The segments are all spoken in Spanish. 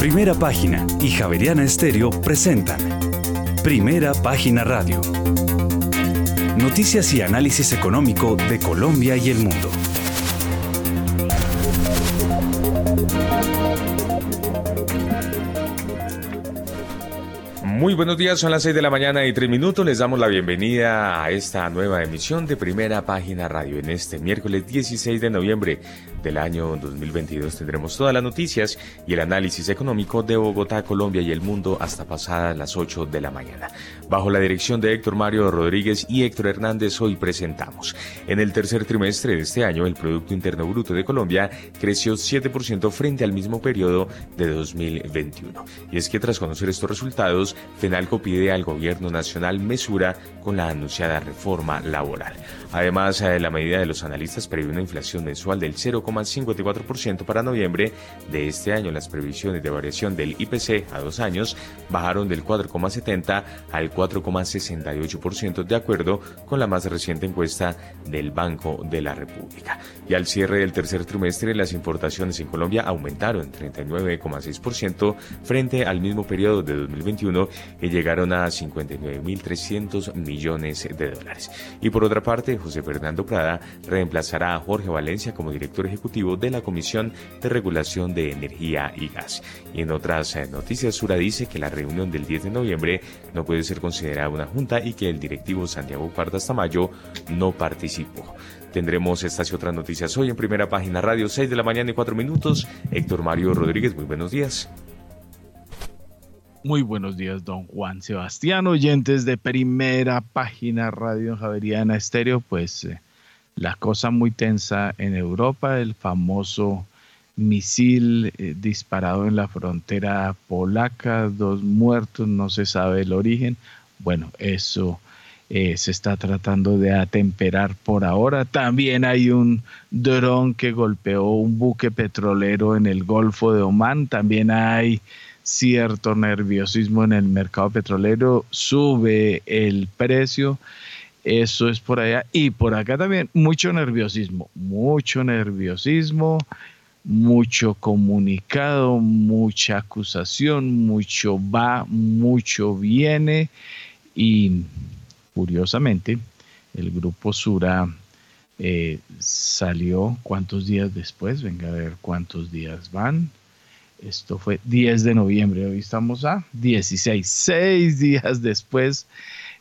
Primera Página y Javeriana Estéreo presentan Primera Página Radio. Noticias y análisis económico de Colombia y el mundo. Muy buenos días, son las 6 de la mañana y 3 minutos. Les damos la bienvenida a esta nueva emisión de Primera Página Radio. En este miércoles 16 de noviembre del año 2022 tendremos todas las noticias y el análisis económico de Bogotá, Colombia y el mundo hasta pasadas las 8 de la mañana. Bajo la dirección de Héctor Mario Rodríguez y Héctor Hernández, hoy presentamos. En el tercer trimestre de este año, el Producto Interno Bruto de Colombia creció 7% frente al mismo periodo de 2021. Y es que tras conocer estos resultados, FENALCO pide al gobierno nacional mesura con la anunciada reforma laboral. Además, eh, la medida de los analistas prevé una inflación mensual del 0,54% para noviembre de este año. Las previsiones de variación del IPC a dos años bajaron del 4,70 al 4,68% de acuerdo con la más reciente encuesta del Banco de la República. Y al cierre del tercer trimestre, las importaciones en Colombia aumentaron 39,6% frente al mismo periodo de 2021 y llegaron a 59.300 millones de dólares. Y por otra parte, José Fernando Prada reemplazará a Jorge Valencia como director ejecutivo de la Comisión de Regulación de Energía y Gas. Y en otras noticias, Sura dice que la reunión del 10 de noviembre no puede ser considerada una junta y que el directivo Santiago Pardas Tamayo no participó. Tendremos estas y otras noticias hoy en primera página radio, 6 de la mañana y 4 minutos. Héctor Mario Rodríguez, muy buenos días. Muy buenos días, don Juan Sebastián, oyentes de primera página Radio Javeriana Estéreo. Pues eh, la cosa muy tensa en Europa, el famoso misil eh, disparado en la frontera polaca, dos muertos, no se sabe el origen. Bueno, eso eh, se está tratando de atemperar por ahora. También hay un dron que golpeó un buque petrolero en el Golfo de Omán. También hay cierto nerviosismo en el mercado petrolero, sube el precio, eso es por allá. Y por acá también mucho nerviosismo, mucho nerviosismo, mucho comunicado, mucha acusación, mucho va, mucho viene. Y curiosamente, el grupo Sura eh, salió cuántos días después, venga a ver cuántos días van esto fue 10 de noviembre, hoy estamos a 16. Seis días después,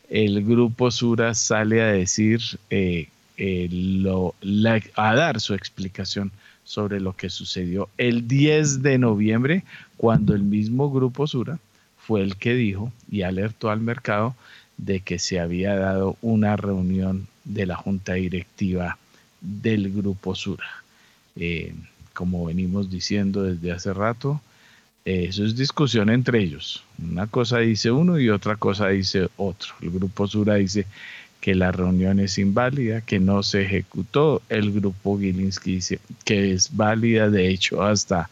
el grupo Sura sale a decir, eh, eh, a dar su explicación sobre lo que sucedió el 10 de noviembre, cuando el mismo grupo Sura fue el que dijo y alertó al mercado de que se había dado una reunión de la junta directiva del grupo Sura. Eh, como venimos diciendo desde hace rato, eso es discusión entre ellos. Una cosa dice uno y otra cosa dice otro. El grupo Sura dice que la reunión es inválida, que no se ejecutó. El grupo Gilinski dice que es válida, de hecho hasta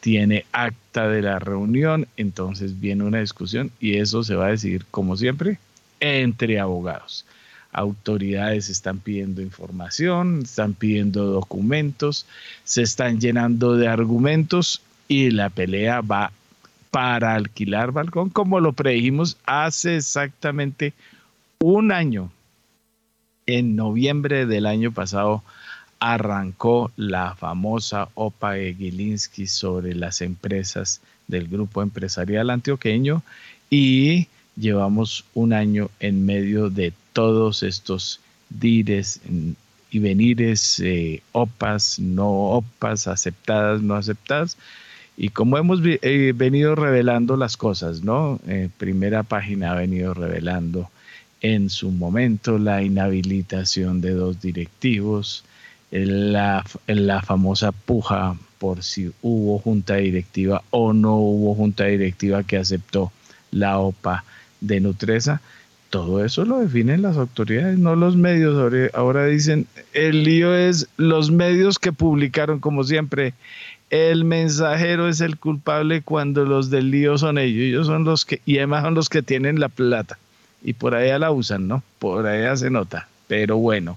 tiene acta de la reunión, entonces viene una discusión y eso se va a decidir, como siempre, entre abogados autoridades están pidiendo información, están pidiendo documentos, se están llenando de argumentos y la pelea va para alquilar balcón, como lo predijimos hace exactamente un año. En noviembre del año pasado arrancó la famosa OPA de Gilinski sobre las empresas del grupo empresarial antioqueño y llevamos un año en medio de todos estos dires y venires, eh, opas, no opas, aceptadas, no aceptadas. Y como hemos eh, venido revelando las cosas, ¿no? Eh, primera página ha venido revelando en su momento la inhabilitación de dos directivos, la, la famosa puja por si hubo junta directiva o no hubo junta directiva que aceptó la OPA de Nutresa. Todo eso lo definen las autoridades, no los medios. Ahora dicen, el lío es los medios que publicaron, como siempre, el mensajero es el culpable cuando los del lío son ellos. Ellos son los que, y además son los que tienen la plata. Y por allá la usan, ¿no? Por allá se nota. Pero bueno,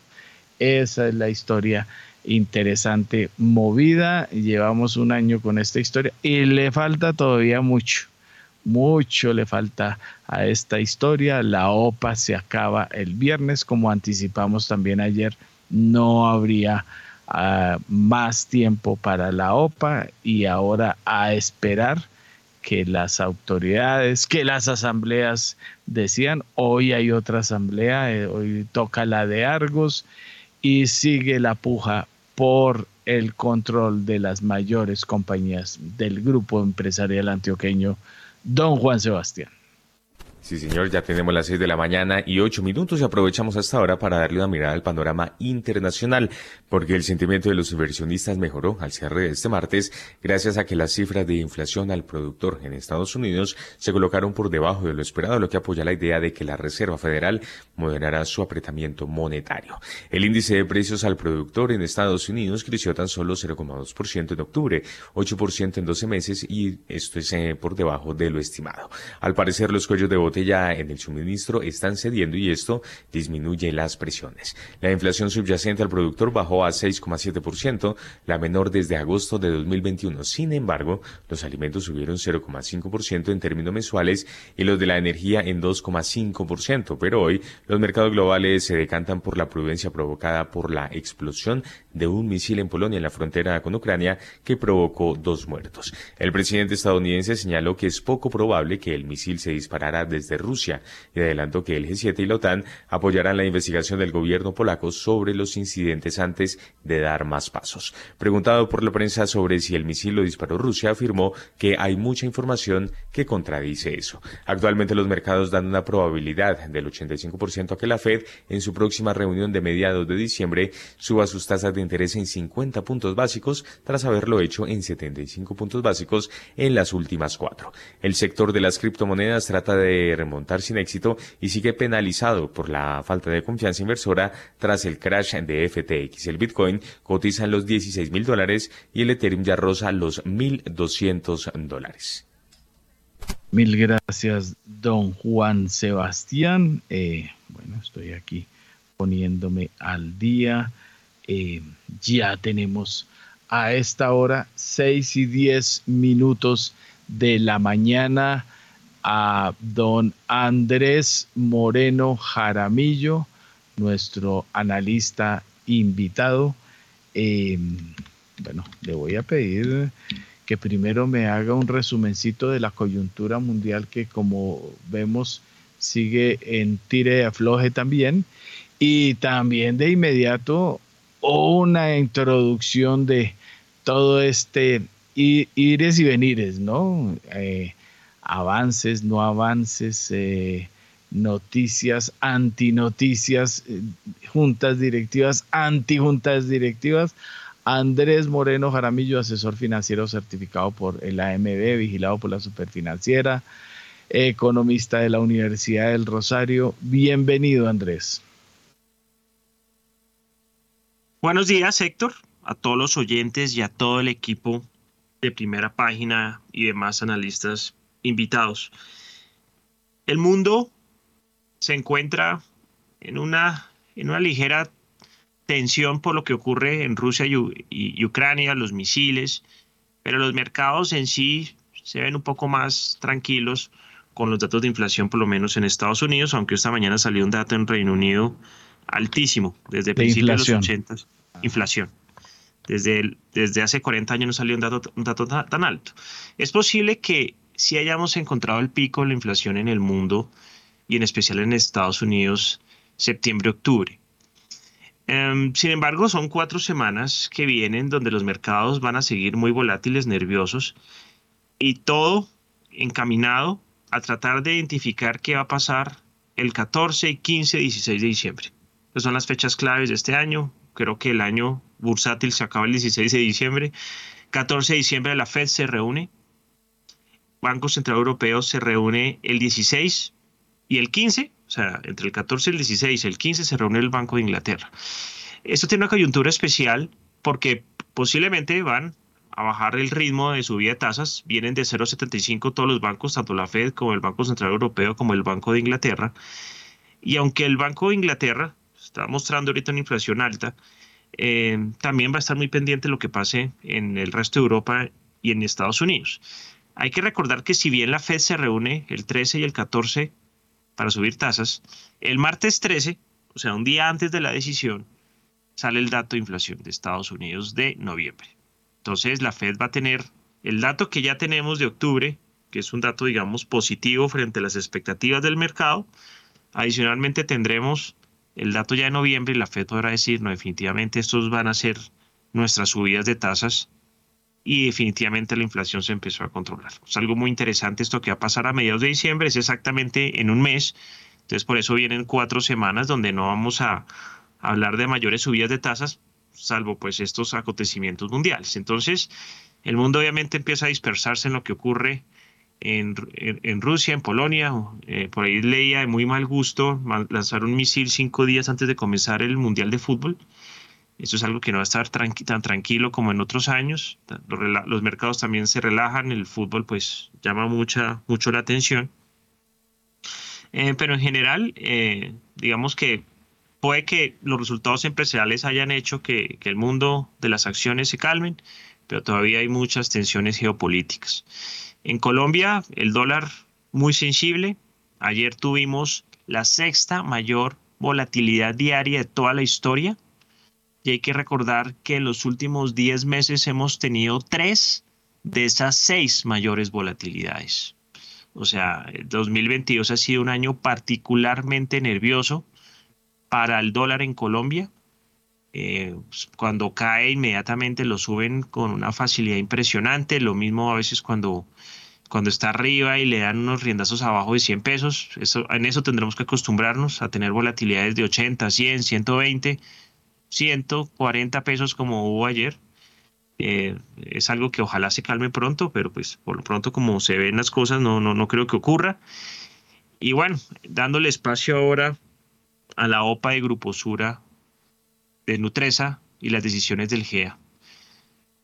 esa es la historia interesante movida. Llevamos un año con esta historia y le falta todavía mucho. Mucho le falta a esta historia. La OPA se acaba el viernes, como anticipamos también ayer. No habría ah, más tiempo para la OPA y ahora a esperar que las autoridades, que las asambleas decían. Hoy hay otra asamblea, eh, hoy toca la de Argos y sigue la puja por el control de las mayores compañías del grupo empresarial antioqueño, don Juan Sebastián. Sí, señor, ya tenemos las 6 de la mañana y 8 minutos y aprovechamos hasta ahora para darle una mirada al panorama internacional, porque el sentimiento de los inversionistas mejoró al cierre de este martes gracias a que las cifras de inflación al productor en Estados Unidos se colocaron por debajo de lo esperado, lo que apoya la idea de que la Reserva Federal moderará su apretamiento monetario. El índice de precios al productor en Estados Unidos creció tan solo 0,2% en octubre, 8% en 12 meses y esto es eh, por debajo de lo estimado. Al parecer, los cuellos de botella en el suministro están cediendo y esto disminuye las presiones. La inflación subyacente al productor bajó a 6,7%, la menor desde agosto de 2021. Sin embargo, los alimentos subieron 0,5% en términos mensuales y los de la energía en 2,5%, pero hoy los mercados globales se decantan por la prudencia provocada por la explosión de un misil en Polonia en la frontera con Ucrania que provocó dos muertos. El presidente estadounidense señaló que es poco probable que el misil se disparara desde de Rusia y adelantó que el G7 y la OTAN apoyarán la investigación del gobierno polaco sobre los incidentes antes de dar más pasos. Preguntado por la prensa sobre si el misil lo disparó Rusia, afirmó que hay mucha información que contradice eso. Actualmente los mercados dan una probabilidad del 85% a que la Fed en su próxima reunión de mediados de diciembre suba sus tasas de interés en 50 puntos básicos tras haberlo hecho en 75 puntos básicos en las últimas cuatro. El sector de las criptomonedas trata de remontar sin éxito y sigue penalizado por la falta de confianza inversora tras el crash de FTX. El Bitcoin cotiza en los 16 mil dólares y el Ethereum ya roza los 1.200 dólares. Mil gracias, don Juan Sebastián. Eh, bueno, estoy aquí poniéndome al día. Eh, ya tenemos a esta hora 6 y 10 minutos de la mañana a don Andrés Moreno Jaramillo, nuestro analista invitado. Em, bueno, le voy a pedir que primero me haga un resumencito de la coyuntura mundial que como vemos sigue en tire y afloje también. Y también de inmediato una introducción de todo este ires y venires, ¿no? Eh, avances, no avances, eh, noticias, antinoticias, eh, juntas directivas, antijuntas directivas. Andrés Moreno Jaramillo, asesor financiero certificado por el AMB, vigilado por la Superfinanciera, economista de la Universidad del Rosario. Bienvenido, Andrés. Buenos días, Héctor, a todos los oyentes y a todo el equipo de primera página y demás analistas invitados. El mundo se encuentra en una, en una ligera tensión por lo que ocurre en Rusia y, Ucrania, los misiles, pero los mercados en sí se ven un poco más tranquilos con los datos de inflación, por lo menos en Estados Unidos, aunque esta mañana salió un dato en Reino Unido altísimo, desde principios de los 80, inflación. Desde, desde hace 40 años no salió un dato, un dato tan alto. Es posible que si hayamos encontrado el pico de la inflación en el mundo y en especial en Estados Unidos septiembre-octubre. Em, sin embargo, son cuatro semanas que vienen donde los mercados van a seguir muy volátiles, nerviosos y todo encaminado a tratar de identificar qué va a pasar el 14, 15, 16 de diciembre. Esas son las fechas claves de este año. Creo que el año bursátil se acaba el 16 de diciembre. 14 de diciembre la Fed se reúne Banco Central Europeo se reúne el 16 y el 15, o sea, entre el 14 y el 16, el 15 se reúne el Banco de Inglaterra. Esto tiene una coyuntura especial porque posiblemente van a bajar el ritmo de subida de tasas, vienen de 0,75 todos los bancos, tanto la Fed como el Banco Central Europeo como el Banco de Inglaterra. Y aunque el Banco de Inglaterra está mostrando ahorita una inflación alta, eh, también va a estar muy pendiente lo que pase en el resto de Europa y en Estados Unidos. Hay que recordar que si bien la Fed se reúne el 13 y el 14 para subir tasas, el martes 13, o sea, un día antes de la decisión, sale el dato de inflación de Estados Unidos de noviembre. Entonces la Fed va a tener el dato que ya tenemos de octubre, que es un dato, digamos, positivo frente a las expectativas del mercado. Adicionalmente tendremos el dato ya de noviembre y la Fed podrá decir, no, definitivamente estos van a ser nuestras subidas de tasas y definitivamente la inflación se empezó a controlar. Es algo muy interesante esto que va a pasar a mediados de diciembre, es exactamente en un mes, entonces por eso vienen cuatro semanas donde no vamos a hablar de mayores subidas de tasas, salvo pues estos acontecimientos mundiales. Entonces, el mundo obviamente empieza a dispersarse en lo que ocurre en, Rusia, en Polonia. Eh, por ahí leía de muy mal gusto lanzar un misil cinco días antes de comenzar el Mundial de Fútbol. Eso es algo que no va a estar tan tranquilo como en otros años. Los, mercados también se relajan, el fútbol pues llama mucha, mucho la atención. Eh, pero en general, eh, digamos que puede que los resultados empresariales hayan hecho que, que, el mundo de las acciones se calmen, pero todavía hay muchas tensiones geopolíticas. En Colombia, el dólar muy sensible. Ayer tuvimos la sexta mayor volatilidad diaria de toda la historia y hay que recordar que en los últimos 10 meses hemos tenido tres de esas seis mayores volatilidades. O sea, el 2022 ha sido un año particularmente nervioso para el dólar en Colombia. Eh, pues, cuando cae inmediatamente lo suben con una facilidad impresionante. Lo mismo a veces cuando, cuando está arriba y le dan unos riendazos abajo de 100 pesos. Eso, en eso tendremos que acostumbrarnos a tener volatilidades de 80, 100, 120 140 pesos como hubo ayer. Eh, es algo que ojalá se calme pronto, pero pues por lo pronto como se ven las cosas no, no, no creo que ocurra. Y bueno, dándole espacio ahora a la OPA de Gruposura de Nutresa y las decisiones del GEA.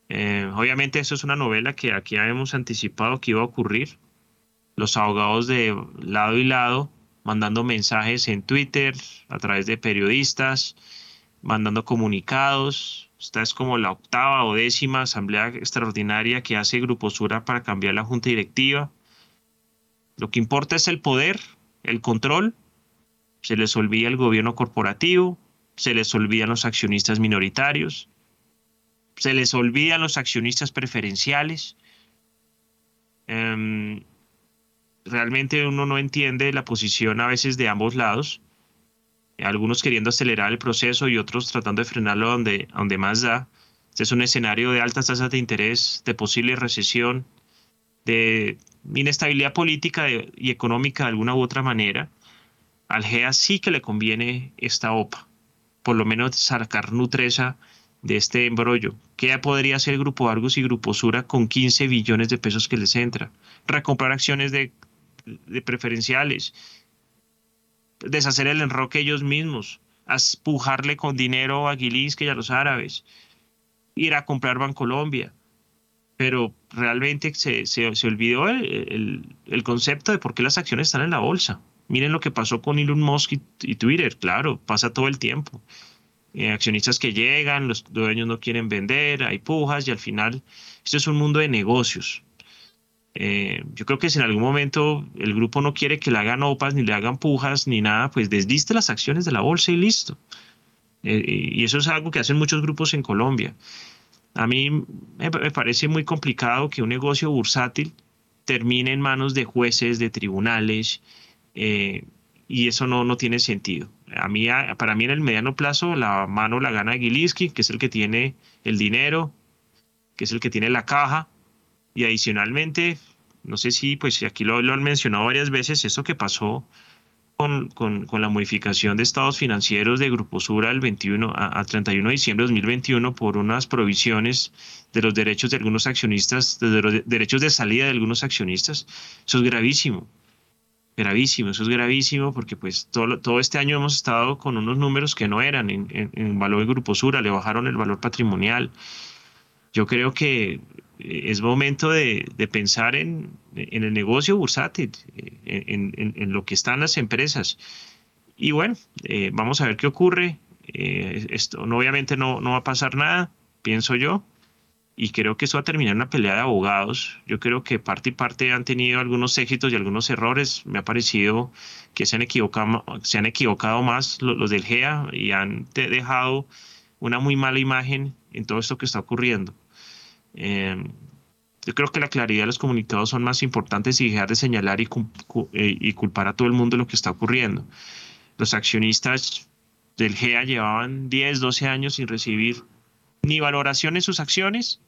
Eh, obviamente esto es una novela que aquí habíamos anticipado que iba a ocurrir. Los abogados de lado y lado mandando mensajes en Twitter, a través de periodistas, mandando comunicados. Esta es como la octava o décima asamblea extraordinaria que hace Grupo Sura para cambiar la junta directiva. Lo que importa es el poder, el control. Se les olvida el gobierno corporativo, se les olvidan los accionistas minoritarios, se les olvidan los accionistas preferenciales. Em, realmente uno no entiende la posición a veces de ambos lados algunos queriendo acelerar el proceso y otros tratando de frenarlo donde, donde más da. Este es un escenario de altas tasas de interés, de posible recesión, de inestabilidad política y económica de alguna u otra manera. Al GEA sí que le conviene esta OPA, por lo menos sacar Nutresa de este embrollo. ¿Qué podría hacer Grupo Argus y Grupo Sura con 15 billones de pesos que les entra? Recomprar acciones de, de preferenciales, deshacer el enroque ellos mismos, a pujarle con dinero a Gilinski y a los árabes, ir a comprar Bancolombia. Pero realmente se, se, olvidó el, concepto de por qué las acciones están en la bolsa. Miren lo que pasó con Elon Musk y, Twitter, claro, pasa todo el tiempo. Eh, accionistas que llegan, los dueños no quieren vender, hay pujas y al final esto es un mundo de negocios. Eh, yo creo que si en algún momento el grupo no quiere que le hagan opas, ni le hagan pujas, ni nada, pues desdiste las acciones de la bolsa y listo. Eh, y eso es algo que hacen muchos grupos en Colombia. A mí me parece muy complicado que un negocio bursátil termine en manos de jueces, de tribunales, eh, y eso no, no tiene sentido. A mí, para mí en el mediano plazo la mano la gana Gilinski, que es el que tiene el dinero, que es el que tiene la caja, y adicionalmente, no sé si, pues aquí lo, han mencionado varias veces, eso que pasó con, la modificación de estados financieros de Grupo Sura el 21 a, 31 de diciembre de 2021 por unas provisiones de los derechos de algunos accionistas, de los derechos de salida de algunos accionistas, eso es gravísimo. Gravísimo, eso es gravísimo porque pues todo, todo este año hemos estado con unos números que no eran en, en valor de Grupo Sura, le bajaron el valor patrimonial. Yo creo que es momento de, pensar en, el negocio bursátil, en, lo que están las empresas. Y bueno, eh, vamos a ver qué ocurre. Eh, esto obviamente no, no va a pasar nada, pienso yo, y creo que eso va a terminar en una pelea de abogados. Yo creo que parte y parte han tenido algunos éxitos y algunos errores. Me ha parecido que se han equivocado, se han equivocado más los, del GEA y han dejado una muy mala imagen en todo esto que está ocurriendo. Em, yo creo que la claridad de los comunicados son más importantes y dejar de señalar y, eh, culpar a todo el mundo lo que está ocurriendo. Los accionistas del GEA llevaban 10, 12 años sin recibir ni valoración en sus acciones,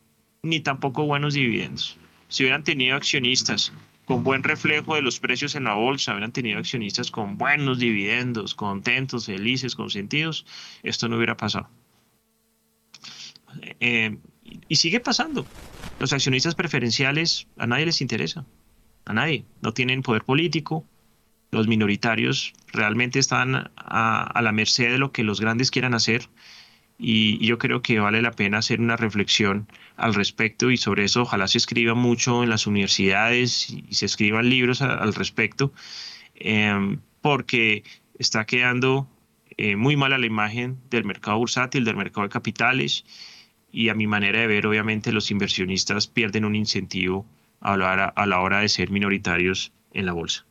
ni tampoco buenos dividendos. Si hubieran tenido accionistas con buen reflejo de los precios en la bolsa, hubieran tenido accionistas con buenos dividendos, contentos, felices, consentidos, esto no hubiera pasado. Eh, y sigue pasando. Los accionistas preferenciales a nadie les interesa, a nadie. No tienen poder político. Los minoritarios realmente están a, la merced de lo que los grandes quieran hacer y yo creo que vale la pena hacer una reflexión al respecto y sobre eso ojalá se escriba mucho en las universidades y se escriban libros al respecto, em, porque está quedando eh, muy mala la imagen del mercado bursátil, del mercado de capitales y a mi manera de ver obviamente los inversionistas pierden un incentivo a la hora de ser minoritarios en la bolsa.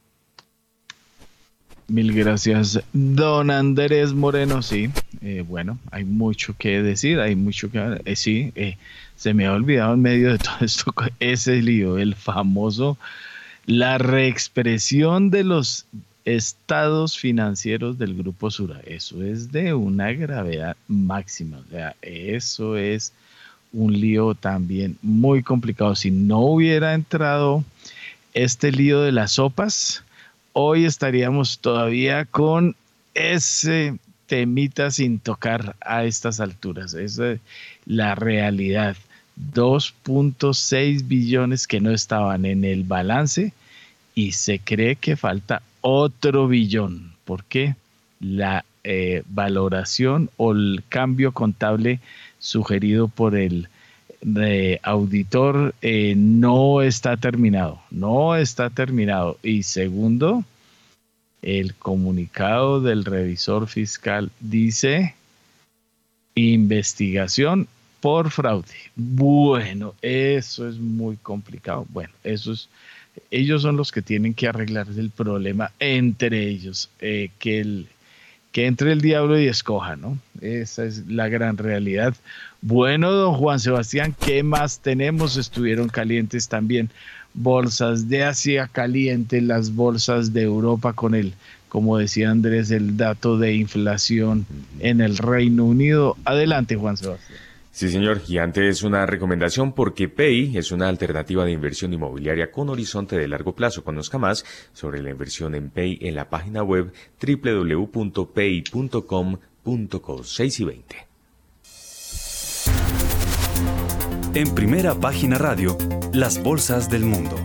Mil gracias, don Andrés Moreno. Sí, eh, bueno, hay mucho que decir, hay mucho que... Eh, sí, eh, se me ha olvidado en medio de todo esto ese lío, el famoso, la reexpresión de los estados financieros del Grupo Sura. Eso es de una gravedad máxima. O sea, eso es un lío también muy complicado. Si no hubiera entrado este lío de las sopas, hoy estaríamos todavía con ese temita sin tocar a estas alturas. Esa es la realidad. 2.6 billones que no estaban en el balance y se cree que falta otro billón. ¿Por qué? La eh, valoración o el cambio contable sugerido por el de auditor eh, no está terminado, no está terminado. Y segundo, el comunicado del revisor fiscal dice investigación por fraude. Bueno, eso es muy complicado. Bueno, eso es, ellos son los que tienen que arreglar el problema entre ellos, eh, que el que entre el diablo y escoja, ¿no? Esa es la gran realidad. Bueno, don Juan Sebastián, ¿qué más tenemos? Estuvieron calientes también bolsas de Asia calientes, las bolsas de Europa con el, como decía Andrés, el dato de inflación en el Reino Unido. Adelante, Juan Sebastián. Sí, señor. Y antes una recomendación porque Pay es una alternativa de inversión inmobiliaria con horizonte de largo plazo. Conozca más sobre la inversión en Pay en la página web www.pay.com.co 6 y 20. En primera página radio, las bolsas del mundo.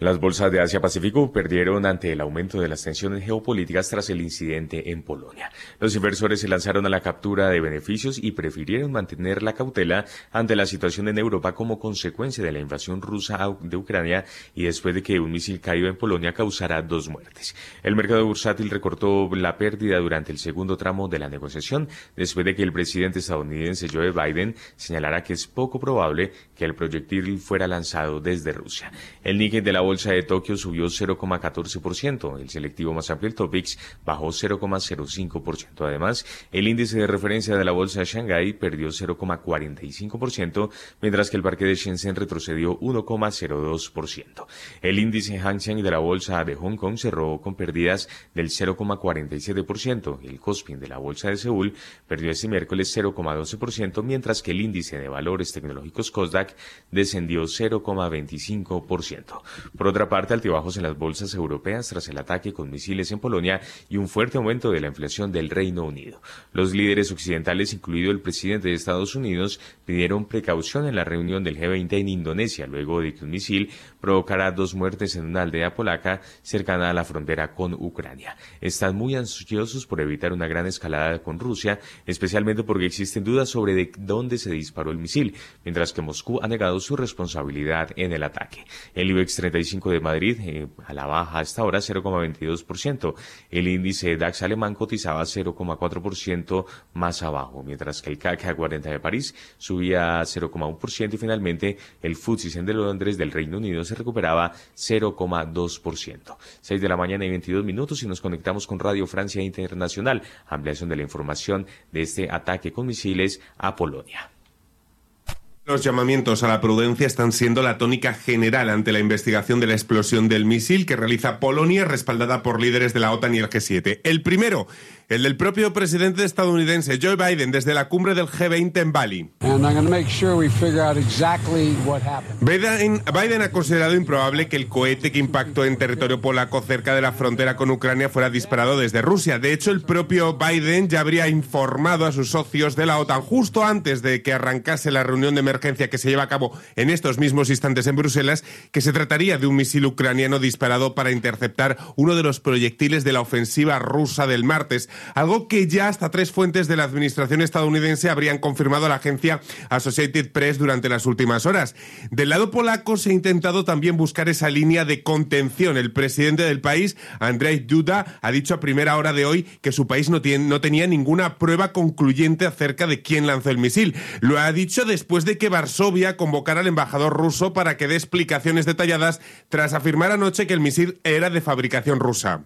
Las bolsas de Asia-Pacífico perdieron ante el aumento de las tensiones geopolíticas tras el incidente en Polonia. Los inversores se lanzaron a la captura de beneficios y prefirieron mantener la cautela ante la situación en Europa como consecuencia de la invasión rusa de Ucrania y después de que un misil caído en Polonia causara dos muertes. El mercado bursátil recortó la pérdida durante el segundo tramo de la negociación después de que el presidente estadounidense Joe Biden señalara que es poco probable que el proyectil fuera lanzado desde Rusia. El Nikkei de la bolsa de Tokio subió 0,14%, el selectivo más amplio, el Topix, bajó 0,05%. Además, el índice de referencia de la bolsa de Shanghái perdió 0,45%, mientras que el parque de Shenzhen retrocedió 1,02%. El índice Hang Seng de la bolsa de Hong Kong cerró con pérdidas del 0,47% y el Kospi de la bolsa de Seúl perdió este miércoles 0,12%, mientras que el índice de valores tecnológicos Descendió 0,25%. Por otra parte, altibajos en las bolsas europeas tras el ataque con misiles en Polonia y un fuerte aumento de la inflación del Reino Unido. Los líderes occidentales, incluido el presidente de Estados Unidos, pidieron precaución en la reunión del G20 en Indonesia, luego de que un misil provocara dos muertes en una aldea polaca cercana a la frontera con Ucrania. Están muy ansiosos por evitar una gran escalada con Rusia, especialmente porque existen dudas sobre de dónde se disparó el misil, mientras que Moscú ha negado su responsabilidad en el ataque. El IBEX 35 35 de Madrid eh, a la baja hasta ahora 0,22%. El índice DAX alemán cotizaba 0,4% más abajo, mientras que el CAC 40 de París subía 0,1% y finalmente el FTSE de Londres del Reino Unido se recuperaba 0,2%. 6 de la mañana y 22 minutos y nos conectamos con Radio Francia Internacional. Ampliación de la información de este ataque con misiles a Polonia. Los llamamientos a la prudencia están siendo la tónica general ante la investigación de la explosión del misil que realiza Polonia, respaldada por líderes de la OTAN y el G7. El primero el del propio presidente estadounidense Joe Biden desde la cumbre del G20 en Bali. Biden, Biden, ha considerado improbable que el cohete que impactó en territorio polaco cerca de la frontera con Ucrania fuera disparado desde Rusia. De hecho, el propio Biden ya habría informado a sus socios de la OTAN justo antes de que arrancase la reunión de emergencia que se lleva a cabo en estos mismos instantes en Bruselas, que se trataría de un misil ucraniano disparado para interceptar uno de los proyectiles de la ofensiva rusa del martes algo que ya hasta tres fuentes de la administración estadounidense habrían confirmado a la agencia Associated Press durante las últimas horas. Del lado polaco se ha intentado también buscar esa línea de contención. El presidente del país, Andrzej Duda, ha dicho a primera hora de hoy que su país no, tiene, no tenía ninguna prueba concluyente acerca de quién lanzó el misil. Lo ha dicho después de que Varsovia convocara al embajador ruso para que dé explicaciones detalladas tras afirmar anoche que el misil era de fabricación rusa.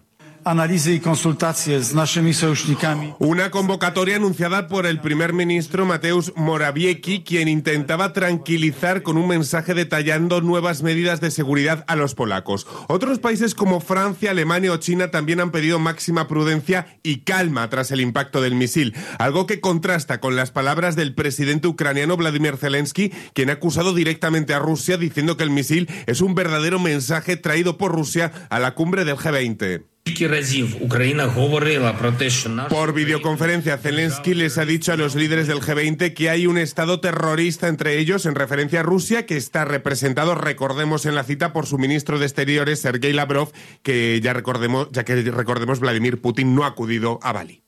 Una convocatoria anunciada por el primer ministro Mateusz Morawiecki, quien intentaba tranquilizar con un mensaje detallando nuevas medidas de seguridad a los polacos. Otros países como Francia, Alemania o China también han pedido máxima prudencia y calma tras el impacto del misil, algo que contrasta con las palabras del presidente ucraniano Vladimir Zelensky, quien ha acusado directamente a Rusia diciendo que el misil es un verdadero mensaje traído por Rusia a la cumbre del G20. Por videoconferencia, Zelensky les ha dicho a los líderes del G20 que hay un estado terrorista entre ellos en referencia a Rusia, que está representado, recordemos en la cita, por su ministro de Exteriores, Sergei Lavrov, que ya recordemos, ya que recordemos, Vladimir Putin no ha acudido a Bali.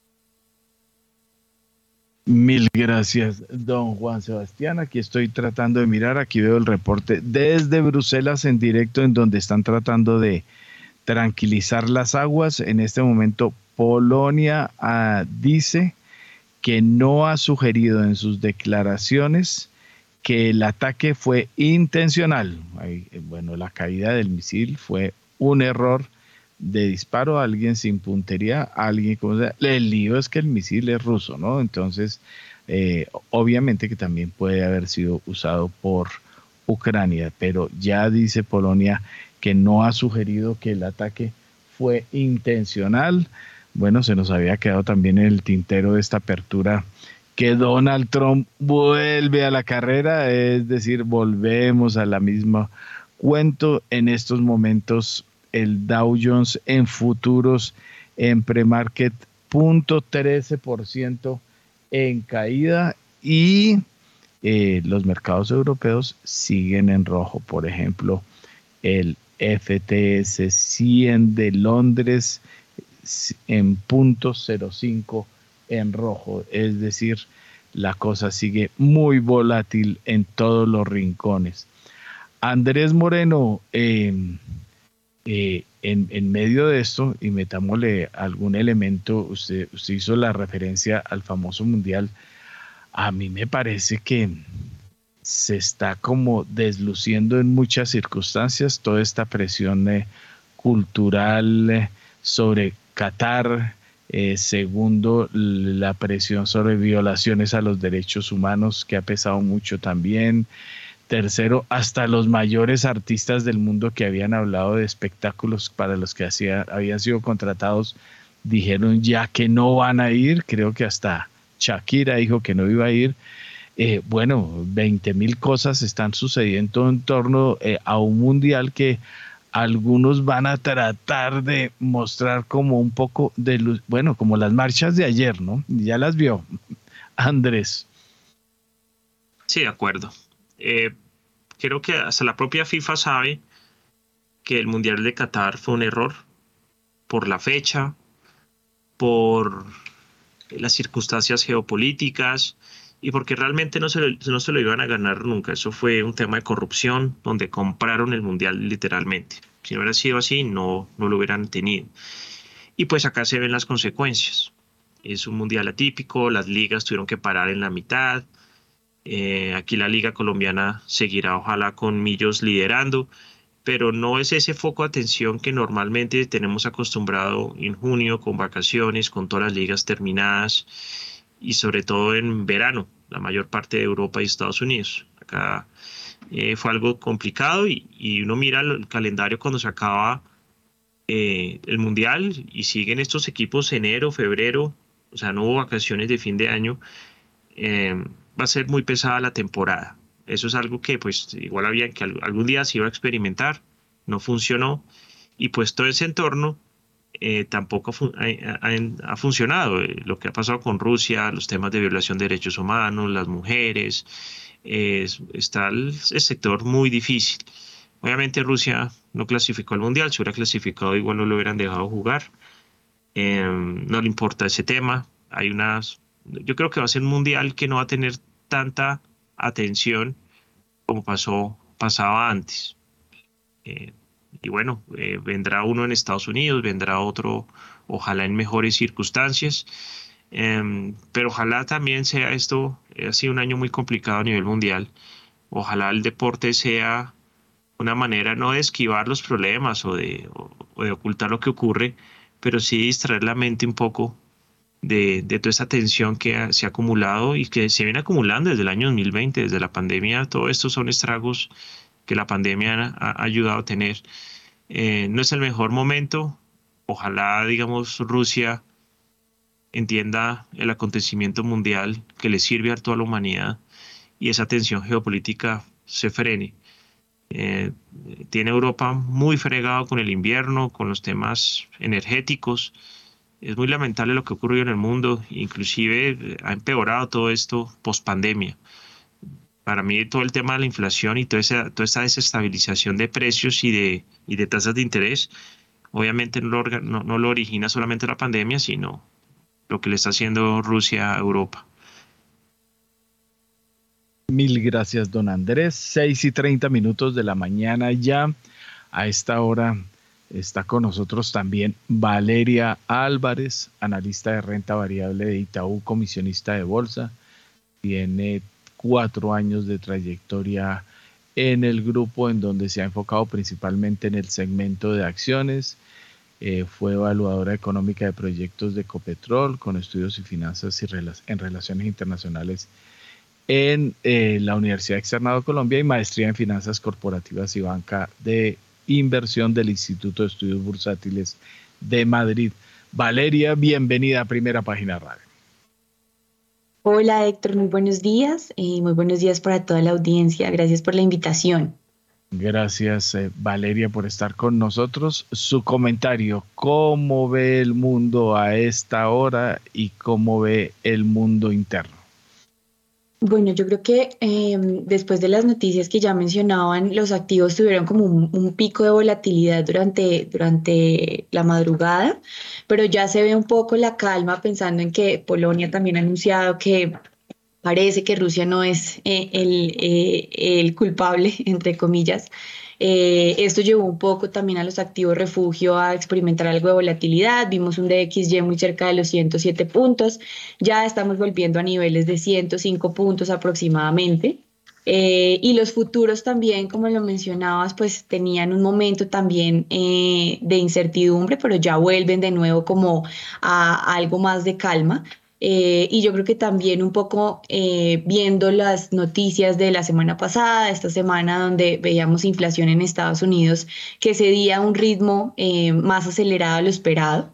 Mil gracias, don Juan Sebastián. Aquí estoy tratando de mirar, aquí veo el reporte desde Bruselas en directo, en donde están tratando de tranquilizar las aguas. En este momento, Polonia ah, dice que no ha sugerido en sus declaraciones que el ataque fue intencional. Bueno, la caída del misil fue un error de disparo a alguien sin puntería, alguien como sea. El lío es que el misil es ruso, ¿no? Entonces, eh, obviamente que también puede haber sido usado por Ucrania, pero ya dice Polonia que no ha sugerido que el ataque fue intencional. Bueno, se nos había quedado también el tintero de esta apertura que Donald Trump vuelve a la carrera, es decir, volvemos a la misma cuento en estos momentos el Dow Jones en futuros en premarket punto 13% en caída y eh, los mercados europeos siguen en rojo. Por ejemplo, el FTS 100 de Londres en punto 05 en rojo, es decir, la cosa sigue muy volátil en todos los rincones. Andrés Moreno, em, eh, en, en, medio de esto, y metámosle algún elemento, usted, usted hizo la referencia al famoso mundial, a mí me parece que se está como desluciendo en muchas circunstancias toda esta presión eh, cultural eh, sobre Qatar, eh, segundo, la presión sobre violaciones a los derechos humanos que ha pesado mucho también. Tercero, hasta los mayores artistas del mundo que habían hablado de espectáculos para los que hacía, habían sido contratados dijeron ya que no van a ir. Creo que hasta Shakira dijo que no iba a ir. Eh, bueno, 20 mil cosas están sucediendo en torno eh, a un mundial que algunos van a tratar de mostrar como un poco de luz, bueno, como las marchas de ayer, ¿no? Ya las vio Andrés. Sí, de acuerdo. Eh, creo que hasta la propia FIFA sabe que el Mundial de Qatar fue un error por la fecha, por las circunstancias geopolíticas, y porque realmente no se, lo, no se lo iban a ganar nunca. Eso fue un tema de corrupción donde compraron el mundial literalmente. Si no hubiera sido así, no, no lo hubieran tenido. Y pues acá se ven las consecuencias. Es un mundial atípico, las ligas tuvieron que parar en la mitad. Eh, aquí la liga colombiana seguirá ojalá con Millos liderando, pero no es ese foco de atención que normalmente tenemos acostumbrado en junio con vacaciones, con todas las ligas terminadas y sobre todo en verano, la mayor parte de Europa y Estados Unidos. Acá eh, fue algo complicado y, uno mira el calendario cuando se acaba eh, el Mundial y siguen estos equipos enero, febrero, o sea, no hubo vacaciones de fin de año, eh, va a ser muy pesada la temporada. Eso es algo que pues igual había que algún día se iba a experimentar, no funcionó y pues todo ese entorno eh, tampoco ha, funcionado. Eh, lo que ha pasado con Rusia, los temas de violación de derechos humanos, las mujeres, está el, sector muy difícil. Obviamente Rusia no clasificó al Mundial, si hubiera clasificado igual no lo hubieran dejado jugar. Em, no le importa ese tema. Hay unas, yo creo que va a ser un Mundial que no va a tener tanta atención como pasó, pasaba antes. Y bueno, eh, vendrá uno en Estados Unidos, vendrá otro, ojalá en mejores circunstancias. Em, pero ojalá también sea esto, ha sido un año muy complicado a nivel mundial. Ojalá el deporte sea una manera no de esquivar los problemas o de, ocultar lo que ocurre, pero sí distraer la mente un poco de, de, toda esa tensión que se ha acumulado y que se viene acumulando desde el año 2020, desde la pandemia. Todo esto son estragos que la pandemia ha, ayudado a tener. Eh, no es el mejor momento. Ojalá, digamos, Rusia entienda el acontecimiento mundial que le sirve a toda la humanidad y esa tensión geopolítica se frene. Eh, tiene Europa muy fregado con el invierno, con los temas energéticos. Es muy lamentable lo que ocurrió en el mundo, inclusive ha empeorado todo esto post pandemia para mí todo el tema de la inflación y toda esa, toda esa desestabilización de precios y de, y de tasas de interés, obviamente no lo, no, lo origina solamente la pandemia, sino lo que le está haciendo Rusia a Europa. Mil gracias, don Andrés. 6 y 30 minutos de la mañana ya. A esta hora está con nosotros también Valeria Álvarez, analista de renta variable de Itaú, comisionista de bolsa. Tiene cuatro años de trayectoria en el grupo en donde se ha enfocado principalmente en el segmento de acciones. Eh, fue evaluadora económica de proyectos de Copetrol con estudios y finanzas y en relaciones internacionales en eh, la Universidad Externa de Colombia y maestría en finanzas corporativas y banca de inversión del Instituto de Estudios Bursátiles de Madrid. Valeria, bienvenida a Primera Página Radio. Hola Héctor, muy buenos días y muy buenos días para toda la audiencia. Gracias por la invitación. Gracias eh, Valeria por estar con nosotros. Su comentario, ¿cómo ve el mundo a esta hora y cómo ve el mundo interno? Bueno, yo creo que em, después de las noticias que ya mencionaban, los activos tuvieron como un, pico de volatilidad durante, durante la madrugada, pero ya se ve un poco la calma pensando en que Polonia también ha anunciado que parece que Rusia no es eh, el, eh, el culpable, entre comillas, eh, esto llevó un poco también a los activos refugio a experimentar algo de volatilidad. Vimos un DXY muy cerca de los 107 puntos. Ya estamos volviendo a niveles de 105 puntos aproximadamente. Eh, y los futuros también, como lo mencionabas, pues tenían un momento también eh, de incertidumbre, pero ya vuelven de nuevo como a algo más de calma. Eh, y yo creo que también un poco eh, viendo las noticias de la semana pasada, esta semana donde veíamos inflación en Estados Unidos que cedía a un ritmo eh, más acelerado a lo esperado.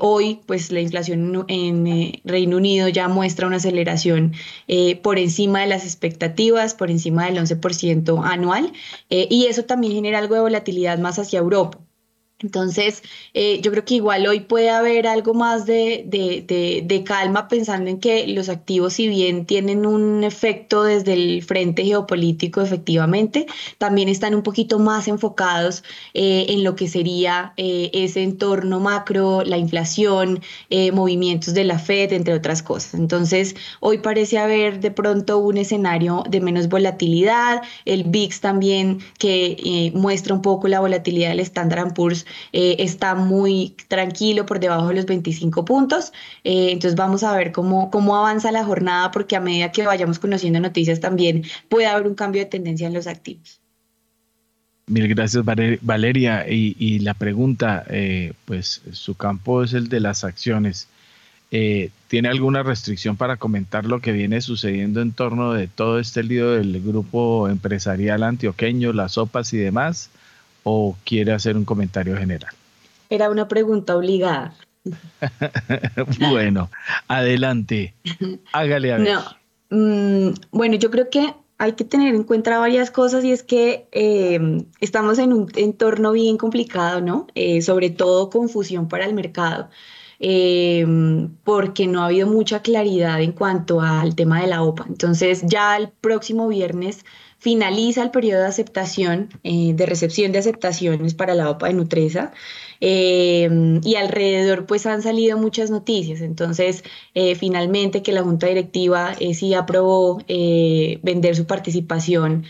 hoy, pues la inflación en Reino Unido ya muestra una aceleración por encima de las expectativas, por encima del 11% anual, y eso también genera algo de volatilidad más hacia Europa. Entonces, eh, yo creo que igual hoy puede haber algo más de, de, calma pensando en que los activos, si bien tienen un efecto desde el frente geopolítico, efectivamente, también están un poquito más enfocados eh, en lo que sería eh, ese entorno macro, la inflación, movimientos de la Fed, entre otras cosas. Entonces, hoy parece haber de pronto un escenario de menos volatilidad, el VIX también que muestra un poco la volatilidad del Standard Poor's eh, está muy tranquilo por debajo de los 25 puntos. Eh, entonces vamos a ver cómo, cómo avanza la jornada porque a medida que vayamos conociendo noticias también puede haber un cambio de tendencia en los activos. Mil gracias Valeria. Y, la pregunta, eh, pues su campo es el de las acciones. ¿Tiene alguna restricción para comentar lo que viene sucediendo en torno de todo este lío del grupo empresarial antioqueño, las sopas y demás? O quiere hacer un comentario general? Era una pregunta obligada. bueno, adelante. Hágale a ver. No. Mm, bueno, yo creo que hay que tener en cuenta varias cosas y es que eh, estamos en un entorno bien complicado, ¿no? Eh, sobre todo confusión para el mercado. Eh, porque no ha habido mucha claridad en cuanto al tema de la OPA. Entonces ya el próximo viernes finaliza el periodo de aceptación, eh, de recepción de aceptaciones para la OPA de Nutresa eh, y alrededor pues han salido muchas noticias. Entonces, eh, finalmente que la Junta Directiva sí aprobó vender su participación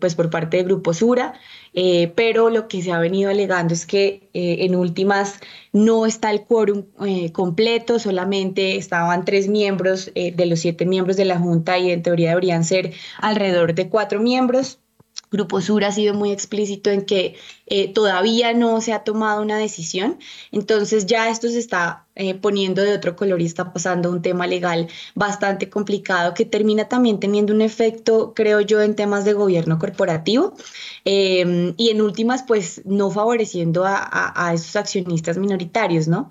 pues por parte del Grupo Sura. Eh, pero lo que se ha venido alegando es que eh, en últimas no está el quórum eh, completo, solamente estaban tres miembros de los siete miembros de la Junta y en teoría deberían ser alrededor de cuatro miembros. Grupo Sur ha sido muy explícito en que eh, todavía no se ha tomado una decisión, entonces ya esto se está eh, poniendo de otro color y está pasando un tema legal bastante complicado que termina también teniendo un efecto, creo yo, en temas de gobierno corporativo em, y en últimas, pues no favoreciendo a, a esos accionistas minoritarios, ¿no?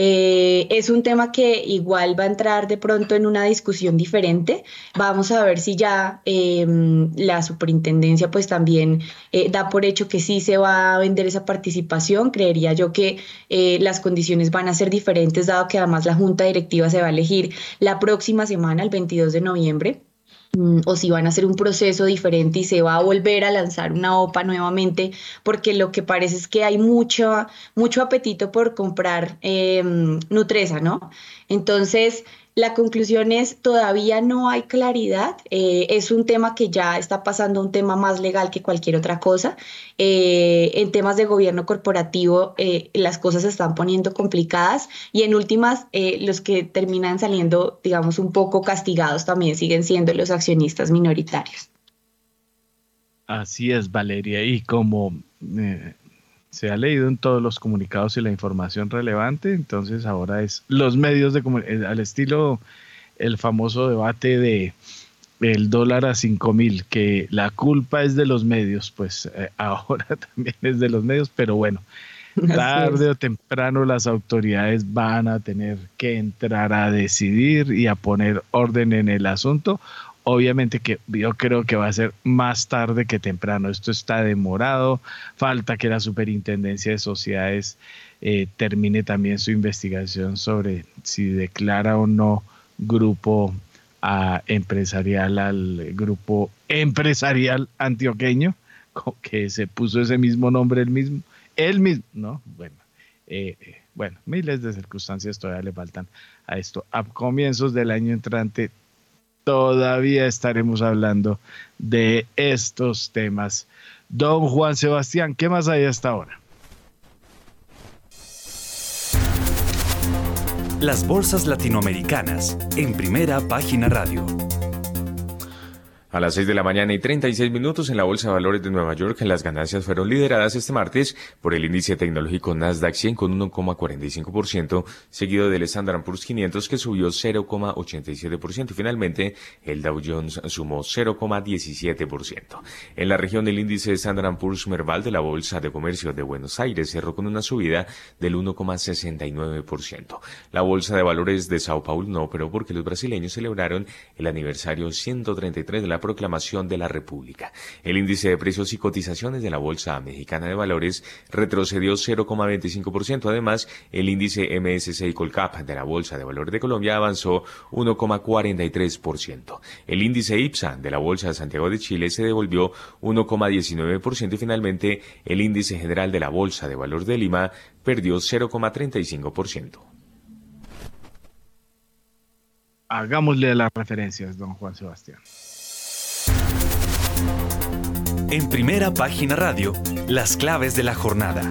Eh, es un tema que igual va a entrar de pronto en una discusión diferente. Vamos a ver si ya em, la superintendencia pues también eh, da por hecho que sí se va a vender esa participación. Creería yo que eh, las condiciones van a ser diferentes dado que además la junta directiva se va a elegir la próxima semana, el 22 de noviembre. Mm, o si van a hacer un proceso diferente y se va a volver a lanzar una OPA nuevamente, porque lo que parece es que hay mucho, mucho apetito por comprar eh, Nutresa, ¿no? Entonces, la conclusión es, todavía no hay claridad, eh, es un tema que ya está pasando un tema más legal que cualquier otra cosa. Eh, en temas de gobierno corporativo eh, las cosas se están poniendo complicadas y en últimas los que terminan saliendo, digamos, un poco castigados también siguen siendo los accionistas minoritarios. Así es, Valeria, y como se ha leído en todos los comunicados y la información relevante, entonces ahora es los medios de comunicación, al estilo el famoso debate de el dólar a 5 mil, que la culpa es de los medios, pues eh, ahora también es de los medios, pero bueno, tarde o temprano las autoridades van a tener que entrar a decidir y a poner orden en el asunto Obviamente que yo creo que va a ser más tarde que temprano. Esto está demorado. Falta que la Superintendencia de Sociedades eh, termine también su investigación sobre si declara o no grupo empresarial al grupo empresarial antioqueño, que se puso ese mismo nombre el mismo, él mismo, ¿no? Bueno, eh, bueno, miles de circunstancias todavía le faltan a esto. A comienzos del año entrante todavía estaremos hablando de estos temas. Don Juan Sebastián, ¿qué más hay hasta ahora? Las bolsas latinoamericanas en primera página radio. A las 6 de la mañana y 36 minutos en la Bolsa de Valores de Nueva York, las ganancias fueron lideradas este martes por el índice tecnológico Nasdaq 100 con 1,45%, seguido del Standard Poor's 500 que subió 0,87% y finalmente el Dow Jones sumó 0,17%. En la región el índice Standard Poor's Merval de la Bolsa de Comercio de Buenos Aires cerró con una subida del 1,69%. La Bolsa de Valores de Sao Paulo no pero porque los brasileños celebraron el aniversario 133 de la la proclamación de la República. El índice de precios y cotizaciones de la Bolsa Mexicana de Valores retrocedió 0,25%. Además, el índice MSCI Colcap de la Bolsa de Valores de Colombia avanzó 1,43%. El índice IPSA de la Bolsa de Santiago de Chile se devolvió 1,19% y finalmente el índice general de la Bolsa de Valores de Lima perdió 0,35%. Hagámosle las referencias, don Juan Sebastián. En primera página radio, las claves de la jornada.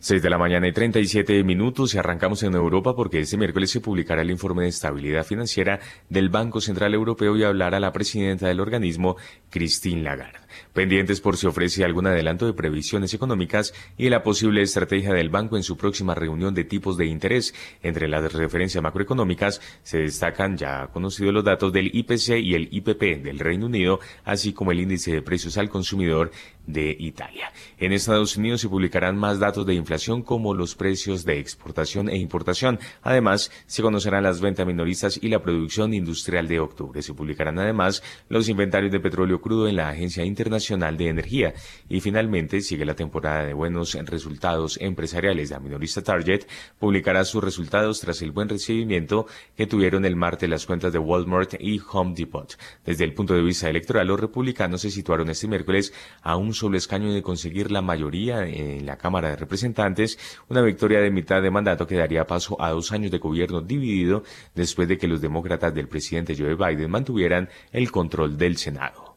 6 de la mañana y 37 minutos y arrancamos en Europa porque este miércoles se publicará el informe de estabilidad financiera del Banco Central Europeo y hablará la presidenta del organismo, Christine Lagarde. Pendientes por si ofrece algún adelanto de previsiones económicas y la posible estrategia del banco en su próxima reunión de tipos de interés. Entre las referencias macroeconómicas se destacan ya conocidos los datos del IPC y el IPP del Reino Unido, así como el índice de precios al consumidor de Italia. En Estados Unidos se publicarán más datos de inflación como los precios de exportación e importación. Además, se conocerán las ventas minoristas y la producción industrial de octubre. Se publicarán además los inventarios de petróleo crudo en la Agencia Internacional de Energía. Y finalmente sigue la temporada de buenos resultados empresariales. La minorista Target publicará sus resultados tras el buen recibimiento que tuvieron el martes las cuentas de Walmart y Home Depot. Desde el punto de vista electoral, los republicanos se situaron este miércoles a un solo escaño de conseguir la mayoría en la Cámara de Representantes, una victoria de mitad de mandato que daría paso a dos años de gobierno dividido después de que los demócratas del presidente Joe Biden mantuvieran el control del Senado.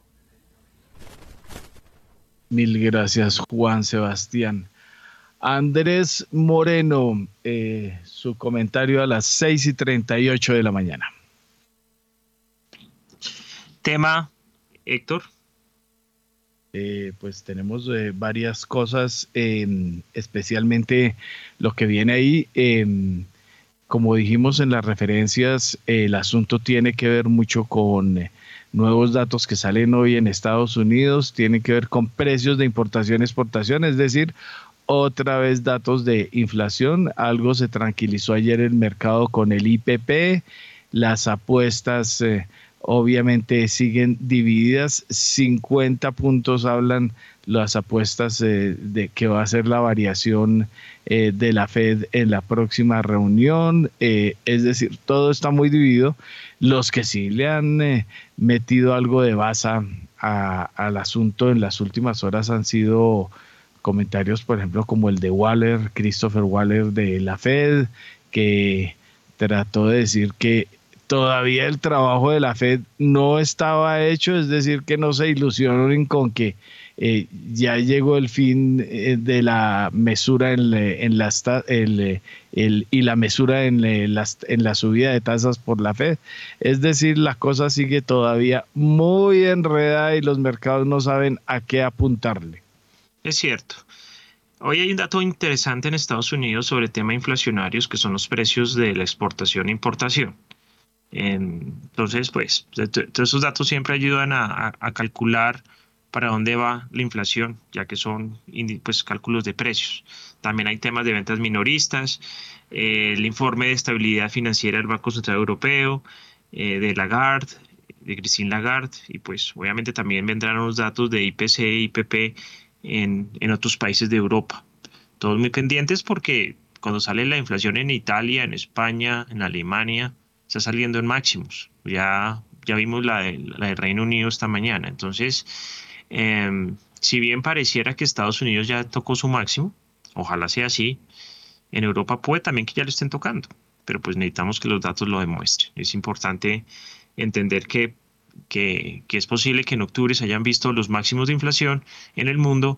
Mil gracias, Juan Sebastián. Andrés Moreno, eh, su comentario a las 6 y 38 de la mañana. Tema, Héctor. Eh, pues tenemos eh, varias cosas, especialmente lo que viene ahí. Como dijimos en las referencias, el asunto tiene que ver mucho con eh, nuevos datos que salen hoy en Estados Unidos, tiene que ver con precios de importación y exportación, es decir, otra vez datos de inflación. Algo se tranquilizó ayer el mercado con el IPP, las apuestas obviamente siguen divididas. 50 puntos hablan las apuestas eh, de que va a ser la variación eh, de la Fed en la próxima reunión. Eh, es decir, todo está muy dividido. Los que sí le han metido algo de basa al asunto en las últimas horas han sido comentarios, por ejemplo, como el de Waller, Christopher Waller de la Fed, que trató de decir que todavía el trabajo de la Fed no estaba hecho, es decir, que no se ilusionen con que eh, ya llegó el fin eh, de la mesura en, la el, el, y la mesura en, la subida de tasas por la Fed. Es decir, la cosa sigue todavía muy enredada y los mercados no saben a qué apuntarle. Es cierto. Hoy hay un dato interesante en Estados Unidos sobre temas inflacionarios que son los precios de la exportación e importación. Entonces, pues, todos esos datos siempre ayudan a, calcular para dónde va la inflación, ya que son pues, cálculos de precios. También hay temas de ventas minoristas, eh, el informe de estabilidad financiera del Banco Central Europeo, eh, de Lagarde, de Christine Lagarde, y pues obviamente también vendrán los datos de IPC IPP en, en otros países de Europa. Todos muy pendientes porque cuando sale la inflación en Italia, en España, en Alemania, está saliendo en máximos. Ya, ya vimos la, de, la del Reino Unido esta mañana. Entonces, em, si bien pareciera que Estados Unidos ya tocó su máximo, ojalá sea así, en Europa puede también que ya lo estén tocando, pero pues necesitamos que los datos lo demuestren. Es importante entender que, que, es posible que en octubre se hayan visto los máximos de inflación en el mundo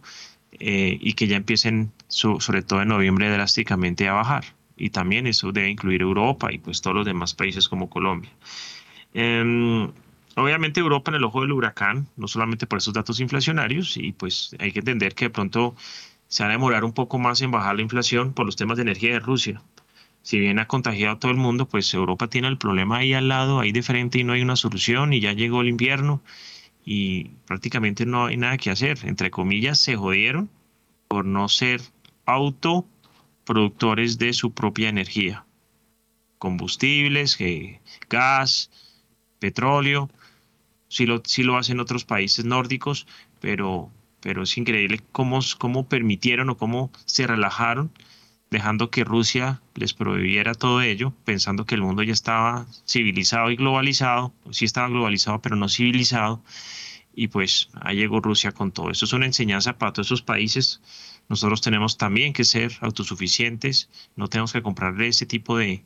eh, y que ya empiecen, sobre todo en noviembre, drásticamente a bajar y también eso debe incluir Europa y pues todos los demás países como Colombia. Em, obviamente Europa en el ojo del huracán, no solamente por esos datos inflacionarios, y pues hay que entender que de pronto se va a demorar un poco más en bajar la inflación por los temas de energía de Rusia. Si bien ha contagiado a todo el mundo, pues Europa tiene el problema ahí al lado, ahí de frente y no hay una solución y ya llegó el invierno y prácticamente no hay nada que hacer. Entre comillas, se jodieron por no ser auto productores de su propia energía, combustibles, gas, petróleo, sí lo, lo hacen otros países nórdicos, pero, pero es increíble cómo, cómo permitieron o cómo se relajaron dejando que Rusia les prohibiera todo ello, pensando que el mundo ya estaba civilizado y globalizado, sí estaba globalizado, pero no civilizado, y pues ahí llegó Rusia con todo. Eso es una enseñanza para todos esos países. Nosotros tenemos también que ser autosuficientes, no tenemos que comprarle ese tipo de,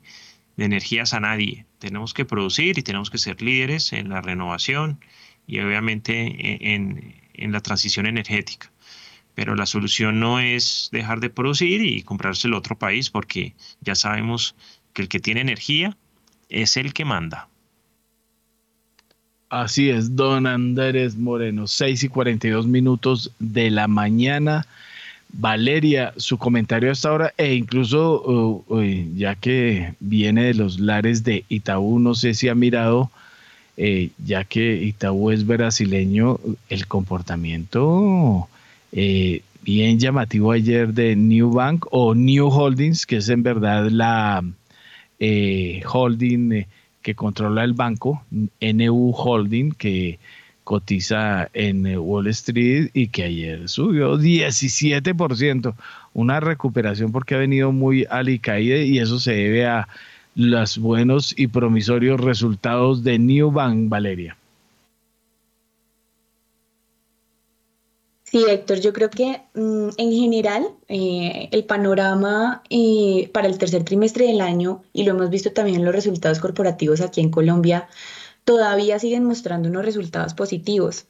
energías a nadie. Tenemos que producir y tenemos que ser líderes en la renovación y obviamente en la transición energética pero la solución no es dejar de producir y comprarse el otro país porque ya sabemos que el que tiene energía es el que manda. Así es, don Andrés Moreno, 6 y 42 minutos de la mañana. Valeria, su comentario hasta ahora, e incluso ya que viene de los lares de Itaú, no sé si ha mirado, eh, ya que Itaú es brasileño, el comportamiento eh, bien llamativo ayer de New Bank o New Holdings, que es en verdad la eh, holding que controla el banco, NU Holding, que cotiza en Wall Street y que ayer subió 17%, una recuperación porque ha venido muy alicaída y eso se debe a los buenos y promisorios resultados de New Bank, Valeria. Sí, Héctor, yo creo que mm, en general eh, el panorama eh, para el tercer trimestre del año, y lo hemos visto también en los resultados corporativos aquí en Colombia, todavía siguen mostrando unos resultados positivos.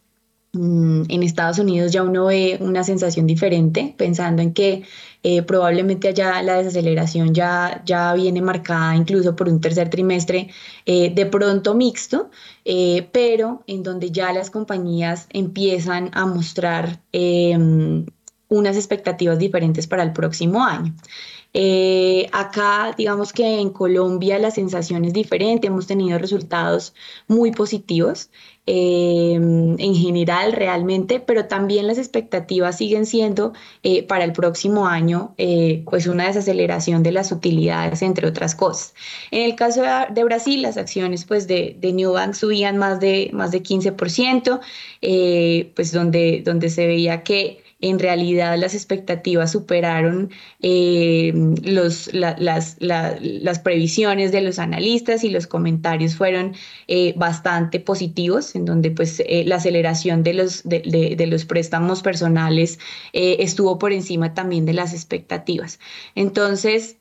Mm, en Estados Unidos ya uno ve una sensación diferente, pensando en que eh, probablemente allá la desaceleración ya, ya viene marcada incluso por un tercer trimestre eh, de pronto mixto, eh, pero en donde ya las compañías empiezan a mostrar em, unas expectativas diferentes para el próximo año. Eh, acá, digamos que en Colombia la sensación es diferente, hemos tenido resultados muy positivos eh, en general realmente, pero también las expectativas siguen siendo eh, para el próximo año pues una desaceleración de las utilidades, entre otras cosas. En el caso de, Brasil, las acciones pues de, de New Bank subían más de, más de 15%, pues donde, donde se veía que en realidad las expectativas superaron eh, los, las, las, previsiones de los analistas y los comentarios fueron eh, bastante positivos, en donde pues eh, la aceleración de los, de, de los préstamos personales estuvo por encima también de las expectativas. Entonces,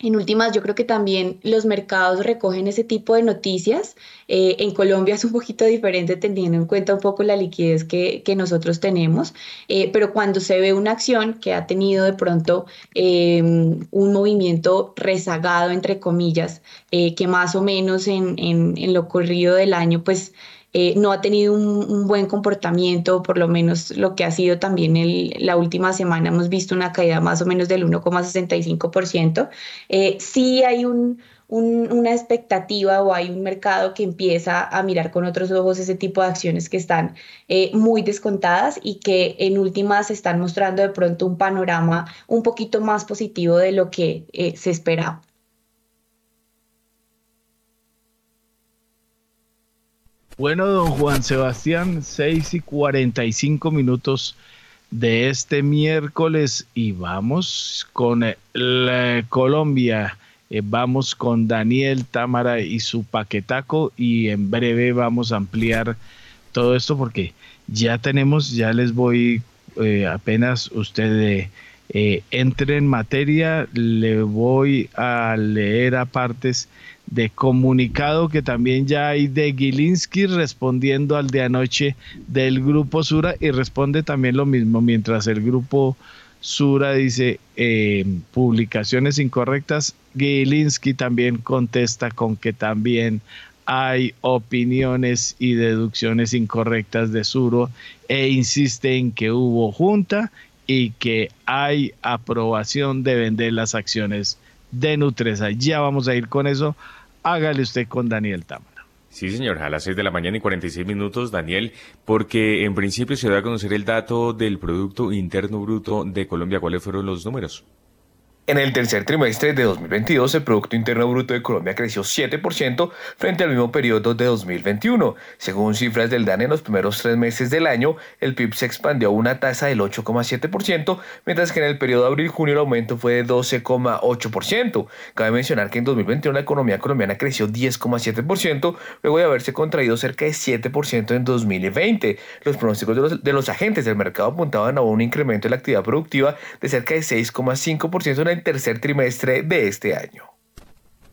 en últimas, yo creo que también los mercados recogen ese tipo de noticias. Eh, en Colombia es un poquito diferente teniendo en cuenta un poco la liquidez que, nosotros tenemos, eh, pero cuando se ve una acción que ha tenido de pronto em, un movimiento rezagado, entre comillas, eh, que más o menos en, en, lo corrido del año, pues eh, no ha tenido un, buen comportamiento, por lo menos lo que ha sido también la última semana hemos visto una caída más o menos del 1,65%. Eh, sí hay un, una expectativa o hay un mercado que empieza a mirar con otros ojos ese tipo de acciones que están eh, muy descontadas y que en últimas están mostrando de pronto un panorama un poquito más positivo de lo que se esperaba. Bueno, don Juan Sebastián, 6 y 45 minutos de este miércoles y vamos con eh, la Colombia. Eh, vamos con Daniel Támara y su paquetaco y en breve vamos a ampliar todo esto porque ya tenemos, ya les voy eh, apenas usted entre en materia, le voy a leer a partes de comunicado que también ya hay de Gilinski respondiendo al de anoche del grupo Sura y responde también lo mismo mientras el grupo Sura dice eh, publicaciones incorrectas, Gilinski también contesta con que también hay opiniones y deducciones incorrectas de Suro e insiste en que hubo junta y que hay aprobación de vender las acciones de Nutresa. Ya vamos a ir con eso. Hágale usted con Daniel Támara. Sí, señor, a las 6 de la mañana y 46 minutos, Daniel, porque en principio se da a conocer el dato del Producto Interno Bruto de Colombia. ¿Cuáles fueron los números? En el tercer trimestre de 2022, el Producto Interno Bruto de Colombia creció 7% frente al mismo periodo de 2021. Según cifras del DANE, en los primeros tres meses del año, el PIB se expandió a una tasa del 8,7%, mientras que en el periodo de abril-junio el aumento fue de 12,8%. Cabe mencionar que en 2021 la economía colombiana creció 10,7%, luego de haberse contraído cerca de 7% en 2020. Los pronósticos de los, de los agentes del mercado apuntaban a un incremento de la actividad productiva de cerca de 6,5% en el tercer trimestre de este año.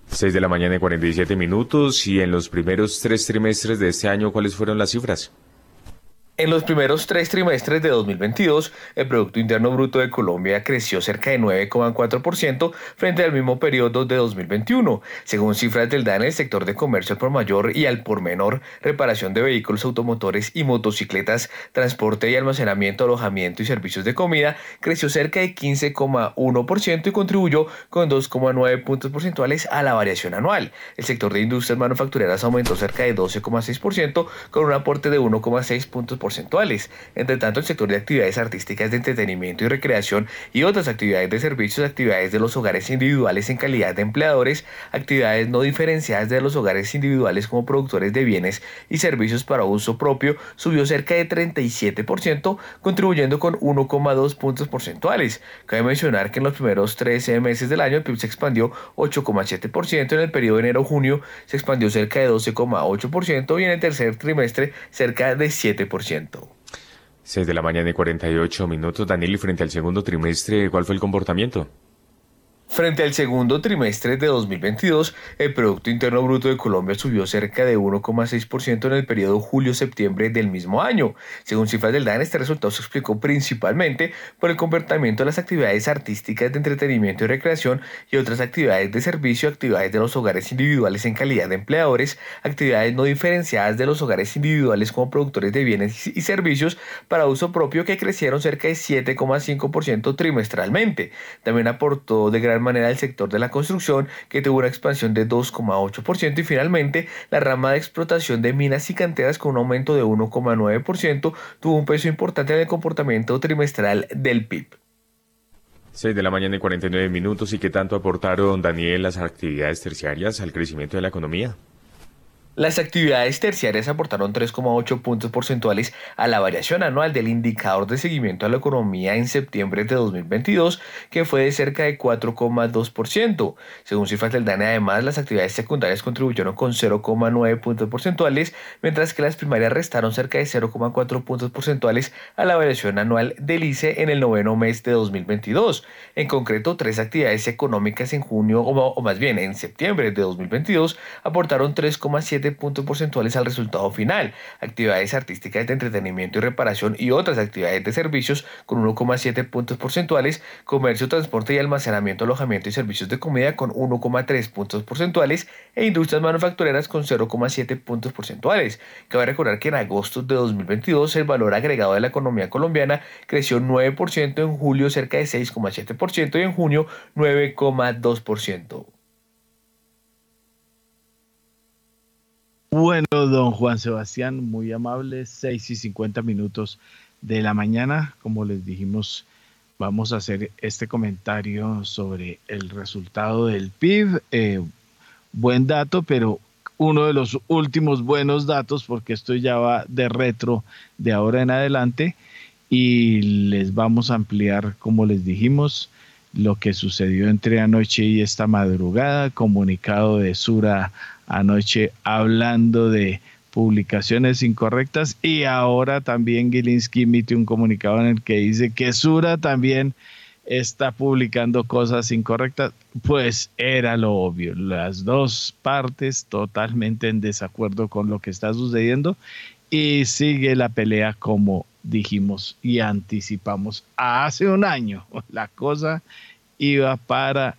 6 de la mañana y 47 minutos y en los primeros tres trimestres de este año, ¿cuáles fueron las cifras? En los primeros tres trimestres de 2022, el Producto Interno Bruto de Colombia creció cerca de 9,4% frente al mismo periodo de 2021. Según cifras del DAN, el sector de comercio al por mayor y al por menor, reparación de vehículos automotores y motocicletas, transporte y almacenamiento, alojamiento y servicios de comida, creció cerca de 15,1% y contribuyó con 2,9 puntos porcentuales a la variación anual. El sector de industrias manufactureras aumentó cerca de 12,6% con un aporte de 1,6 puntos porcentuales porcentuales. Entre tanto, el sector de actividades artísticas de entretenimiento y recreación y otras actividades de servicios, actividades de los hogares individuales en calidad de empleadores, actividades no diferenciadas de los hogares individuales como productores de bienes y servicios para uso propio, subió cerca de 37%, contribuyendo con 1,2 puntos porcentuales. Cabe mencionar que en los primeros 13 meses del año el PIB se expandió 8,7%, en el periodo enero-junio se expandió cerca de 12,8% y en el tercer trimestre cerca de 7%. 6 de la mañana y 48 minutos. Daniel, frente al segundo trimestre, ¿cuál fue el comportamiento? Frente al segundo trimestre de 2022, el Producto Interno Bruto de Colombia subió cerca de 1,6% en el periodo julio-septiembre del mismo año. Según cifras del DAN, este resultado se explicó principalmente por el comportamiento de las actividades artísticas de entretenimiento y recreación y otras actividades de servicio, actividades de los hogares individuales en calidad de empleadores, actividades no diferenciadas de los hogares individuales como productores de bienes y servicios para uso propio que crecieron cerca de 7,5% trimestralmente. También aportó de gran manera el sector de la construcción, que tuvo una expansión de 2,8%, y finalmente la rama de explotación de minas y canteras con un aumento de 1,9%, tuvo un peso importante en el comportamiento trimestral del PIB. 6 de la mañana y 49 minutos. ¿Y qué tanto aportaron, Daniel, las actividades terciarias al crecimiento de la economía? Las actividades terciarias aportaron 3,8 puntos porcentuales a la variación anual del indicador de seguimiento a la economía en septiembre de 2022, que fue de cerca de 4,2%. Según cifras del DANE, además, las actividades secundarias contribuyeron con 0,9 puntos porcentuales, mientras que las primarias restaron cerca de 0,4 puntos porcentuales a la variación anual del ICE en el noveno mes de 2022. En concreto, tres actividades económicas en junio, o más bien en septiembre de 2022, aportaron 3,7 puntos porcentuales al resultado final. Actividades artísticas de entretenimiento y reparación y otras actividades de servicios con 1,7 puntos porcentuales. Comercio, transporte y almacenamiento, alojamiento y servicios de comida con 1,3 puntos porcentuales. E industrias manufactureras con 0,7 puntos porcentuales. Cabe recordar que en agosto de 2022 el valor agregado de la economía colombiana creció 9%, en julio cerca de 6,7% y en junio 9,2%. Bueno, don Juan Sebastián, muy amable, 6 y 50 minutos de la mañana. Como les dijimos, vamos a hacer este comentario sobre el resultado del PIB. Eh, buen dato, pero uno de los últimos buenos datos, porque esto ya va de retro de ahora en adelante. Y les vamos a ampliar, como les dijimos, lo que sucedió entre anoche y esta madrugada, comunicado de Sura anoche hablando de publicaciones incorrectas y ahora también Gilinski emite un comunicado en el que dice que Sura también está publicando cosas incorrectas, pues era lo obvio, las dos partes totalmente en desacuerdo con lo que está sucediendo y sigue la pelea como dijimos y anticipamos hace un año. La cosa iba para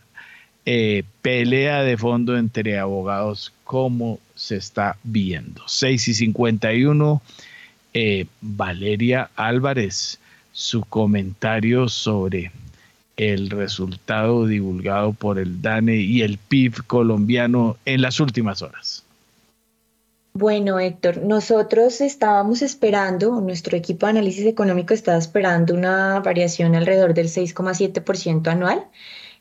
eh, pelea de fondo entre abogados como se está viendo. 6 y 51, eh, Valeria Álvarez, su comentario sobre el resultado divulgado por el DANE y el PIB colombiano en las últimas horas. Bueno, Héctor, nosotros estábamos esperando, nuestro equipo de análisis económico estaba esperando una variación alrededor del 6,7% anual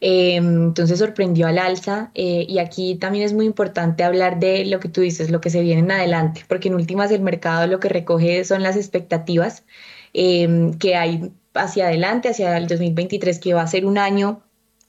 Em, entonces sorprendió al alza eh, y aquí también es muy importante hablar de lo que tú dices, lo que se viene en adelante, porque en últimas el mercado lo que recoge son las expectativas em, que hay hacia adelante, hacia el 2023, que va a ser un año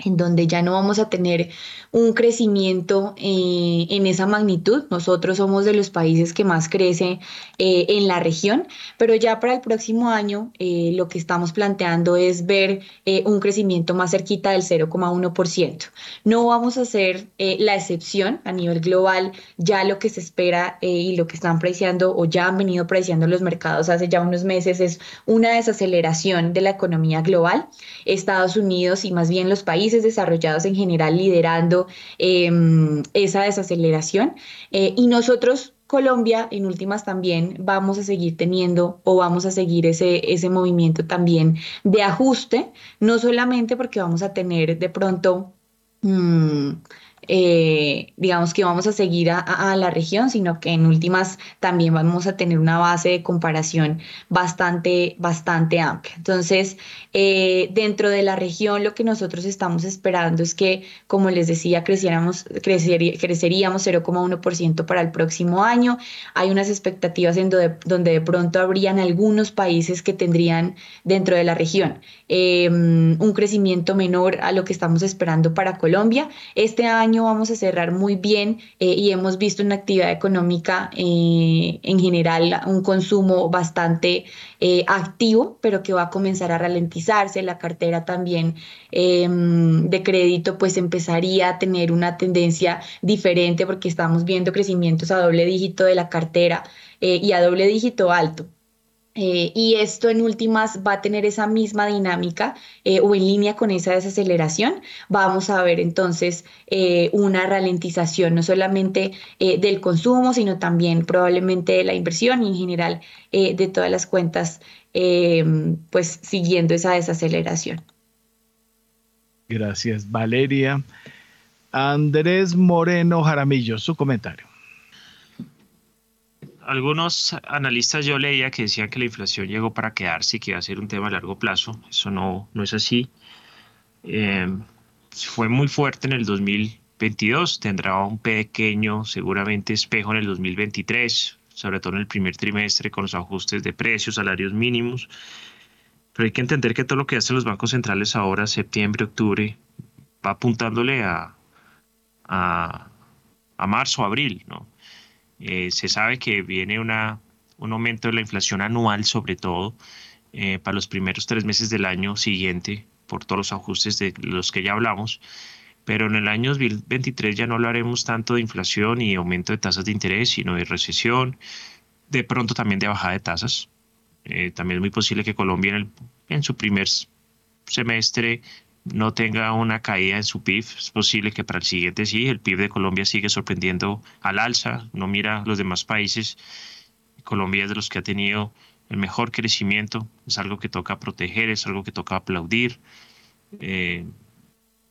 en donde ya no vamos a tener un crecimiento eh, en esa magnitud. Nosotros somos de los países que más crece eh, en la región, pero ya para el próximo año eh, lo que estamos planteando es ver un crecimiento más cerquita del 0,1%. No vamos a ser la excepción a nivel global, ya lo que se espera y lo que están preciando o ya han venido preciando los mercados hace ya unos meses es una desaceleración de la economía global. Estados Unidos y más bien los países desarrollados en general liderando Em, esa desaceleración. Eh, y nosotros Colombia, en últimas también vamos a seguir teniendo o vamos a seguir ese, ese movimiento también de ajuste, no solamente porque vamos a tener de pronto mm, eh, digamos que vamos a seguir a, la región, sino que en últimas también vamos a tener una base de comparación bastante, bastante amplia. Entonces, eh, dentro de la región lo que nosotros estamos esperando es que, como les decía, creciéramos, creceríamos 0,1% para el próximo año. Hay unas expectativas en donde, de pronto habrían algunos países que tendrían dentro de la región eh, un crecimiento menor a lo que estamos esperando para Colombia. Este año vamos a cerrar muy bien eh, y hemos visto una actividad económica eh, en general, un consumo bastante eh, activo, pero que va a comenzar a ralentizarse. La cartera también em, de crédito pues empezaría a tener una tendencia diferente porque estamos viendo crecimientos a doble dígito de la cartera y a doble dígito alto. Eh, y esto en últimas va a tener esa misma dinámica eh, o en línea con esa desaceleración. Vamos a ver entonces eh, una ralentización no solamente del consumo, sino también probablemente de la inversión y en general de todas las cuentas, pues siguiendo esa desaceleración. Gracias, Valeria. Andrés Moreno Jaramillo, su comentario algunos analistas yo leía que decían que la inflación llegó para quedarse y que iba a ser un tema a largo plazo. Eso no, no es así. Eh, fue muy fuerte en el 2022, tendrá un pequeño, seguramente espejo en el 2023, sobre todo en el primer trimestre con los ajustes de precios, salarios mínimos. Pero hay que entender que todo lo que hacen los bancos centrales ahora, septiembre, octubre, va apuntándole a, a, a marzo, abril, ¿no? Eh, se sabe que viene una, un aumento de la inflación anual, sobre todo eh, para los primeros tres meses del año siguiente, por todos los ajustes de los que ya hablamos. Pero en el año 2023 ya no hablaremos tanto de inflación y aumento de tasas de interés, sino de recesión, de pronto también de bajada de tasas. Eh, también es muy posible que Colombia en, su primer semestre no tenga una caída en su PIB. Es posible que para el siguiente sí, el PIB de Colombia sigue sorprendiendo al alza, no mira los demás países. Colombia es de los que ha tenido el mejor crecimiento, es algo que toca proteger, es algo que toca aplaudir. Eh,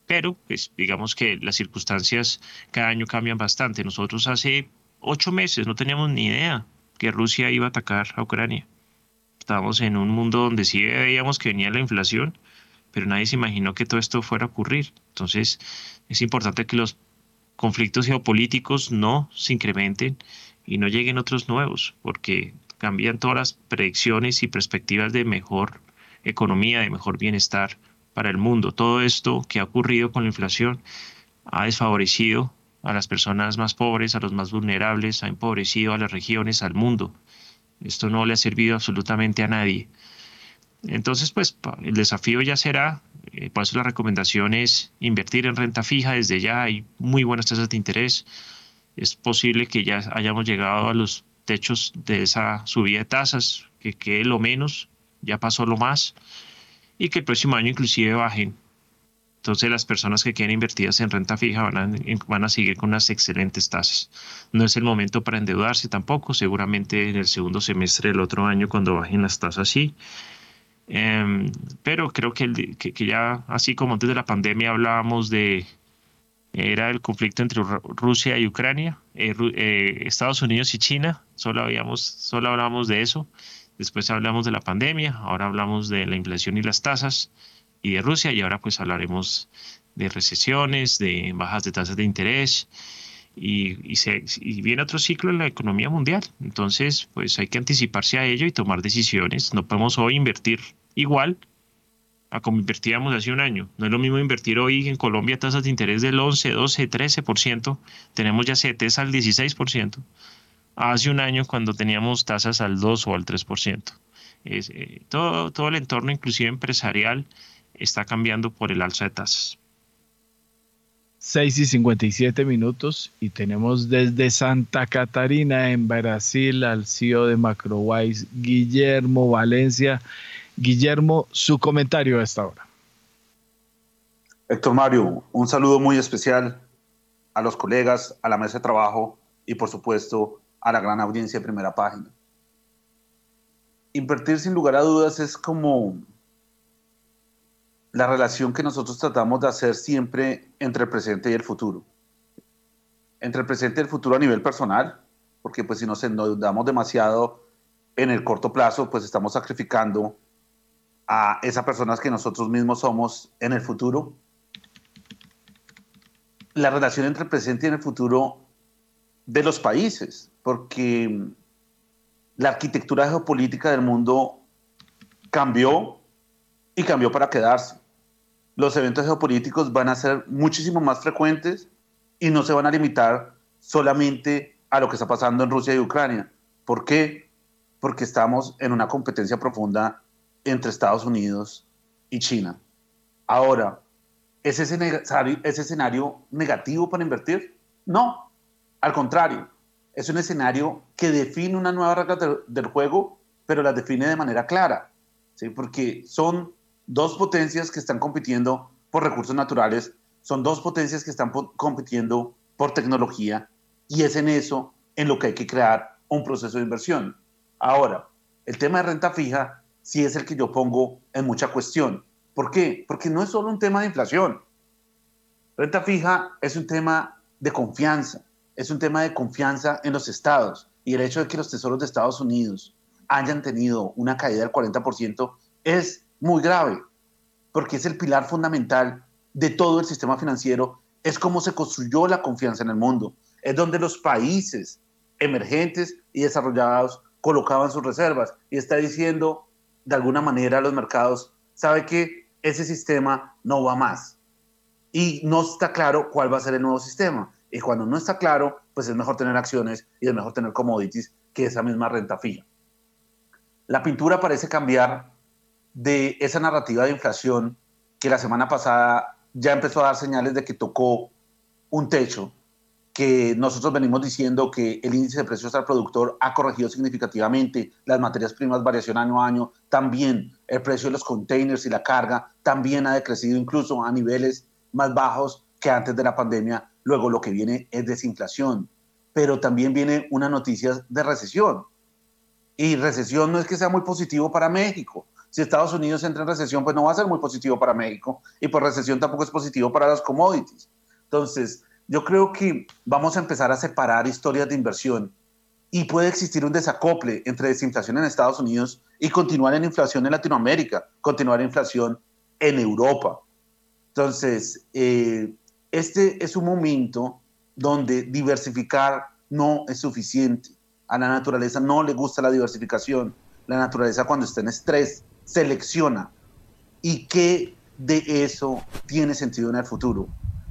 pero, pues, digamos que las circunstancias cada año cambian bastante. Nosotros hace ocho meses no teníamos ni idea que Rusia iba a atacar a Ucrania. Estábamos en un mundo donde sí veíamos que venía la inflación, pero nadie se imaginó que todo esto fuera a ocurrir. Entonces, es importante que los conflictos geopolíticos no se incrementen y no lleguen otros nuevos, porque cambian todas las predicciones y perspectivas de mejor economía, de mejor bienestar para el mundo. Todo esto que ha ocurrido con la inflación ha desfavorecido a las personas más pobres, a los más vulnerables, ha empobrecido a las regiones, al mundo. Esto no le ha servido absolutamente a nadie. Entonces, pues el desafío ya será, eh, por eso la recomendación es invertir en renta fija desde ya, hay muy buenas tasas de interés, es posible que ya hayamos llegado a los techos de esa subida de tasas, que quede lo menos, ya pasó lo más, y que el próximo año inclusive bajen. Entonces las personas que queden invertidas en renta fija van a, van a seguir con unas excelentes tasas. No es el momento para endeudarse tampoco, seguramente en el segundo semestre del otro año cuando bajen las tasas sí. Em, pero creo que, que, ya, así como antes de la pandemia hablábamos de, era el conflicto entre Rusia y Ucrania, eh, eh, Estados Unidos y China, solo, habíamos, solo hablamos de eso, después hablamos de la pandemia, ahora hablamos de la inflación y las tasas y de Rusia y ahora pues hablaremos de recesiones, de bajas de tasas de interés y, se, viene otro ciclo en la economía mundial. Entonces, pues hay que anticiparse a ello y tomar decisiones. No podemos hoy invertir igual a como invertíamos hace un año. No es lo mismo invertir hoy en Colombia tasas de interés del 11, 12, 13%. Tenemos ya CETES al 16%. Hace un año cuando teníamos tasas al 2 o al 3%. Es, eh, todo, todo el entorno, inclusive empresarial, está cambiando por el alza de tasas. 6 y 57 minutos y tenemos desde Santa Catarina en Brasil al CEO de Macrowise, Guillermo Valencia. Guillermo, su comentario a esta hora. Héctor Mario, un saludo muy especial a los colegas, a la mesa de trabajo y por supuesto a la gran audiencia de primera página. Invertir sin lugar a dudas es como la relación que nosotros tratamos de hacer siempre entre el presente y el futuro. Entre el presente y el futuro a nivel personal, porque pues si nos endeudamos demasiado en el corto plazo, pues estamos sacrificando a esas personas que nosotros mismos somos en el futuro. La relación entre el presente y el futuro de los países, porque la arquitectura geopolítica del mundo cambió y cambió para quedarse los eventos geopolíticos van a ser muchísimo más frecuentes y no se van a limitar solamente a lo que está pasando en Rusia y Ucrania. ¿Por qué? Porque estamos en una competencia profunda entre Estados Unidos y China. Ahora, ¿es ese, ese escenario negativo para invertir? No, al contrario, es un escenario que define una nueva regla del juego, pero la define de manera clara, ¿sí? porque son dos potencias que están compitiendo por recursos naturales, son dos potencias que están compitiendo por tecnología y es en eso en lo que hay que crear un proceso de inversión. Ahora, el tema de renta fija sí es el que yo pongo en mucha cuestión. ¿Por qué? Porque no es solo un tema de inflación. Renta fija es un tema de confianza, es un tema de confianza en los estados y el hecho de que los tesoros de Estados Unidos hayan tenido una caída del 40% es muy grave, porque es el pilar fundamental de todo el sistema financiero, es cómo se construyó la confianza en el mundo, es donde los países emergentes y desarrollados colocaban sus reservas y está diciendo de alguna manera a los mercados, sabe que ese sistema no va más y no está claro cuál va a ser el nuevo sistema. Y cuando no está claro, pues es mejor tener acciones y es mejor tener commodities que esa misma renta fija. La pintura parece cambiar de esa narrativa de inflación que la semana pasada ya empezó a dar señales de que tocó un techo, que nosotros venimos diciendo que el índice de precios al productor ha corregido significativamente, las materias primas variación año a año, también el precio de los containers y la carga también ha decrecido incluso a niveles más bajos que antes de la pandemia, luego lo que viene es desinflación, pero también viene una noticia de recesión. Y recesión no es que sea muy positivo para México, si Estados Unidos entra en recesión, pues no va a ser muy positivo para México y por recesión tampoco es positivo para las commodities. Entonces, yo creo que vamos a empezar a separar historias de inversión y puede existir un desacople entre desinflación en Estados Unidos y continuar en inflación en Latinoamérica, continuar en inflación en Europa. Entonces, eh, este es un momento donde diversificar no es suficiente. A la naturaleza no le gusta la diversificación. La naturaleza cuando está en estrés selecciona y qué de eso tiene sentido en el futuro.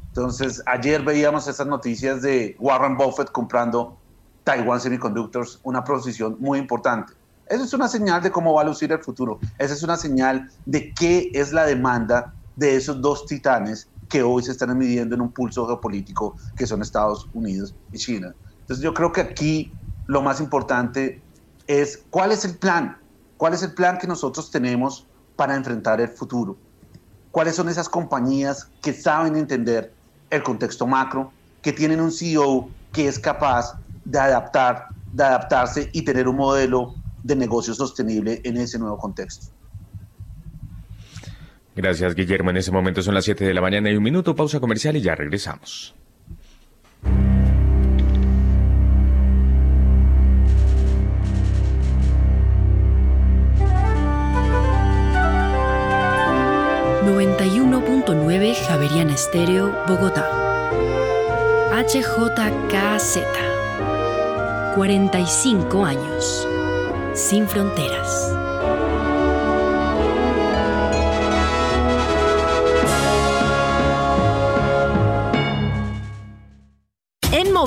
Entonces, ayer veíamos esas noticias de Warren Buffett comprando Taiwan Semiconductors, una posición muy importante. Eso es una señal de cómo va a lucir el futuro. Esa es una señal de qué es la demanda de esos dos titanes que hoy se están midiendo en un pulso geopolítico que son Estados Unidos y China. Entonces yo creo que aquí lo más importante es cuál es el plan, ¿Cuál es el plan que nosotros tenemos para enfrentar el futuro? ¿Cuáles son esas compañías que saben entender el contexto macro, que tienen un CEO que es capaz de adaptar, de adaptarse y tener un modelo de negocio sostenible en ese nuevo contexto? Gracias, Guillermo. En ese momento son las 7 de la mañana y un minuto, pausa comercial y ya regresamos. Javeriana Estéreo, Bogotá. HJKZ. 45 años. Sin fronteras.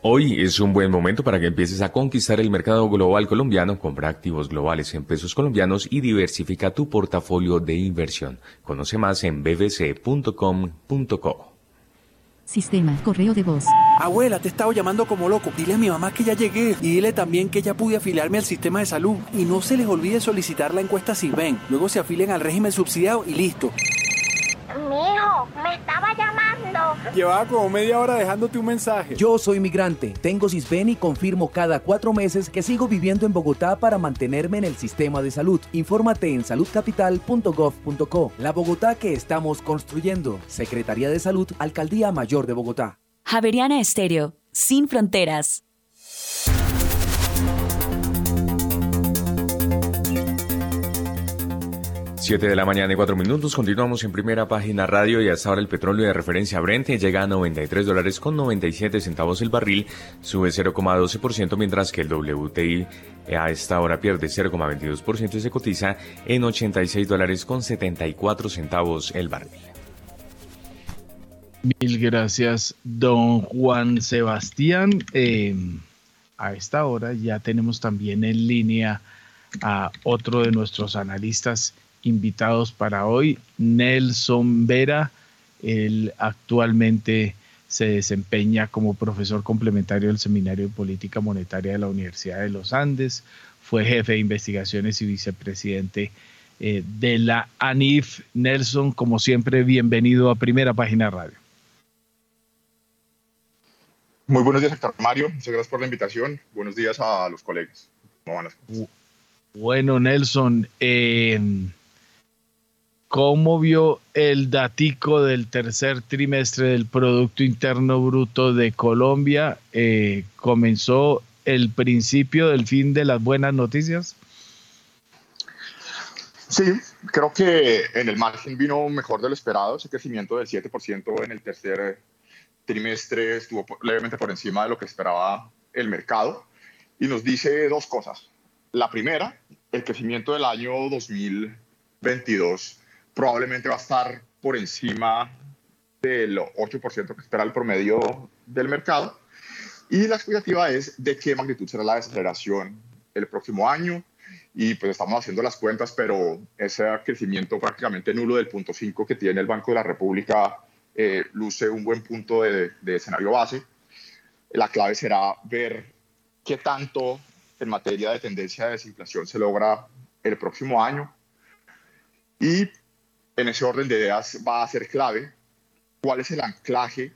Hoy es un buen momento para que empieces a conquistar el mercado global colombiano, compra activos globales en pesos colombianos y diversifica tu portafolio de inversión. Conoce más en bbc.com.co. Sistema, correo de voz. Abuela, te he estado llamando como loco. Dile a mi mamá que ya llegué y dile también que ya pude afiliarme al sistema de salud. Y no se les olvide solicitar la encuesta ven. Luego se afilian al régimen subsidiado y listo. Mijo, me estaba llamando. Llevaba como media hora dejándote un mensaje. Yo soy migrante, tengo CISBEN y confirmo cada cuatro meses que sigo viviendo en Bogotá para mantenerme en el sistema de salud. Infórmate en saludcapital.gov.co. La Bogotá que estamos construyendo. Secretaría de Salud, Alcaldía Mayor de Bogotá. Javeriana Estéreo, sin fronteras. 7 de la mañana y 4 minutos, continuamos en primera página radio y hasta ahora el petróleo de referencia Brent llega a 93 dólares con 97 centavos el barril, sube 0,12% mientras que el WTI a esta hora pierde 0,22% y se cotiza en 86 dólares con 74 centavos el barril. Mil gracias, don Juan Sebastián. Eh, a esta hora ya tenemos también en línea a otro de nuestros analistas invitados para hoy. Nelson Vera, él actualmente se desempeña como profesor complementario del Seminario de Política Monetaria de la Universidad de los Andes, fue jefe de investigaciones y vicepresidente eh, de la ANIF. Nelson, como siempre, bienvenido a Primera Página Radio. Muy buenos días, Héctor Mario. Muchas gracias por la invitación. Buenos días a los colegas. Bueno, Nelson, eh, ¿Cómo vio el datico del tercer trimestre del Producto Interno Bruto de Colombia? Eh, ¿Comenzó el principio del fin de las buenas noticias? Sí, creo que en el margen vino mejor de lo esperado. Ese crecimiento del 7% en el tercer trimestre estuvo levemente por encima de lo que esperaba el mercado y nos dice dos cosas. La primera, el crecimiento del año 2022 probablemente va a estar por encima del 8% que espera el promedio del mercado. Y la expectativa es de qué magnitud será la desaceleración el próximo año. Y pues estamos haciendo las cuentas, pero ese crecimiento prácticamente nulo del punto 5 que tiene el Banco de la República eh, luce un buen punto de, de escenario base. La clave será ver qué tanto en materia de tendencia de desinflación se logra el próximo año. Y en ese orden de ideas va a ser clave cuál es el anclaje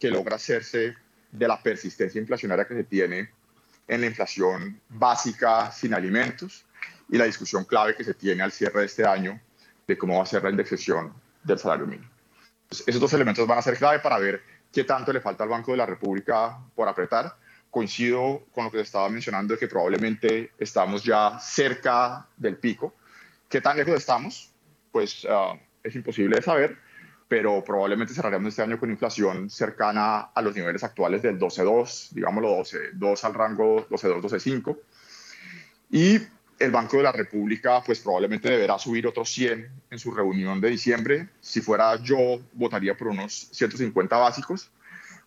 que logra hacerse de la persistencia inflacionaria que se tiene en la inflación básica sin alimentos y la discusión clave que se tiene al cierre de este año de cómo va a ser la indexación del salario mínimo. esos dos elementos van a ser clave para ver qué tanto le falta al Banco de la República por apretar, coincido con lo que estaba mencionando, de que probablemente estamos ya cerca del pico. ¿Qué tan lejos estamos? Pues ah, es imposible de saber, pero probablemente cerraremos este año con inflación cercana a los niveles actuales del 12.2, digámoslo 12.2 al rango 12.2, 12.5. Y el Banco de la República, pues probablemente deberá subir otros 100 en su reunión de diciembre. Si fuera yo, votaría por unos 150 básicos.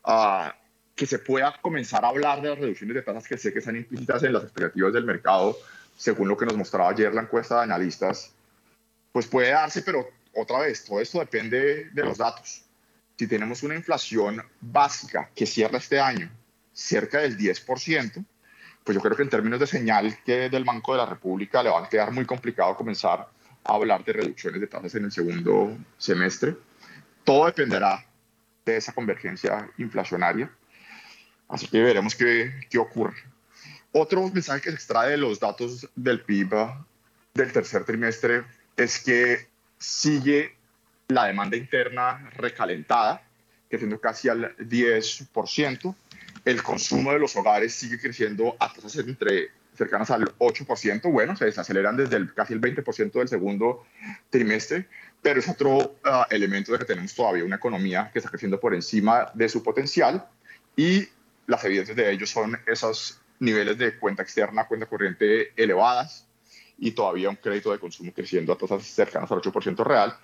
Uh, que se pueda comenzar a hablar de las reducciones de tasas que sé que están implícitas en las expectativas del mercado, según lo que nos mostraba ayer la encuesta de analistas, pues puede darse, pero otra vez, todo esto depende de los datos. Si tenemos una inflación básica que cierra este año cerca del 10%, pues yo creo que en términos de señal que del Banco de la República le va a quedar muy complicado comenzar a hablar de reducciones de tasas en el segundo semestre. Todo dependerá de esa convergencia inflacionaria. Así que veremos qué, qué ocurre. Otro mensaje que se extrae de los datos del PIB del tercer trimestre es que sigue la demanda interna recalentada, creciendo casi al 10%. El consumo de los hogares sigue creciendo a tasas entre cercanas al 8%. Bueno, se desaceleran desde el, casi el 20% del segundo trimestre, pero es otro uh, elemento de que tenemos todavía una economía que está creciendo por encima de su potencial y las evidencias de ello son esos niveles de cuenta externa, cuenta corriente elevadas y todavía un crédito de consumo creciendo a tasas cercanas al 8% real,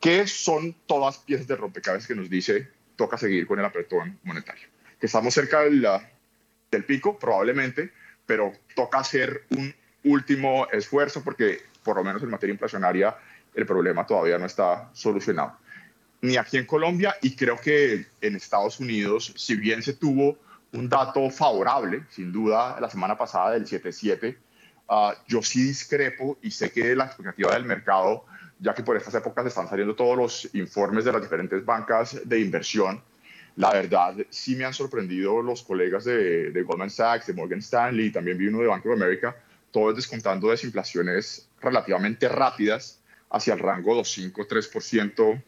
que son todas piezas de rompecabezas que nos dice toca seguir con el apretón monetario. Que estamos cerca del, del pico, probablemente, pero toca hacer un último esfuerzo porque por lo menos en materia inflacionaria el problema todavía no está solucionado. Ni aquí en Colombia y creo que en Estados Unidos, si bien se tuvo un dato favorable, sin duda, la semana pasada del 7.7. Uh, yo sí discrepo y sé que la expectativa del mercado, ya que por estas épocas están saliendo todos los informes de las diferentes bancas de inversión, la verdad sí me han sorprendido los colegas de, de Goldman Sachs, de Morgan Stanley, también vi uno de Bank of America, todos descontando desinflaciones relativamente rápidas hacia el rango 2,5-3%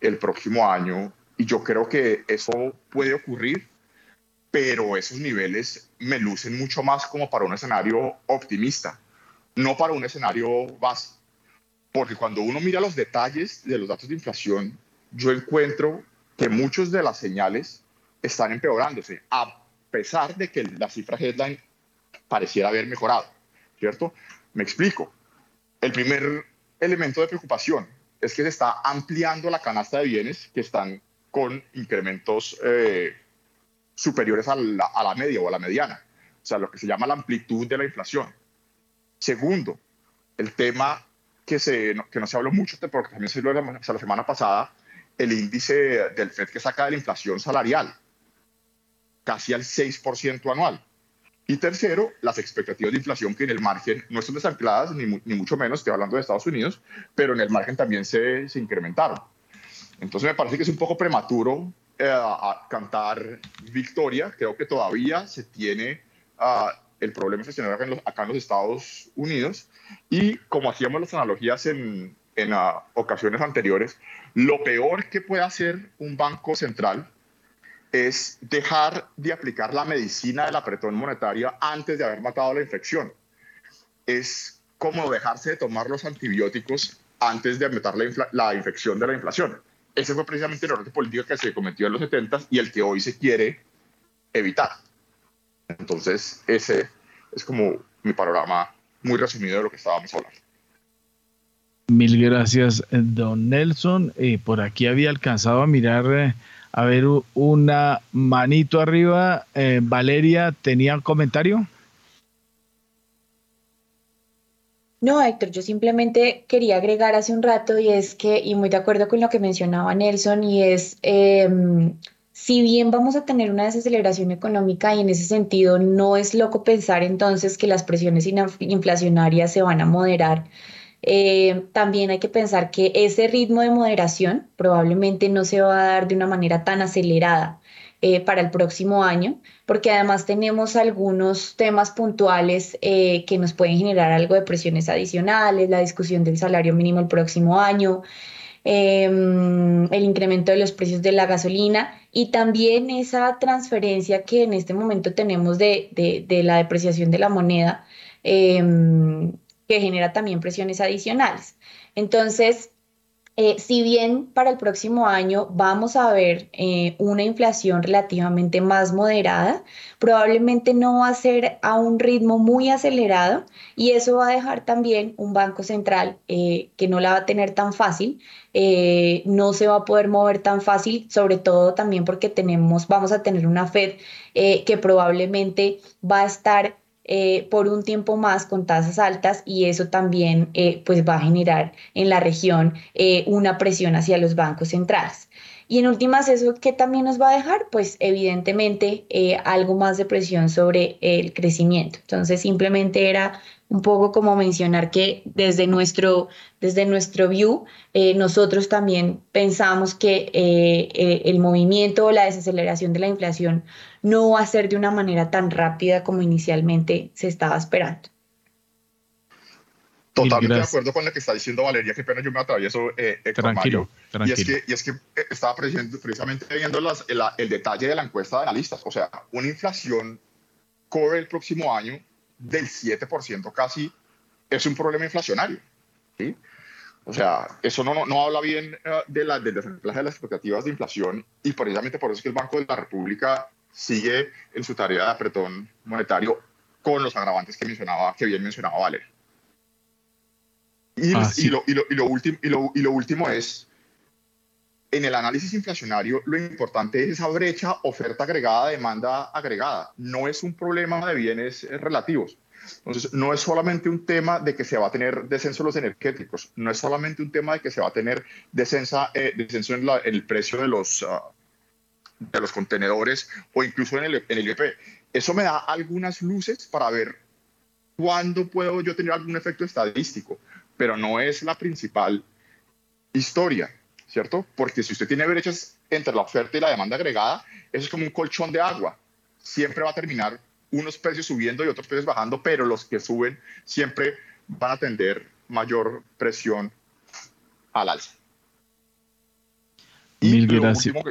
el próximo año. Y yo creo que eso puede ocurrir pero esos niveles me lucen mucho más como para un escenario optimista, no para un escenario base. Porque cuando uno mira los detalles de los datos de inflación, yo encuentro que muchas de las señales están empeorándose, a pesar de que la cifra headline pareciera haber mejorado, ¿cierto? Me explico. El primer elemento de preocupación es que se está ampliando la canasta de bienes que están con incrementos eh, superiores a la, media o a la mediana, o sea, lo que se llama la amplitud de la inflación. Segundo, el tema que, no se habló mucho, porque también se habló la, la semana pasada, el índice del FED que saca de la inflación salarial, casi al 6% anual. Y tercero, las expectativas de inflación que en el margen no están desancladas, ni, mucho menos, estoy hablando de Estados Unidos, pero en el margen también se, incrementaron. Entonces me parece que es un poco prematuro a cantar victoria. Creo que todavía se tiene uh, el problema acá en, los, Estados Unidos. Y como hacíamos las analogías en, en uh, ocasiones anteriores, lo peor que puede hacer un banco central es dejar de aplicar la medicina del apretón monetaria antes de haber matado la infección. Es como dejarse de tomar los antibióticos antes de la, la infección de la inflación ese fue precisamente el error de política que se cometió en los 70 y el que hoy se quiere evitar. Entonces, ese es como mi panorama muy resumido de lo que estábamos hablando. Mil gracias, don Nelson. Eh, por aquí había alcanzado a mirar, eh, a ver una manito arriba. Eh, Valeria, ¿tenía un comentario? No, Héctor, yo simplemente quería agregar hace un rato y es que, y muy de acuerdo con lo que mencionaba Nelson, y es, eh, si bien vamos a tener una desaceleración económica y en ese sentido no es loco pensar entonces que las presiones inflacionarias se van a moderar, eh, también hay que pensar que ese ritmo de moderación probablemente no se va a dar de una manera tan acelerada. Eh, para el próximo año, porque además tenemos algunos temas puntuales eh, que nos pueden generar algo de presiones adicionales, la discusión del salario mínimo el próximo año. em, el incremento de los precios de la gasolina y también esa transferencia que en este momento tenemos de, la depreciación de la moneda, em, que genera también presiones adicionales. Entonces, eh, si bien para el próximo año vamos a ver eh, una inflación relativamente más moderada, probablemente no va a ser a un ritmo muy acelerado y eso va a dejar también un banco central eh, que no la va a tener tan fácil, no se va a poder mover tan fácil, sobre todo también porque tenemos, vamos a tener una Fed que probablemente va a estar eh, por un tiempo más con tasas altas y eso también eh, pues va a generar en la región eh, una presión hacia los bancos centrales. Y en últimas, ¿eso qué también nos va a dejar? Pues evidentemente algo más de presión sobre el crecimiento. Entonces simplemente era un poco como mencionar que desde nuestro, desde nuestro view, eh, nosotros también pensamos que eh, eh, el movimiento o la desaceleración de la inflación no va a ser de una manera tan rápida como inicialmente se estaba esperando. Totalmente de acuerdo con lo que está diciendo Valeria, qué pena yo me atravieso, eh, tranquilo, Y es que, y es que estaba precisamente viendo las, el, el detalle de la encuesta de analistas. O sea, una inflación core el próximo año del 7% casi es un problema inflacionario. ¿sí? O sea, eso no, no habla bien eh, de, la, del de las expectativas de inflación y precisamente por eso es que el Banco de la República sigue en su tarea de apretón monetario con los agravantes que mencionaba, que bien mencionaba Valeria. Y, ah, y, lo, y, lo, y, lo lo, y lo último es, en el análisis inflacionario, lo importante es esa brecha oferta agregada, demanda agregada. No es un problema de bienes eh, relativos. Entonces, no es solamente un tema de que se va a tener descenso de los energéticos, no es solamente un tema de que se va a tener descenso, eh, descenso en, el precio de los, ah, de los contenedores o incluso en el, en el IEP. Eso me da algunas luces para ver cuándo puedo yo tener algún efecto estadístico, pero no es la principal historia. ¿cierto? Porque si usted tiene brechas entre la oferta y la demanda agregada, eso es como un colchón de agua. Siempre va a terminar unos precios subiendo y otros precios bajando, pero los que suben siempre van a tener mayor presión al alza. Y Mil gracias. Último,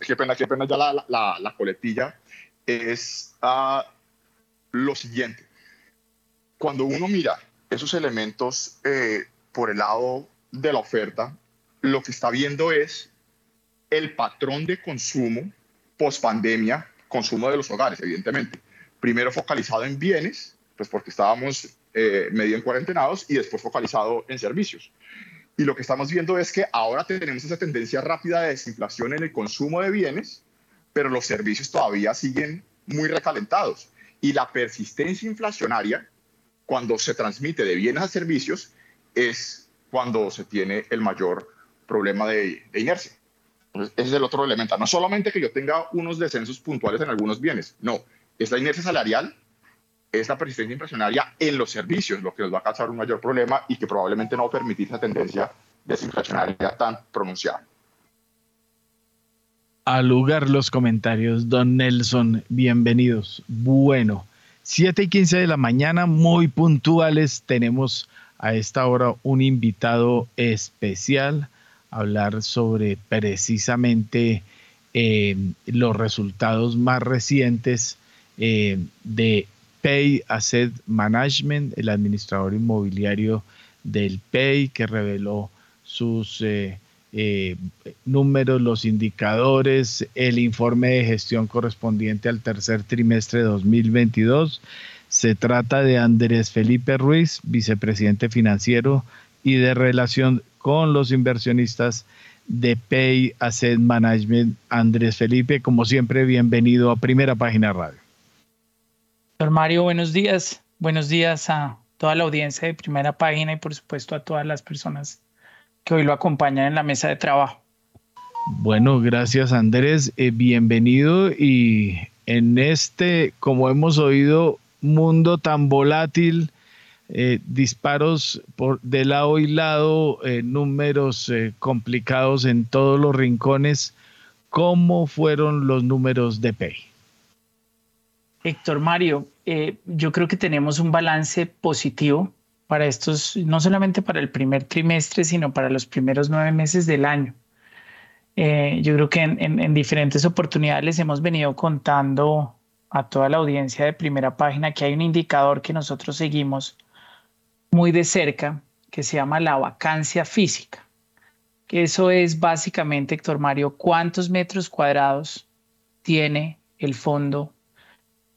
qué, pena, qué pena ya la, la, la coletilla, es uh, lo siguiente. Cuando uno mira esos elementos eh, por el lado de la oferta, lo que está viendo es el patrón de consumo post pandemia, consumo de los hogares, evidentemente. Primero focalizado en bienes, pues porque estábamos eh, medio en cuarentenados, y después focalizado en servicios. Y lo que estamos viendo es que ahora tenemos esa tendencia rápida de desinflación en el consumo de bienes, pero los servicios todavía siguen muy recalentados. Y la persistencia inflacionaria, cuando se transmite de bienes a servicios, es cuando se tiene el mayor problema de, inercia. ese es el otro elemento. No solamente que yo tenga unos descensos puntuales en algunos bienes, no, es la inercia salarial, es la persistencia inflacionaria en los servicios lo que nos va a causar un mayor problema y que probablemente no va a permitir esa tendencia desinflacionaria tan pronunciada. Al lugar los comentarios, don Nelson, bienvenidos. Bueno, 7 y 15 de la mañana, muy puntuales, tenemos a esta hora un invitado especial hablar sobre precisamente eh, los resultados más recientes eh, de Pay Asset Management, el administrador inmobiliario del Pay, que reveló sus eh, números, los indicadores, el informe de gestión correspondiente al tercer trimestre de 2022. Se trata de Andrés Felipe Ruiz, vicepresidente financiero y de relación con los inversionistas de Pay Asset Management. Andrés Felipe, como siempre, bienvenido a Primera Página Radio. Doctor Mario, buenos días. Buenos días a toda la audiencia de Primera Página y por supuesto a todas las personas que hoy lo acompañan en la mesa de trabajo. Bueno, gracias Andrés. Eh, bienvenido y en este, como hemos oído, mundo tan volátil, eh, disparos por de lado y lado, eh, números complicados en todos los rincones. ¿Cómo fueron los números de Pay? Héctor Mario, yo creo que tenemos un balance positivo para estos, no solamente para el primer trimestre, sino para los primeros nueve meses del año. Eh, yo creo que en, diferentes oportunidades hemos venido contando a toda la audiencia de primera página que hay un indicador que nosotros seguimos muy de cerca que se llama la vacancia física. Que eso es básicamente, Héctor Mario, cuántos metros cuadrados tiene el fondo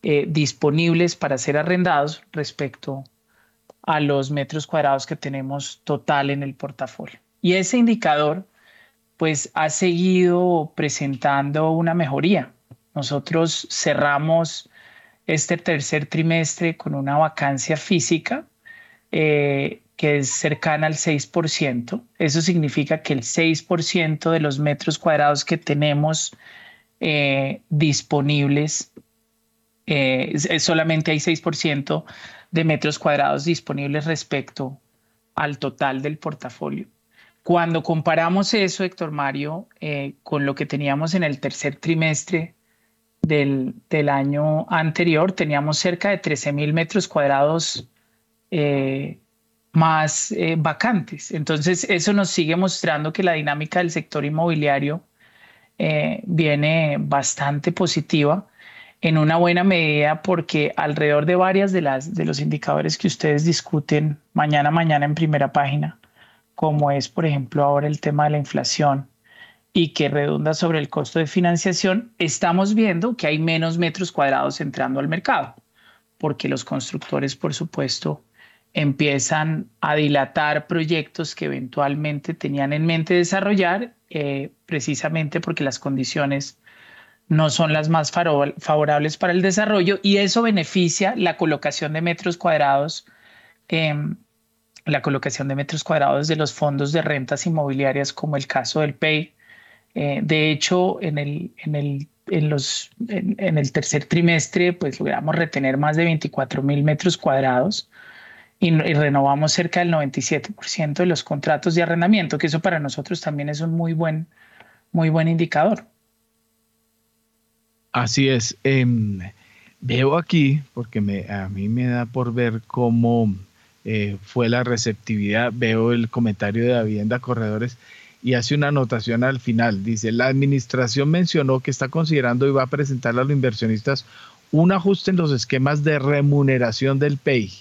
eh, disponibles para ser arrendados respecto a los metros cuadrados que tenemos total en el portafolio. Y ese indicador pues ha seguido presentando una mejoría. Nosotros cerramos este tercer trimestre con una vacancia física eh, que es cercana al 6%. Eso significa que el 6% de los metros cuadrados que tenemos eh, disponibles, eh, solamente hay 6% de metros cuadrados disponibles respecto al total del portafolio. Cuando comparamos eso, Héctor Mario, eh, con lo que teníamos en el tercer trimestre del, del año anterior, teníamos cerca de 13 mil metros cuadrados eh, más eh, vacantes. Entonces, eso nos sigue mostrando que la dinámica del sector inmobiliario viene bastante positiva en una buena medida porque alrededor de varias de las de los indicadores que ustedes discuten mañana mañana en primera página, como es por ejemplo ahora el tema de la inflación y que redunda sobre el costo de financiación, estamos viendo que hay menos metros cuadrados entrando al mercado, porque los constructores, por supuesto, empiezan a dilatar proyectos que eventualmente tenían en mente desarrollar, eh, precisamente porque las condiciones no son las más favorables para el desarrollo y eso beneficia la colocación de metros cuadrados, em, la colocación de metros cuadrados de los fondos de rentas inmobiliarias como el caso del PEI. Eh, de hecho, en el, en el, en los, en, el tercer trimestre, pues logramos retener más de 24 mil metros cuadrados y, y, renovamos cerca del 97% de los contratos de arrendamiento, que eso para nosotros también es un muy buen, muy buen indicador. Así es. Em, veo aquí, porque me, a mí me da por ver cómo eh, fue la receptividad, veo el comentario de la corredores y hace una anotación al final. Dice, la administración mencionó que está considerando y va a presentar a los inversionistas un ajuste en los esquemas de remuneración del PEI.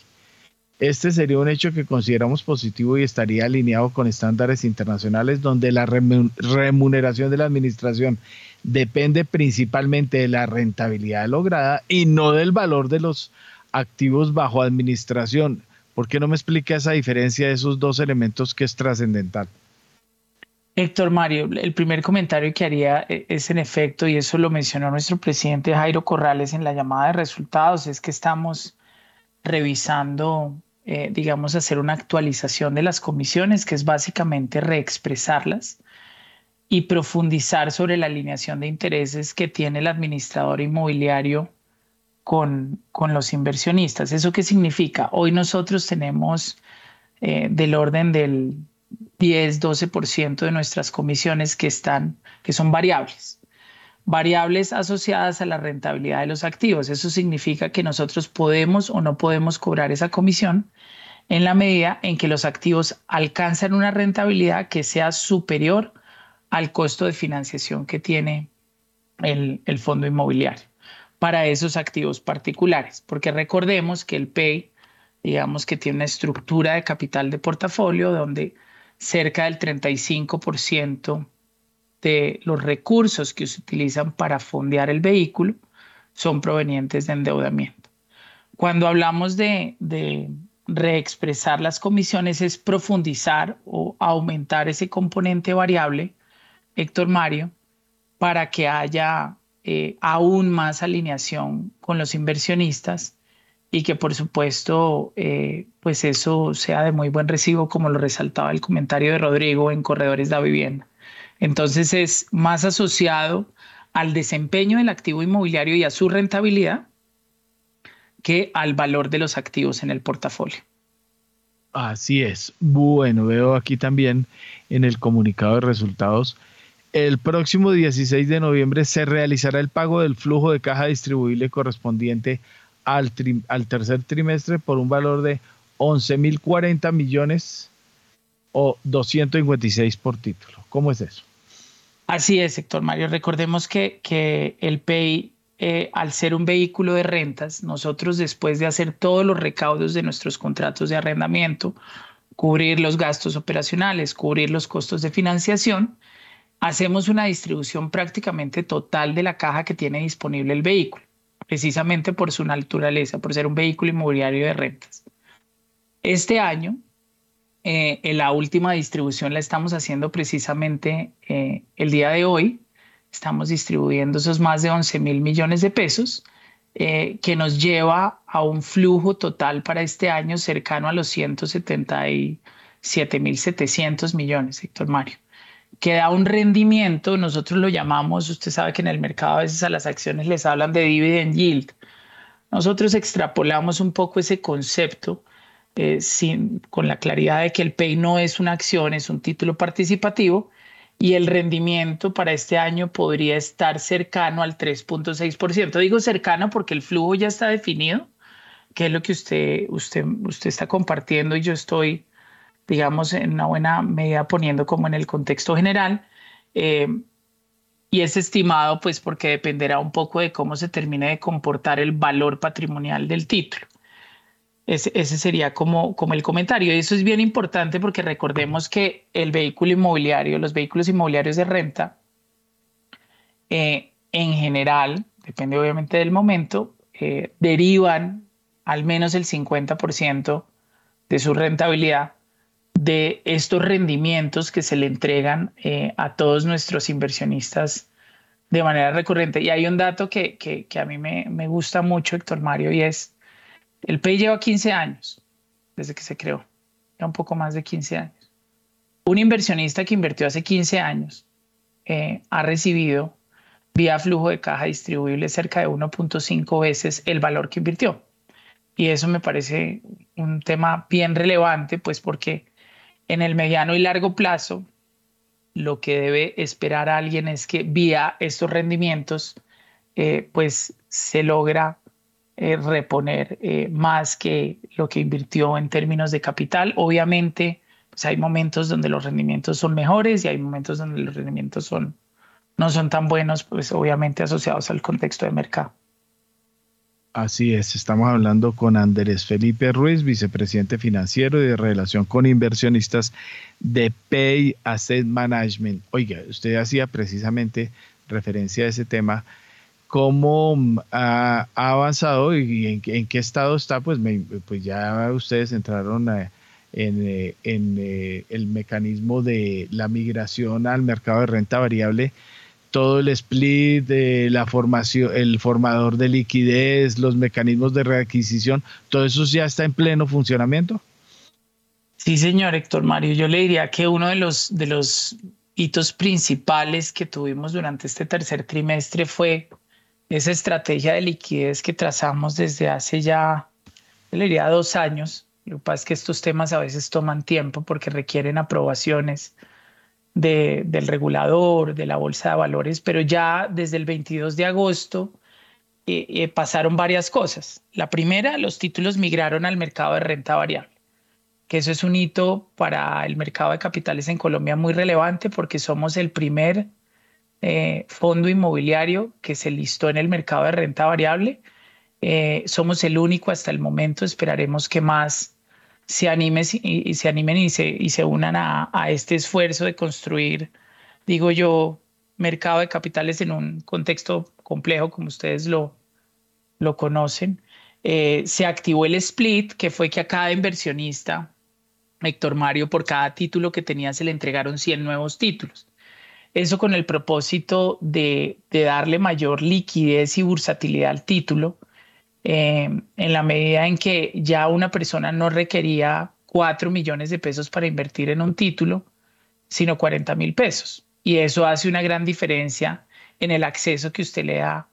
Este sería un hecho que consideramos positivo y estaría alineado con estándares internacionales donde la remuneración de la administración depende principalmente de la rentabilidad lograda y no del valor de los activos bajo administración. ¿Por qué no me explica esa diferencia de esos dos elementos que es trascendental? Héctor Mario, el primer comentario que haría eh, es en efecto, y eso lo mencionó nuestro presidente Jairo Corrales en la llamada de resultados, es que estamos revisando, eh, digamos, hacer una actualización de las comisiones, que es básicamente reexpresarlas y profundizar sobre la alineación de intereses que tiene el administrador inmobiliario con, con los inversionistas. ¿Eso qué significa? Hoy nosotros tenemos eh, del orden del 10-12% de nuestras comisiones que están, que son variables. Variables asociadas a la rentabilidad de los activos. Eso significa que nosotros podemos o no podemos cobrar esa comisión en la medida en que los activos alcanzan una rentabilidad que sea superior al costo de financiación que tiene el, fondo inmobiliario para esos activos particulares, porque recordemos que el PEI, digamos que tiene una estructura de capital de portafolio donde cerca del 35% de los recursos que se utilizan para fondear el vehículo son provenientes de endeudamiento. Cuando hablamos de, de reexpresar las comisiones es profundizar o aumentar ese componente variable Héctor Mario, para que haya eh, aún más alineación con los inversionistas y que por supuesto eh, pues eso sea de muy buen recibo como lo resaltaba el comentario de Rodrigo en Corredores de la Vivienda. Entonces es más asociado al desempeño del activo inmobiliario y a su rentabilidad que al valor de los activos en el portafolio. Así es. Bueno, veo aquí también en el comunicado de resultados el próximo 16 de noviembre se realizará el pago del flujo de caja distribuible correspondiente al, al tercer trimestre por un valor de 11.040 millones o 256 por título. ¿Cómo es eso? Así es, Héctor Mario. Recordemos que, que el PEI, eh, al ser un vehículo de rentas, nosotros después de hacer todos los recaudos de nuestros contratos de arrendamiento, cubrir los gastos operacionales, cubrir los costos de financiación, hacemos una distribución prácticamente total de la caja que tiene disponible el vehículo, precisamente por su naturaleza, por ser un vehículo inmobiliario de rentas. Este año, eh, en la última distribución la estamos haciendo precisamente eh, el día de hoy. Estamos distribuyendo esos más de 11 mil millones de pesos, eh, que nos lleva a un flujo total para este año cercano a los 177 mil 700 millones, Héctor Mario que da un rendimiento, nosotros lo llamamos, usted sabe que en el mercado a veces a las acciones les hablan de dividend yield. Nosotros extrapolamos un poco ese concepto eh, sin, con la claridad de que el PEI no es una acción, es un título participativo y el rendimiento para este año podría estar cercano al 3.6%. Digo cercano porque el flujo ya está definido, que es lo que usted, usted, usted está compartiendo y yo estoy digamos, en una buena medida poniendo como en el contexto general. Eh, y es estimado pues porque dependerá un poco de cómo se termine de comportar el valor patrimonial del título. Ese, ese, sería como, como el comentario. Y eso es bien importante porque recordemos que el vehículo inmobiliario, los vehículos inmobiliarios de renta, eh, en general, depende obviamente del momento, eh, derivan al menos el 50% de su rentabilidad de estos rendimientos que se le entregan eh, a todos nuestros inversionistas de manera recurrente. Y hay un dato que, que, a mí me, me, gusta mucho, Héctor Mario, y es, el PEI lleva 15 años desde que se creó, ya un poco más de 15 años. Un inversionista que invirtió hace 15 años eh, ha recibido vía flujo de caja distribuible cerca de 1.5 veces el valor que invirtió. Y eso me parece un tema bien relevante, pues porque en el mediano y largo plazo, lo que debe esperar alguien es que vía estos rendimientos, eh, pues se logra eh, reponer eh, más que lo que invirtió en términos de capital. Obviamente, pues hay momentos donde los rendimientos son mejores y hay momentos donde los rendimientos son, no son tan buenos, pues obviamente asociados al contexto de mercado. Así es, estamos hablando con Andrés Felipe Ruiz, vicepresidente financiero de relación con inversionistas de Pay Asset Management. Oiga, usted hacía precisamente referencia a ese tema. ¿Cómo mm, ha, avanzado y en, qué estado está? Pues, pues ya ustedes entraron en, eh, en eh, el mecanismo de la migración al mercado de renta variable todo el split, la formación, el formador de liquidez, los mecanismos de readquisición, todo eso ya está en pleno funcionamiento. Sí, señor Héctor Mario, yo le diría que uno de los, de los hitos principales que tuvimos durante este tercer trimestre fue esa estrategia de liquidez que trazamos desde hace ya, le diría, dos años. Lo que pasa es que estos temas a veces toman tiempo porque requieren aprobaciones del regulador, de la bolsa de valores, pero ya desde el 22 de agosto eh, eh, pasaron varias cosas. La primera, los títulos migraron al mercado de renta variable, que eso es un hito para el mercado de capitales en Colombia muy relevante porque somos el primer eh, fondo inmobiliario que se listó en el mercado de renta variable. somos el único hasta el momento, esperaremos que más se, animen y se, unan a, este esfuerzo de construir, digo yo, mercado de capitales en un contexto complejo como ustedes lo, conocen. Eh, se activó el split, que fue que a cada inversionista, Héctor Mario, por cada título que tenía se le entregaron 100 nuevos títulos. Eso con el propósito de, de darle mayor liquidez y versatilidad al título Em, en la medida en que ya una persona no requería 4 millones de pesos para invertir en un título, sino 40 mil pesos. Y eso hace una gran diferencia en el acceso que usted le da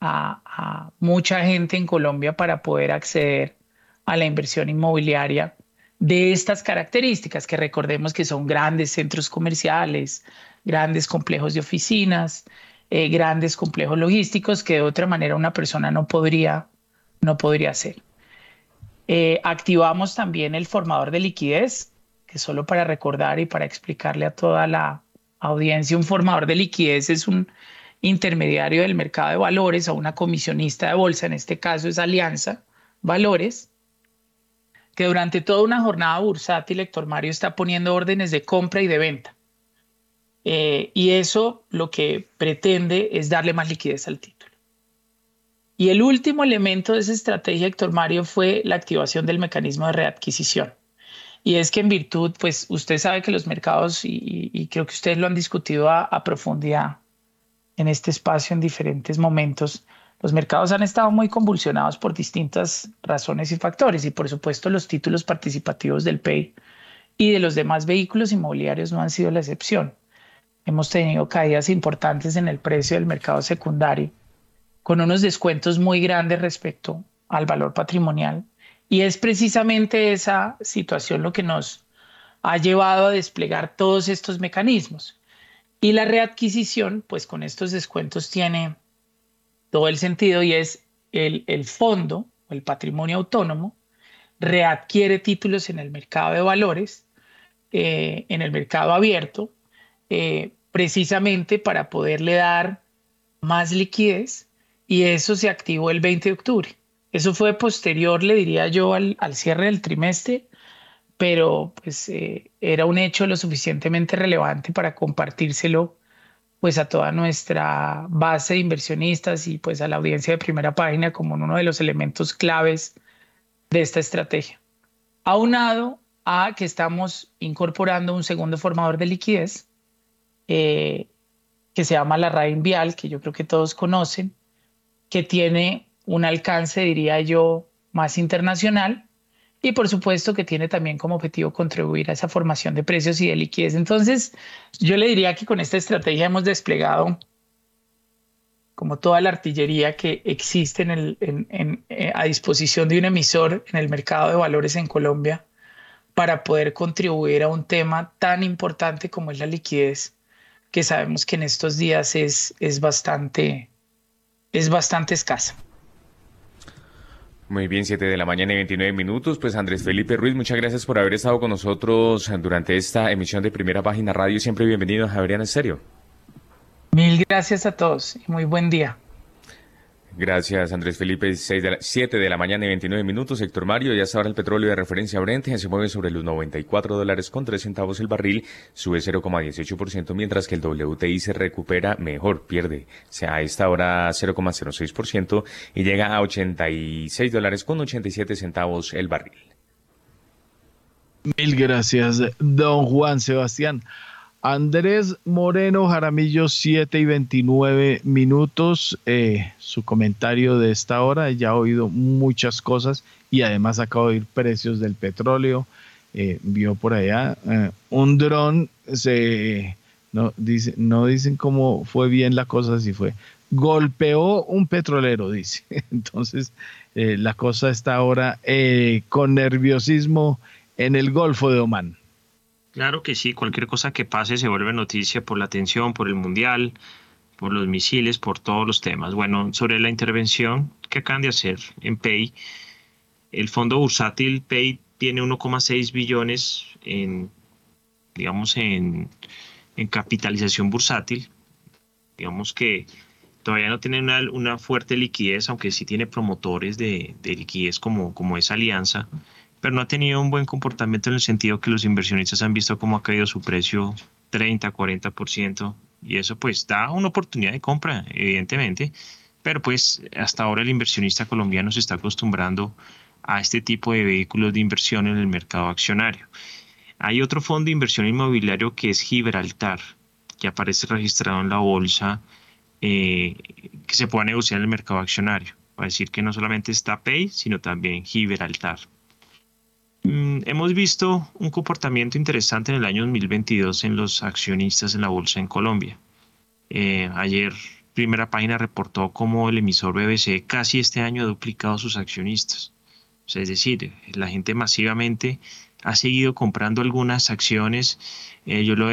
a, mucha gente en Colombia para poder acceder a la inversión inmobiliaria de estas características, que recordemos que son grandes centros comerciales, grandes complejos de oficinas, eh, grandes complejos logísticos que de otra manera una persona no podría no podría ser. Eh, activamos también el formador de liquidez, que solo para recordar y para explicarle a toda la audiencia, un formador de liquidez es un intermediario del mercado de valores o una comisionista de bolsa, en este caso es Alianza Valores, que durante toda una jornada bursátil, Héctor Mario está poniendo órdenes de compra y de venta. Eh, y eso lo que pretende es darle más liquidez al título. Y el último elemento de esa estrategia, Héctor Mario, fue la activación del mecanismo de readquisición. Y es que en virtud, pues usted sabe que los mercados, y, creo que ustedes lo han discutido a, profundidad en este espacio en diferentes momentos, los mercados han estado muy convulsionados por distintas razones y factores, y por supuesto los títulos participativos del PEI y de los demás vehículos inmobiliarios no han sido la excepción. Hemos tenido caídas importantes en el precio del mercado secundario, con unos descuentos muy grandes respecto al valor patrimonial y es precisamente esa situación lo que nos ha llevado a desplegar todos estos mecanismos. Y la readquisición, pues con estos descuentos tiene todo el sentido y es el, el fondo o el patrimonio autónomo readquiere títulos en el mercado de valores, eh, en el mercado abierto, eh, precisamente para poderle dar más liquidez y eso se activó el 20 de octubre. Eso fue posterior, le diría yo, al, cierre del trimestre, pero pues eh, era un hecho lo suficientemente relevante para compartírselo pues a toda nuestra base de inversionistas y pues a la audiencia de primera página como uno de los elementos claves de esta estrategia. Aunado a que estamos incorporando un segundo formador de liquidez eh, que se llama la RAIN Vial, que yo creo que todos conocen, que tiene un alcance, diría yo, más internacional y por supuesto que tiene también como objetivo contribuir a esa formación de precios y de liquidez. Entonces, yo le diría que con esta estrategia hemos desplegado como toda la artillería que existe en el, eh, a disposición de un emisor en el mercado de valores en Colombia para poder contribuir a un tema tan importante como es la liquidez, que sabemos que en estos días es, es, bastante, es bastante escasa. Muy bien, 7 de la mañana y 29 minutos. Pues Andrés Felipe Ruiz, muchas gracias por haber estado con nosotros durante esta emisión de Primera Página Radio. Siempre bienvenido a Javeriana Estéreo. Mil gracias a todos y muy buen día. Gracias, Andrés Felipe. 7 de la mañana y 29 minutos. Héctor Mario, ya está ahora el petróleo de referencia Brent se mueve sobre los 94 dólares con 3 centavos el barril, sube 0,18%, mientras que el WTI se recupera mejor, pierde sea, a esta hora 0,06% y llega a 86 dólares con 87 centavos el barril. Mil gracias, don Juan Sebastián. Andrés Moreno Jaramillo, 7 y 29 minutos. Eh, su comentario de esta hora, ya ha oído muchas cosas y además acabo de oír precios del petróleo. Eh, vio por allá eh, un dron, se, no, dice, no dicen cómo fue bien la cosa, si fue. Golpeó un petrolero, dice. Entonces, la cosa está ahora con nerviosismo en el Golfo de Omán. Claro que sí, cualquier cosa que pase se vuelve noticia por la atención, por el mundial, por los misiles, por todos los temas. Bueno, sobre la intervención que acaban de hacer en PEI, el fondo bursátil PEI tiene 1,6 billones en, digamos, en, capitalización bursátil. Digamos que todavía no tiene una, fuerte liquidez, aunque sí tiene promotores de, de liquidez como esa alianza pero no ha tenido un buen comportamiento en el sentido que los inversionistas han visto cómo ha caído su precio 30, 40%, y eso pues da una oportunidad de compra, evidentemente, pero pues hasta ahora el inversionista colombiano se está acostumbrando a este tipo de vehículos de inversión en el mercado accionario. Hay otro fondo de inversión inmobiliario que es Gibraltar, que aparece registrado en la bolsa, eh, que se puede negociar en el mercado accionario. Va a decir que no solamente está Pay, sino también Gibraltar. Mm, hemos visto un comportamiento interesante en el año 2022 en los accionistas en la bolsa en Colombia. Eh, ayer primera página reportó cómo el emisor BBC casi este año ha duplicado sus accionistas. es decir, la gente masivamente ha seguido comprando algunas acciones. Eh, yo lo,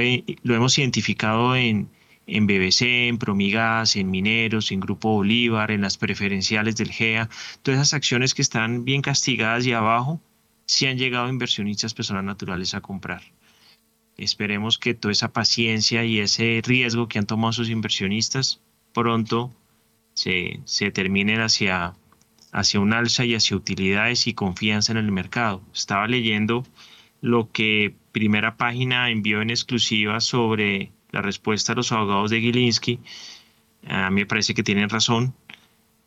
lo, hemos identificado en, en BBC, en Promigas, en Mineros, en Grupo Bolívar, en las preferenciales del GEA, todas esas acciones que están bien castigadas y abajo, sí han llegado inversionistas personas naturales a comprar. Esperemos que toda esa paciencia y ese riesgo que han tomado sus inversionistas pronto se, se terminen hacia, hacia un alza y hacia utilidades y confianza en el mercado. Estaba leyendo lo que primera página envió en exclusiva sobre la respuesta a los abogados de Gilinski. A mí me parece que tienen razón,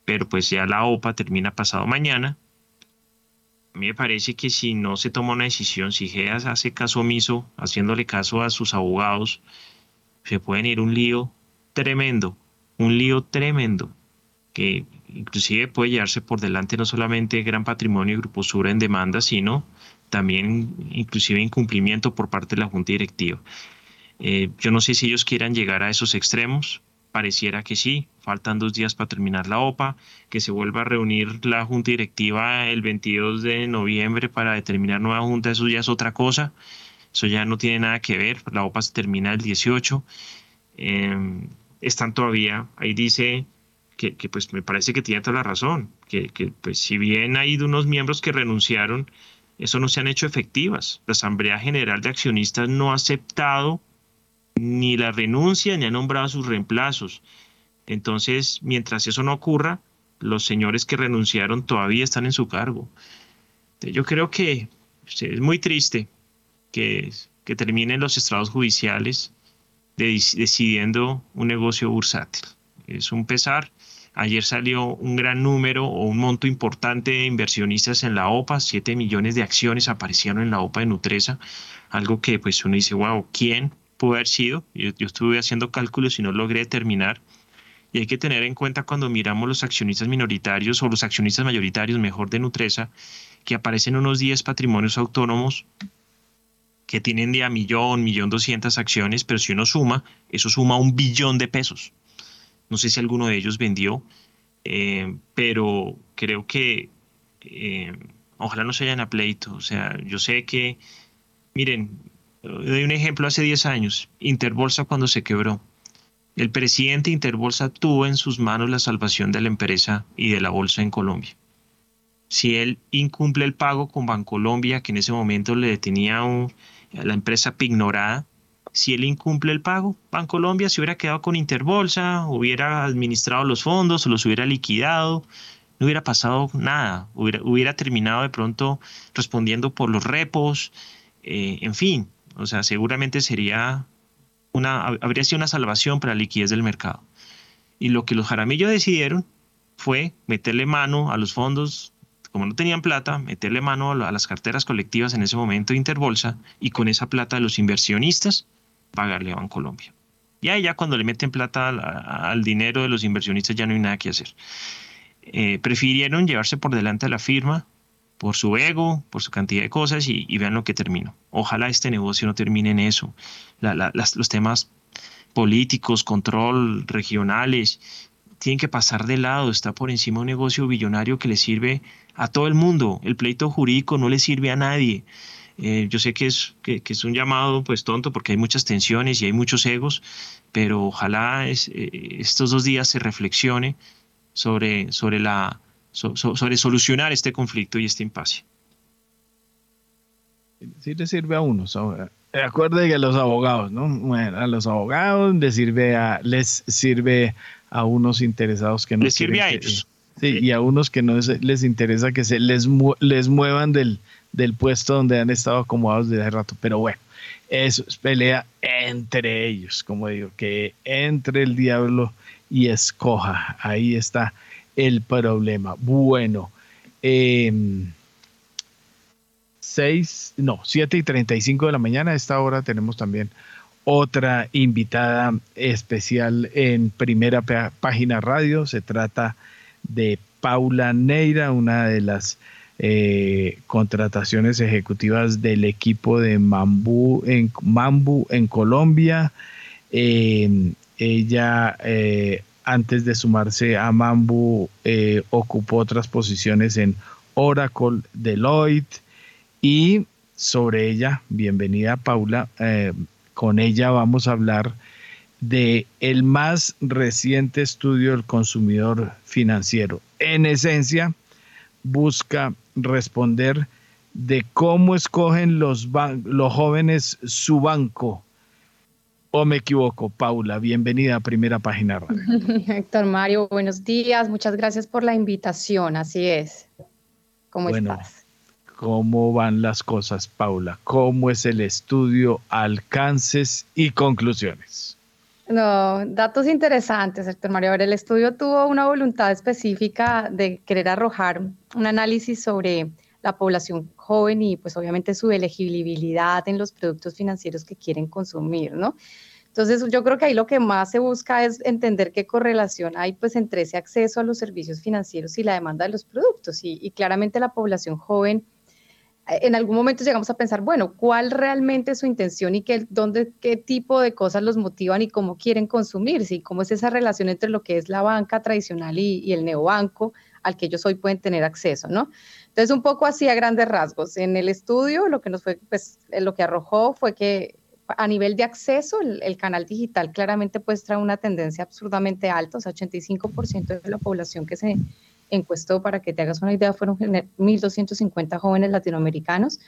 pero pues ya la OPA termina pasado mañana. Mí me parece que si no se toma una decisión, si GEAS hace caso omiso, haciéndole caso a sus abogados, se puede ir un lío tremendo, un lío tremendo, que inclusive puede llevarse por delante no solamente Gran Patrimonio y Grupo Sur en demanda, sino también inclusive incumplimiento por parte de la Junta Directiva. Eh, yo no sé si ellos quieran llegar a esos extremos, pareciera que sí, faltan dos días para terminar la OPA, que se vuelva a reunir la Junta Directiva el 22 de noviembre para determinar nueva Junta, eso ya es otra cosa, eso ya no tiene nada que ver, la OPA se termina el 18, em, están todavía, ahí dice que, pues me parece que tiene toda la razón, que, que pues si bien hay unos miembros que renunciaron, eso no se han hecho efectivas. La Asamblea General de Accionistas no ha aceptado ni la renuncia ni ha nombrado sus reemplazos. Entonces, mientras eso no ocurra, los señores que renunciaron todavía están en su cargo. Yo creo que es muy triste que, que terminen los estrados judiciales decidiendo un negocio bursátil. Es un pesar. Ayer salió un gran número o un monto importante de inversionistas en la OPA, 7 millones de acciones aparecieron en la OPA de Nutresa, algo que pues uno dice, wow, ¿quién? Pudo haber sido. Yo, estuve haciendo cálculos y no logré determinar. Y hay que tener en cuenta cuando miramos los accionistas minoritarios o los accionistas mayoritarios, mejor de Nutresa, que aparecen unos 10 patrimonios autónomos que tienen de a millón, millón doscientas acciones, pero si uno suma, eso suma un billón de pesos. No sé si alguno de ellos vendió, eh, pero creo que eh, ojalá no se hayan a pleito. O sea, yo sé que, miren, Doy un ejemplo hace 10 años, Interbolsa cuando se quebró. El presidente Interbolsa tuvo en sus manos la salvación de la empresa y de la bolsa en Colombia. Si él incumple el pago con Bancolombia, que en ese momento le detenía a la empresa pignorada, si él incumple el pago, Bancolombia se hubiera quedado con Interbolsa, hubiera administrado los fondos, los hubiera liquidado, no hubiera pasado nada, hubiera, terminado de pronto respondiendo por los repos, eh, en fin, o sea, seguramente sería una, habría sido una salvación para la liquidez del mercado. Y lo que los Jaramillo decidieron fue meterle mano a los fondos, como no tenían plata, meterle mano a, las carteras colectivas en ese momento de Interbolsa y con esa plata de los inversionistas pagarle a Bancolombia. Y ahí ya cuando le meten plata al, dinero de los inversionistas ya no hay nada que hacer. Eh, prefirieron llevarse por delante a la firma por su ego, por su cantidad de cosas y, vean lo que terminó. Ojalá este negocio no termine en eso. los temas políticos, control, regionales, tienen que pasar de lado. Está por encima un negocio billonario que le sirve a todo el mundo. El pleito jurídico no le sirve a nadie. Eh, yo sé que es, que, es un llamado pues tonto porque hay muchas tensiones y hay muchos egos, pero ojalá eh, estos dos días se reflexione sobre, sobre la sobre solucionar este conflicto y este impasse. Sí le sirve a unos. Acuerde que a los abogados, ¿no? Bueno, a los abogados les sirve a, les sirve a unos interesados que no les sirve a ellos. sí, y a unos que no les, interesa que se les, les muevan del, del puesto donde han estado acomodados desde hace rato. Pero bueno, eso es pelea entre ellos, como digo, que entre el diablo y escoja. Ahí está el problema. Bueno, eh, no, 7 y 35 de la mañana. A esta hora tenemos también otra invitada especial en primera página radio. Se trata de Paula Neira, una de las eh, contrataciones ejecutivas del equipo de Mambu en, Mambu en Colombia. Eh, ella eh, antes de sumarse a Mambu, eh, ocupó otras posiciones en Oracle, Deloitte y sobre ella, bienvenida Paula, eh, con ella vamos a hablar de el más reciente estudio del consumidor financiero. En esencia, busca responder de cómo escogen los, los jóvenes su banco. ¿O me equivoco, Paula? Bienvenida a Primera Página Radio. Héctor Mario, buenos días. Muchas gracias por la invitación. Así es. ¿Cómo estás? ¿Cómo van las cosas, Paula? ¿Cómo es el estudio, alcances y conclusiones? No, datos interesantes, Héctor Mario. A ver, el estudio tuvo una voluntad específica de querer arrojar un análisis sobre la población joven y pues obviamente su elegibilidad en los productos financieros que quieren consumir, ¿no? Entonces yo creo que ahí lo que más se busca es entender qué correlación hay pues entre ese acceso a los servicios financieros y la demanda de los productos y, y claramente la población joven eh, en algún momento llegamos a pensar, bueno, ¿cuál realmente es su intención y qué, dónde, qué tipo de cosas los motivan y cómo quieren consumirse y cómo es esa relación entre lo que es la banca tradicional y, y el neobanco al que ellos hoy pueden tener acceso, ¿no? Entonces, un poco así a grandes rasgos. En el estudio, lo que nos fue, pues, eh, lo que arrojó fue que a nivel de acceso, el, canal digital claramente muestra una tendencia absurdamente alta, o sea, 85% de la población que se encuestó, para que te hagas una idea, fueron 1.250 jóvenes latinoamericanos.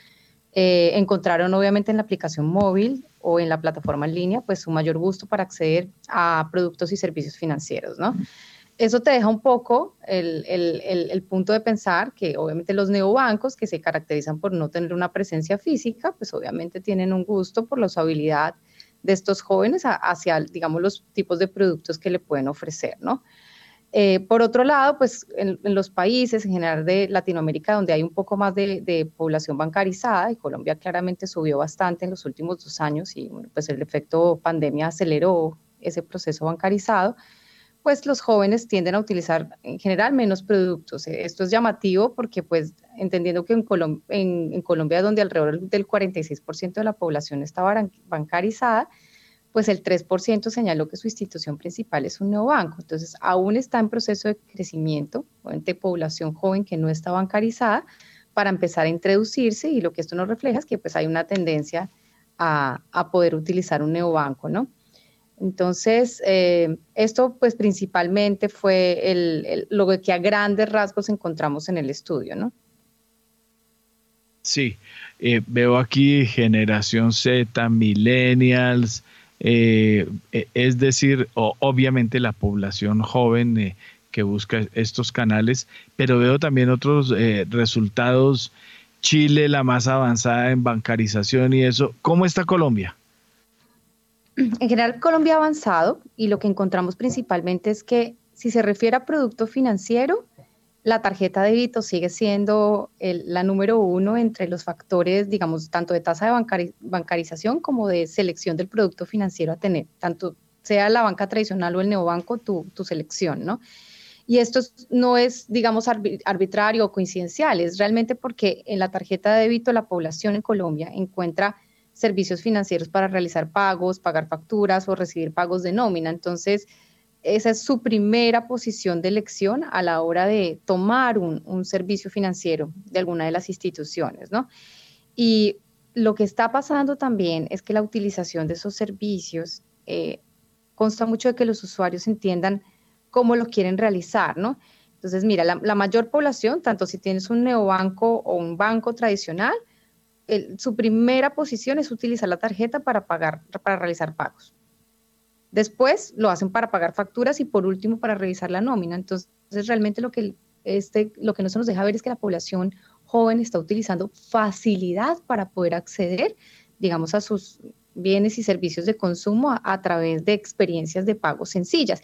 Eh, encontraron obviamente en la aplicación móvil o en la plataforma en línea, pues su mayor gusto para acceder a productos y servicios financieros, ¿no? Eso te deja un poco el, el, el, punto de pensar que obviamente los neobancos, que se caracterizan por no tener una presencia física, pues obviamente tienen un gusto por la usabilidad de estos jóvenes hacia, digamos, los tipos de productos que le pueden ofrecer, ¿no? Eh, por otro lado, pues en, los países en general de Latinoamérica, donde hay un poco más de, población bancarizada, y Colombia claramente subió bastante en los últimos dos años, y pues el efecto pandemia aceleró ese proceso bancarizado, pues los jóvenes tienden a utilizar en general menos productos. Esto es llamativo porque pues entendiendo que en, Colombia, donde alrededor del 46% de la población está bancarizada, pues el 3% señaló que su institución principal es un neobanco. Entonces, aún está en proceso de crecimiento, de población joven que no está bancarizada, para empezar a introducirse y lo que esto nos refleja es que pues hay una tendencia a, poder utilizar un neobanco, ¿no? Entonces, eh, esto pues principalmente fue lo que a grandes rasgos encontramos en el estudio, ¿no? Sí, eh, veo aquí generación Z, millennials, eh, e, es decir, obviamente la población joven eh, que busca estos canales, pero veo también otros resultados. Chile, la más avanzada en bancarización y eso. ¿Cómo está Colombia? En general, Colombia ha avanzado y lo que encontramos principalmente es que si se refiere a producto financiero, la tarjeta de débito sigue siendo la número uno entre los factores, digamos, tanto de tasa de bancarización como de selección del producto financiero a tener, tanto sea la banca tradicional o el neobanco, tu, tu selección, ¿no? Y esto no es, digamos, arbitrario o coincidencial, es realmente porque en la tarjeta de débito la población en Colombia encuentra servicios financieros para realizar pagos, pagar facturas o recibir pagos de nómina. Entonces, esa es su primera posición de elección a la hora de tomar un, servicio financiero de alguna de las instituciones, ¿no? Y lo que está pasando también es que la utilización de esos servicios eh, consta mucho de que los usuarios entiendan cómo lo quieren realizar, ¿no? Entonces, mira, la, mayor población, tanto si tienes un neobanco o un banco tradicional, su primera posición es utilizar la tarjeta para pagar, para realizar pagos. Después lo hacen para pagar facturas y por último para revisar la nómina. Entonces, realmente lo que, este, lo que no se nos deja ver es que la población joven está utilizando facilidad para poder acceder, digamos, a sus bienes y servicios de consumo a, través de experiencias de pago sencillas.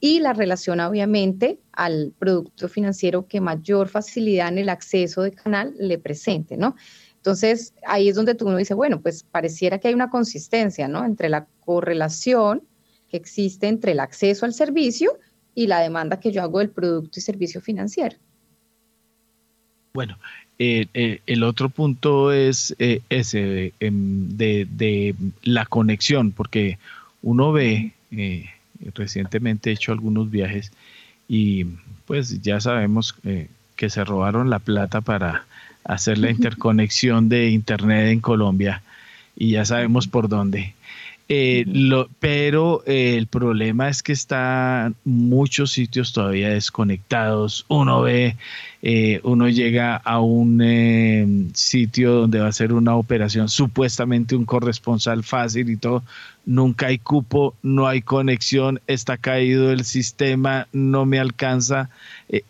Y la relación, obviamente, al producto financiero que mayor facilidad en el acceso de canal le presente, ¿no? Entonces, ahí es donde tú uno dice, bueno, pues pareciera que hay una consistencia, ¿no? Entre la correlación que existe entre el acceso al servicio y la demanda que yo hago del producto y servicio financiero. Bueno, eh, eh, el otro punto es eh, ese em, de, la conexión, porque uno ve, recientemente he hecho algunos viajes y pues ya sabemos que se robaron la plata para hacer la interconexión de Internet en Colombia y ya sabemos por dónde. Eh, lo, pero eh, el problema es que están muchos sitios todavía desconectados. Uno ve, eh, uno llega a un sitio donde va a ser una operación, supuestamente un corresponsal fácil y todo. Nunca hay cupo, no hay conexión, está caído el sistema, no me alcanza,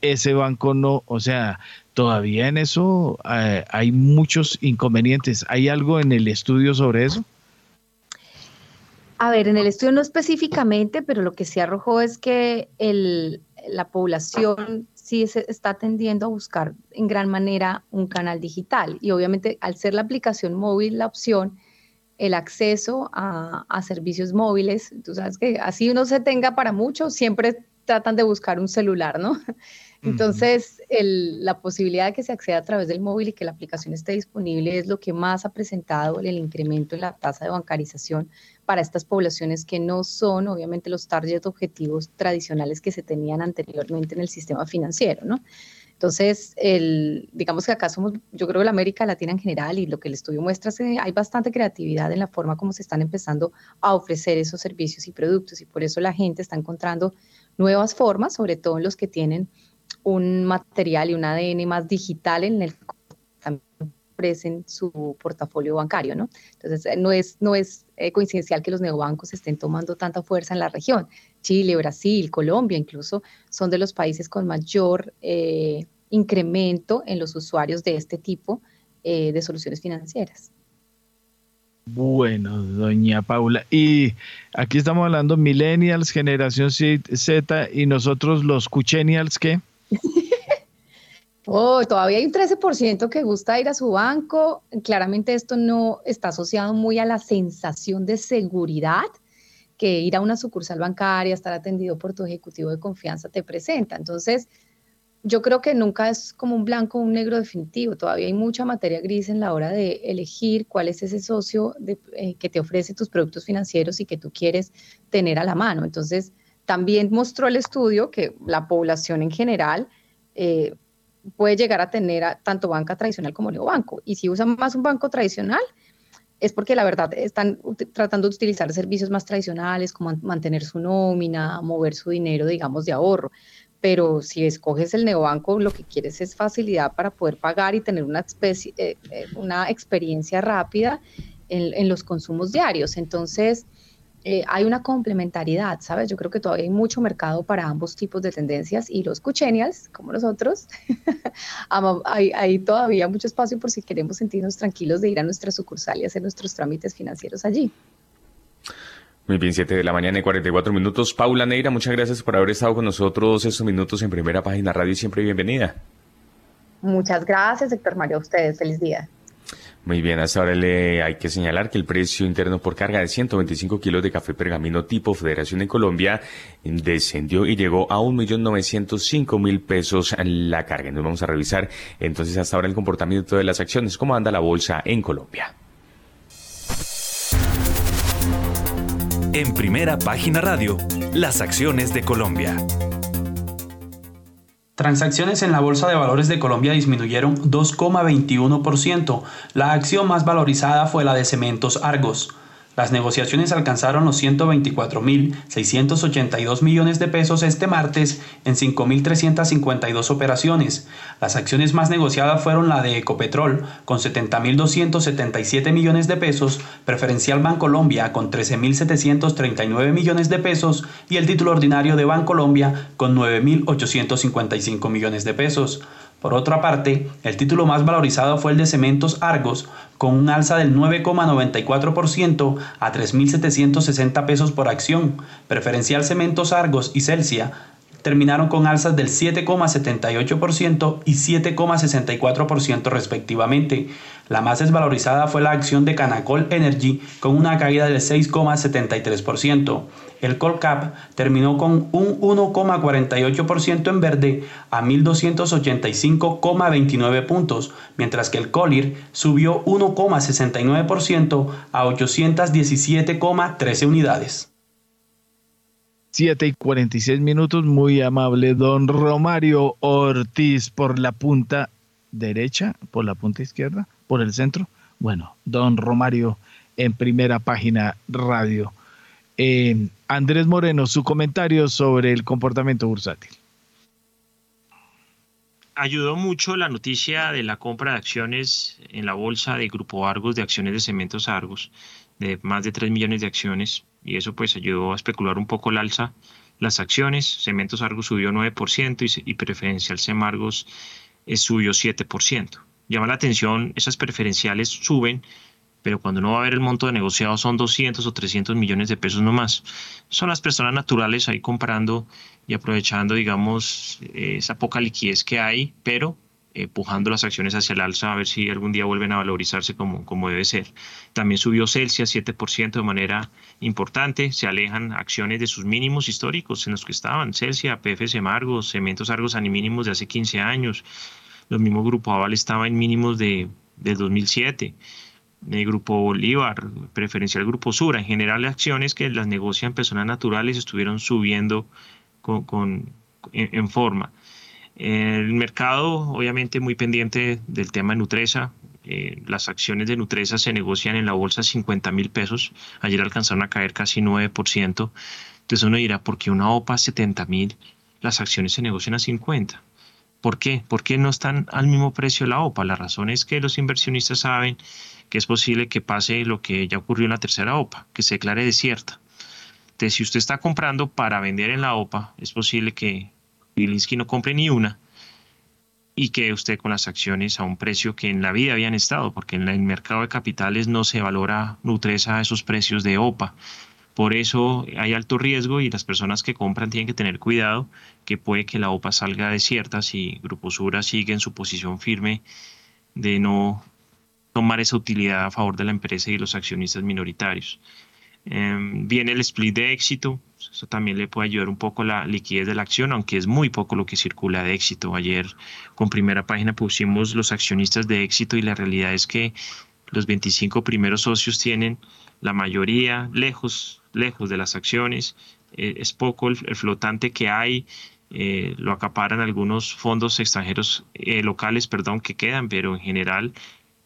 ese banco no, o sea, todavía en eso hay muchos inconvenientes. ¿Hay algo en el estudio sobre eso? A ver, en el estudio no específicamente, pero lo que sí arrojó es que la población sí se está tendiendo a buscar en gran manera un canal digital. Y obviamente al ser la aplicación móvil la opción, el acceso a, a servicios móviles, tú sabes que así uno se tenga para mucho, siempre tratan de buscar un celular, ¿no? Entonces, la posibilidad de que se acceda a través del móvil y que la aplicación esté disponible es lo que más ha presentado el incremento en la tasa de bancarización para estas poblaciones que no son, obviamente, los targets objetivos tradicionales que se tenían anteriormente en el sistema financiero, ¿no? Entonces, el, digamos que acá somos, yo creo que la América Latina en general y lo que el estudio muestra es que hay bastante creatividad en la forma como se están empezando a ofrecer esos servicios y productos y por eso la gente está encontrando nuevas formas, sobre todo en los que tienen un material y un ADN más digital en el ofrecen su portafolio bancario, ¿no? Entonces, eh, no es, no es eh, coincidencial que los neobancos estén tomando tanta fuerza en la región. Chile, Brasil, Colombia incluso son de los países con mayor eh, incremento en los usuarios de este tipo de soluciones financieras. Bueno, doña Paula. Y aquí estamos hablando millennials, generación Z y nosotros los cuchenials, ¿qué? Oh, todavía hay un 13% que gusta ir a su banco. Claramente esto no está asociado muy a la sensación de seguridad que ir a una sucursal bancaria, estar atendido por tu ejecutivo de confianza te presenta. Entonces, yo creo que nunca es como un blanco o un negro definitivo. Todavía hay mucha materia gris en la hora de elegir cuál es ese socio eh, que te ofrece tus productos financieros y que tú quieres tener a la mano. Entonces, también mostró el estudio que la población en general eh, puede llegar a tener tanto banca tradicional como neobanco. Y si usan más un banco tradicional, es porque la verdad están tratando de utilizar servicios más tradicionales como mantener su nómina, mover su dinero, digamos, de ahorro. Pero si escoges el neobanco, lo que quieres es facilidad para poder pagar y tener una, eh, eh, una experiencia rápida en los consumos diarios. Entonces, eh, hay una complementariedad, ¿sabes? Yo creo que todavía hay mucho mercado para ambos tipos de tendencias y los cuchenials, como nosotros, hay, hay, todavía mucho espacio por si queremos sentirnos tranquilos de ir a nuestra sucursal y hacer nuestros trámites financieros allí. Muy bien, 7 de la mañana y 44 minutos. Paula Neira, muchas gracias por haber estado con nosotros estos minutos en Primera Página Radio y siempre bienvenida. Muchas gracias, Héctor Mario, a ustedes. Feliz día. Muy bien, hasta ahora le hay que señalar que el precio interno por carga de 125 kilos de café pergamino tipo Federación en Colombia descendió y llegó a 1.905.000 pesos la carga. Nos vamos a revisar entonces hasta ahora el comportamiento de las acciones, cómo anda la bolsa en Colombia. En primera página radio, las acciones de Colombia. Transacciones en la Bolsa de Valores de Colombia disminuyeron 2,21%. La acción más valorizada fue la de Cementos Argos. Las negociaciones alcanzaron los 124.682 millones de pesos este martes en 5.352 operaciones. Las acciones más negociadas fueron la de Ecopetrol con 70.277 millones de pesos, Preferencial Bancolombia con 13.739 millones de pesos y el título ordinario de Bancolombia con 9.855 millones de pesos. Por otra parte, el título más valorizado fue el de Cementos Argos, con un alza del 9,94% a 3.760 pesos por acción. Preferencial Cementos Argos y Celsia terminaron con alzas del 7,78% y 7,64% respectivamente. La más desvalorizada fue la acción de Canacol Energy con una caída del 6,73%. El Colcap terminó con un 1,48% en verde a 1.285,29 puntos, mientras que el Colir subió 1,69% a 817,13 unidades. 7 y 46 minutos, muy amable don Romario Ortiz por la punta derecha, por la punta izquierda, por el centro. Bueno, don Romario en primera página radio. Eh, Andrés Moreno, su comentario sobre el comportamiento bursátil. Ayudó mucho la noticia de la compra de acciones en la bolsa de Grupo Argos de acciones de Cementos Argos, de más de 3 millones de acciones, y eso pues ayudó a especular un poco el alza. Las acciones, Cementos Argos subió 9% y, y Preferencial Semargos eh, subió 7%. Llama la atención, esas preferenciales suben pero cuando no va a haber el monto de negociado son 200 o 300 millones de pesos nomás. Son las personas naturales ahí comprando y aprovechando, digamos, esa poca liquidez que hay, pero empujando las acciones hacia el alza a ver si algún día vuelven a valorizarse como, como debe ser. También subió Celsius 7% de manera importante, se alejan acciones de sus mínimos históricos en los que estaban, Celsius, PFS Margos, Cementos Argos a mínimos de hace 15 años, los mismos Grupo Aval estaba en mínimos de, de 2007 el Grupo Bolívar, preferencial Grupo Sura, en general acciones que las negocian personas naturales estuvieron subiendo con, en, forma. El mercado, obviamente, muy pendiente del tema de Nutresa. Eh, las acciones de Nutresa se negocian en la bolsa 50 mil pesos. Ayer alcanzaron a caer casi 9%. Entonces uno dirá, ¿por qué una OPA 70 mil? Las acciones se negocian a 50. ¿Por qué? ¿Por qué no están al mismo precio la OPA? La razón es que los inversionistas saben que es posible que pase lo que ya ocurrió en la tercera OPA, que se declare desierta. Entonces, si usted está comprando para vender en la OPA, es posible que Bilinsky no compre ni una y que usted con las acciones a un precio que en la vida habían estado, porque en el mercado de capitales no se valora Nutresa a esos precios de OPA. Por eso hay alto riesgo y las personas que compran tienen que tener cuidado que puede que la OPA salga desierta si Grupo Sura sigue en su posición firme de no tomar esa utilidad a favor de la empresa y los accionistas minoritarios. Em, viene el split de éxito, eso también le puede ayudar un poco la liquidez de la acción, aunque es muy poco lo que circula de éxito. Ayer con primera página pusimos los accionistas de éxito y la realidad es que los 25 primeros socios tienen la mayoría lejos, lejos de las acciones, eh, es poco el, flotante que hay, eh, lo acaparan algunos fondos extranjeros eh, locales, perdón, que quedan, pero en general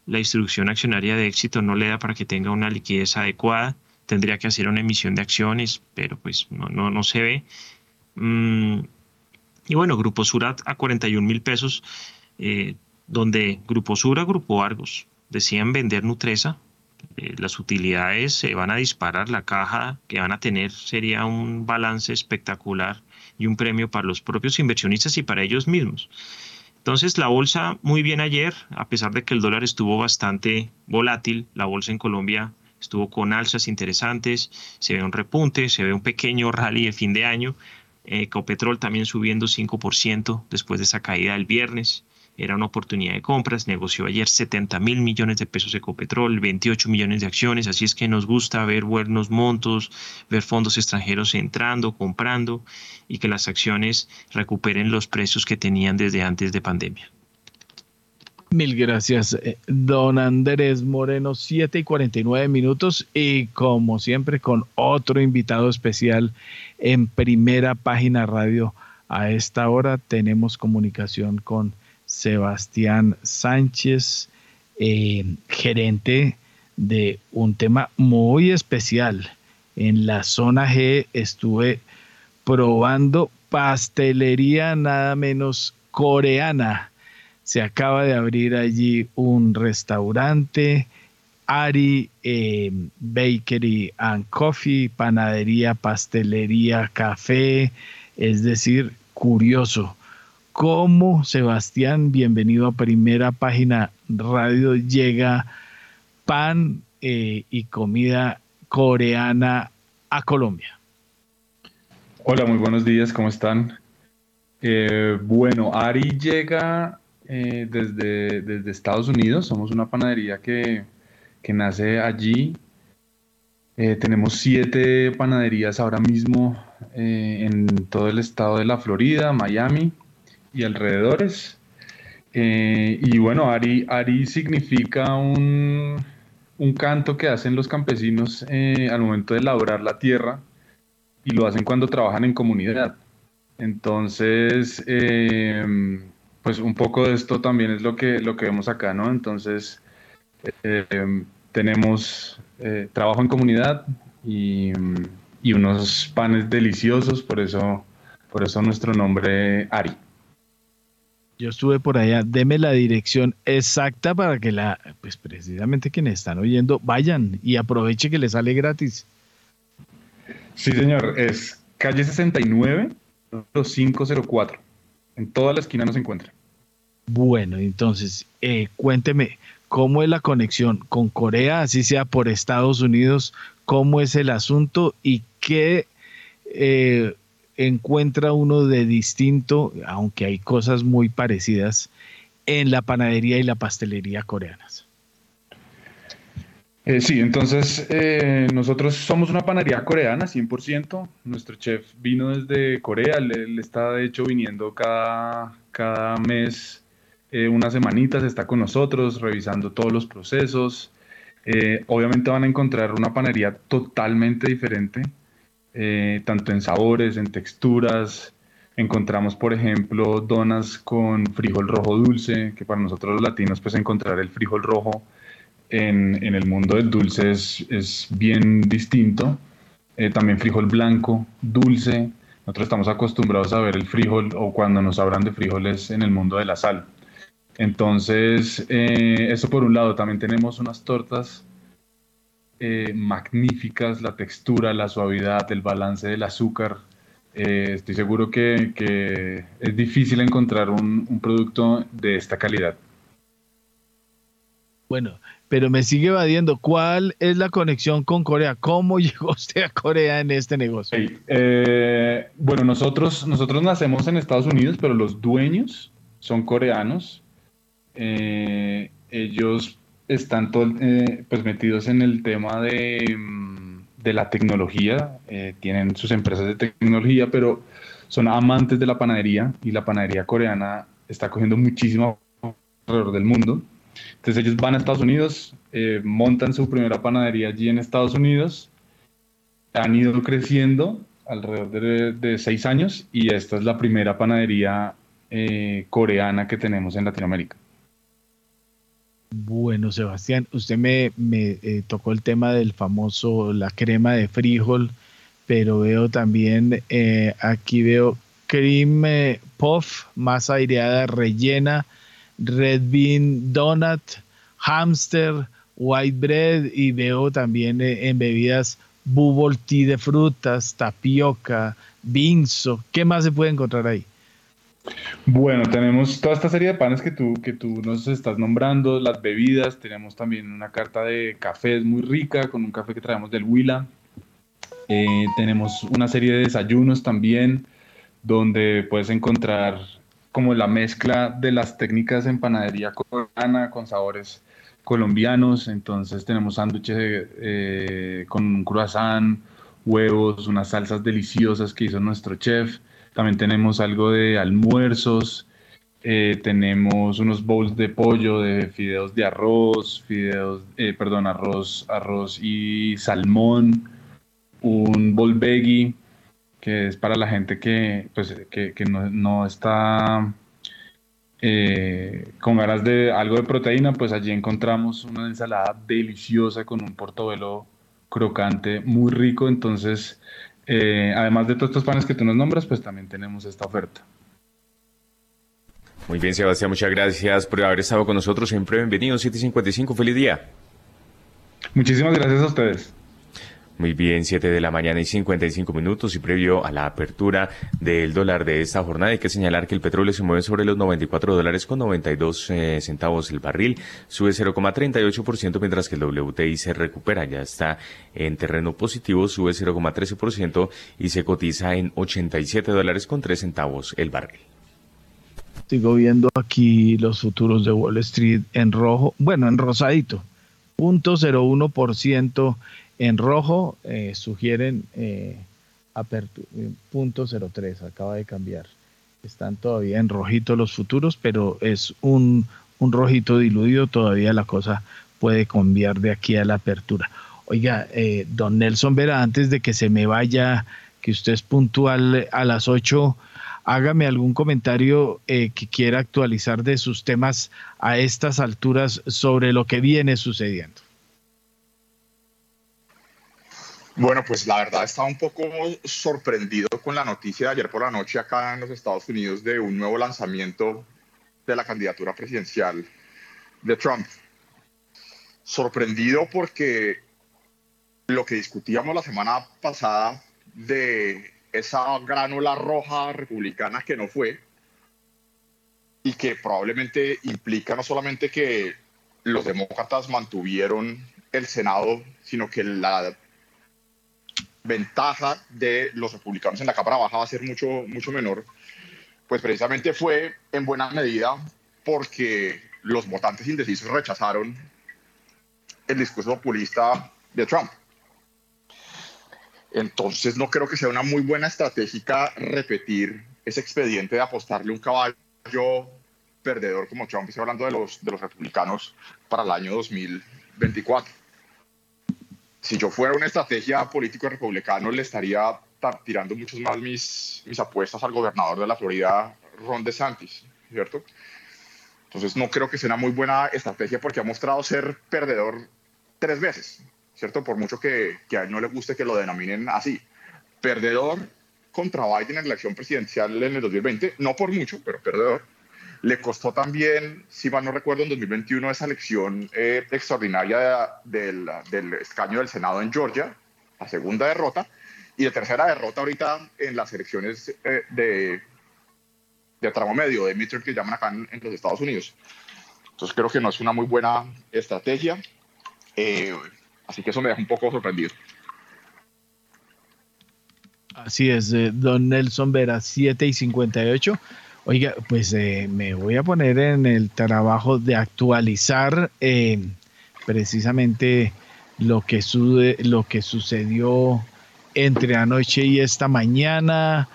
la distribución accionaria de éxito no le da para que tenga una liquidez adecuada, tendría que hacer una emisión de acciones, pero pues no, no, no se ve. Mm, y bueno, Grupo Sura a 41 mil pesos, eh, donde Grupo Sura, Grupo Argos decían vender Nutresa, eh, las utilidades se van a disparar, la caja que van a tener sería un balance espectacular y un premio para los propios inversionistas y para ellos mismos. Entonces la bolsa muy bien ayer, a pesar de que el dólar estuvo bastante volátil, la bolsa en Colombia estuvo con alzas interesantes, se ve un repunte, se ve un pequeño rally de fin de año, eh, Copetrol también subiendo 5% después de esa caída del viernes era una oportunidad de compras, negoció ayer 70 mil millones de pesos de Copetrol, 28 millones de acciones, así es que nos gusta ver buenos montos, ver fondos extranjeros entrando, comprando y que las acciones recuperen los precios que tenían desde antes de pandemia. Mil gracias, eh, don Andrés Moreno, 7 y 49 minutos y como siempre con otro invitado especial en primera página radio. A esta hora tenemos comunicación con Sebastián Sánchez, eh, gerente de un tema muy especial. En la zona G estuve probando pastelería nada menos coreana. Se acaba de abrir allí un restaurante, Ari eh, Bakery and Coffee, panadería, pastelería, café, es decir, curioso cómo Sebastián, bienvenido a Primera Página Radio, llega pan eh, y comida coreana a Colombia. Hola, muy buenos días, ¿cómo están? Eh, bueno, Ari llega eh, desde, desde, Estados Unidos, somos una panadería que, que nace allí. tenemos siete panaderías ahora mismo en todo el estado de la Florida, Miami, y alrededores. Eh, y bueno, Ari, Ari significa un, un, canto que hacen los campesinos eh, al momento de labrar la tierra y lo hacen cuando trabajan en comunidad. Entonces, eh, pues un poco de esto también es lo que, lo que vemos acá, ¿no? Entonces, tenemos trabajo en comunidad y, y, unos panes deliciosos, por eso, por eso nuestro nombre Ari. Yo estuve por allá, deme la dirección exacta para que la, pues precisamente quienes están oyendo vayan y aproveche que les sale gratis. Sí, señor, es calle 69, 504. En toda la esquina nos encuentra. Bueno, entonces, eh, cuénteme, ¿cómo es la conexión con Corea, así sea por Estados Unidos? ¿Cómo es el asunto y qué eh, encuentra uno de distinto, aunque hay cosas muy parecidas, en la panadería y la pastelería coreanas? Eh, sí, entonces eh, nosotros somos una panadería coreana, 100%. Nuestro chef vino desde Corea, él, está de hecho viniendo cada, cada mes eh, unas semanitas, está con nosotros revisando todos los procesos. obviamente van a encontrar una panadería totalmente diferente, tanto en sabores, en texturas. Encontramos, por ejemplo, donas con frijol rojo dulce, que para nosotros los latinos, pues encontrar el frijol rojo en, el mundo del dulce es, bien distinto. Eh, también frijol blanco, dulce. Nosotros estamos acostumbrados a ver el frijol o cuando nos hablan de frijoles en el mundo de la sal. Entonces, eh, eso por un lado. También tenemos unas tortas eh, magníficas, la textura, la suavidad, el balance del azúcar. estoy seguro que, es difícil encontrar un, un producto de esta calidad. Bueno, pero me sigue evadiendo. ¿Cuál es la conexión con Corea? ¿Cómo llegó usted a Corea en este negocio? Eh, bueno, nosotros, nosotros nacemos en Estados Unidos, pero los dueños son coreanos. Eh, ellos están eh, pues metidos en el tema de, mm, de la tecnología, tienen sus empresas de tecnología, pero son amantes de la panadería y la panadería coreana está cogiendo muchísimo alrededor del mundo. Entonces ellos van a Estados Unidos, eh, montan su primera panadería allí en Estados Unidos, han ido creciendo alrededor de, seis años y esta es la primera panadería eh, coreana que tenemos en Latinoamérica. Bueno, Sebastián, usted me, eh, tocó el tema del famoso, la crema de frijol, pero veo también, aquí veo cream puff, más aireada, rellena, red bean donut, hamster, white bread y veo también eh, en bebidas bubble tea de frutas, tapioca, binzo. ¿Qué más se puede encontrar ahí? Bueno, tenemos toda esta serie de panes que tú, que tú nos estás nombrando, las bebidas, tenemos también una carta de cafés muy rica, con un café que traemos del Huila. Eh, tenemos una serie de desayunos también, donde puedes encontrar como la mezcla de las técnicas en panadería coreana con sabores colombianos. Entonces tenemos sándwiches eh, con un croissant, huevos, unas salsas deliciosas que hizo nuestro chef. También tenemos algo de almuerzos. Eh, tenemos unos bowls de pollo, de fideos de arroz, fideos, eh, perdón, arroz, arroz y salmón, un bowl veggie que es para la gente que, pues, que, no, está eh, con ganas de algo de proteína, pues allí encontramos una ensalada deliciosa con un portobelo crocante muy rico. Entonces, eh, además de todos estos panes que tú nos nombras, pues también tenemos esta oferta. Muy bien, Sebastián, muchas gracias por haber estado con nosotros. Siempre bienvenido, 755. Feliz día. Muchísimas gracias a ustedes. Muy bien, 7 de la mañana y 55 minutos y previo a la apertura del dólar de esta jornada hay que señalar que el petróleo se mueve sobre los 94 dólares con 92 eh, centavos el barril, sube 0,38% mientras que el WTI se recupera, ya está en terreno positivo, sube 0,13% y se cotiza en 87 dólares con 3 centavos el barril. Sigo viendo aquí los futuros de Wall Street en rojo, bueno, en rosadito, 0.01% en rojo eh, sugieren eh, eh, punto 03, acaba de cambiar. Están todavía en rojito los futuros, pero es un, un rojito diluido, todavía la cosa puede cambiar de aquí a la apertura. Oiga, eh, don Nelson Vera, antes de que se me vaya, que usted es puntual a las 8, hágame algún comentario que quiera actualizar de sus temas a estas alturas sobre lo que viene sucediendo. Bueno, pues la verdad estaba un poco sorprendido con la noticia de ayer por la noche acá en los Estados Unidos de un nuevo lanzamiento de la candidatura presidencial de Trump. Sorprendido porque lo que discutíamos la semana pasada de esa granola roja republicana que no fue y que probablemente implica no solamente que los demócratas mantuvieron el Senado, sino que la ventaja de los republicanos en la Cámara Baja va a ser mucho, mucho menor, pues precisamente fue en buena medida porque los votantes indecisos rechazaron el discurso populista de Trump. Entonces no creo que sea una muy buena estratégica repetir ese expediente de apostarle un caballo perdedor como Trump, estoy hablando de los, de los republicanos para el año 2024 si yo fuera una estrategia político republicano, le estaría tirando muchos más mis, mis apuestas al gobernador de la Florida, Ron DeSantis, ¿cierto? Entonces no creo que sea una muy buena estrategia porque ha mostrado ser perdedor tres veces, ¿cierto? Por mucho que, que a él no le guste que lo denominen así. Perdedor contra Biden en la elección presidencial en el 2020, no por mucho, pero perdedor le costó también, si mal no recuerdo, en 2021 esa elección eh, extraordinaria del, escaño del Senado en Georgia, la segunda derrota, y la tercera derrota ahorita en las elecciones eh, de, de tramo medio, de midterm que llaman acá en, los Estados Unidos. Entonces creo que no es una muy buena estrategia, eh, así que eso me deja un poco sorprendido. Así es, don Nelson Vera, 7 y 58. Oiga, pues eh, me voy a poner en el trabajo de actualizar eh, precisamente lo que, lo que sucedió entre anoche y esta mañana.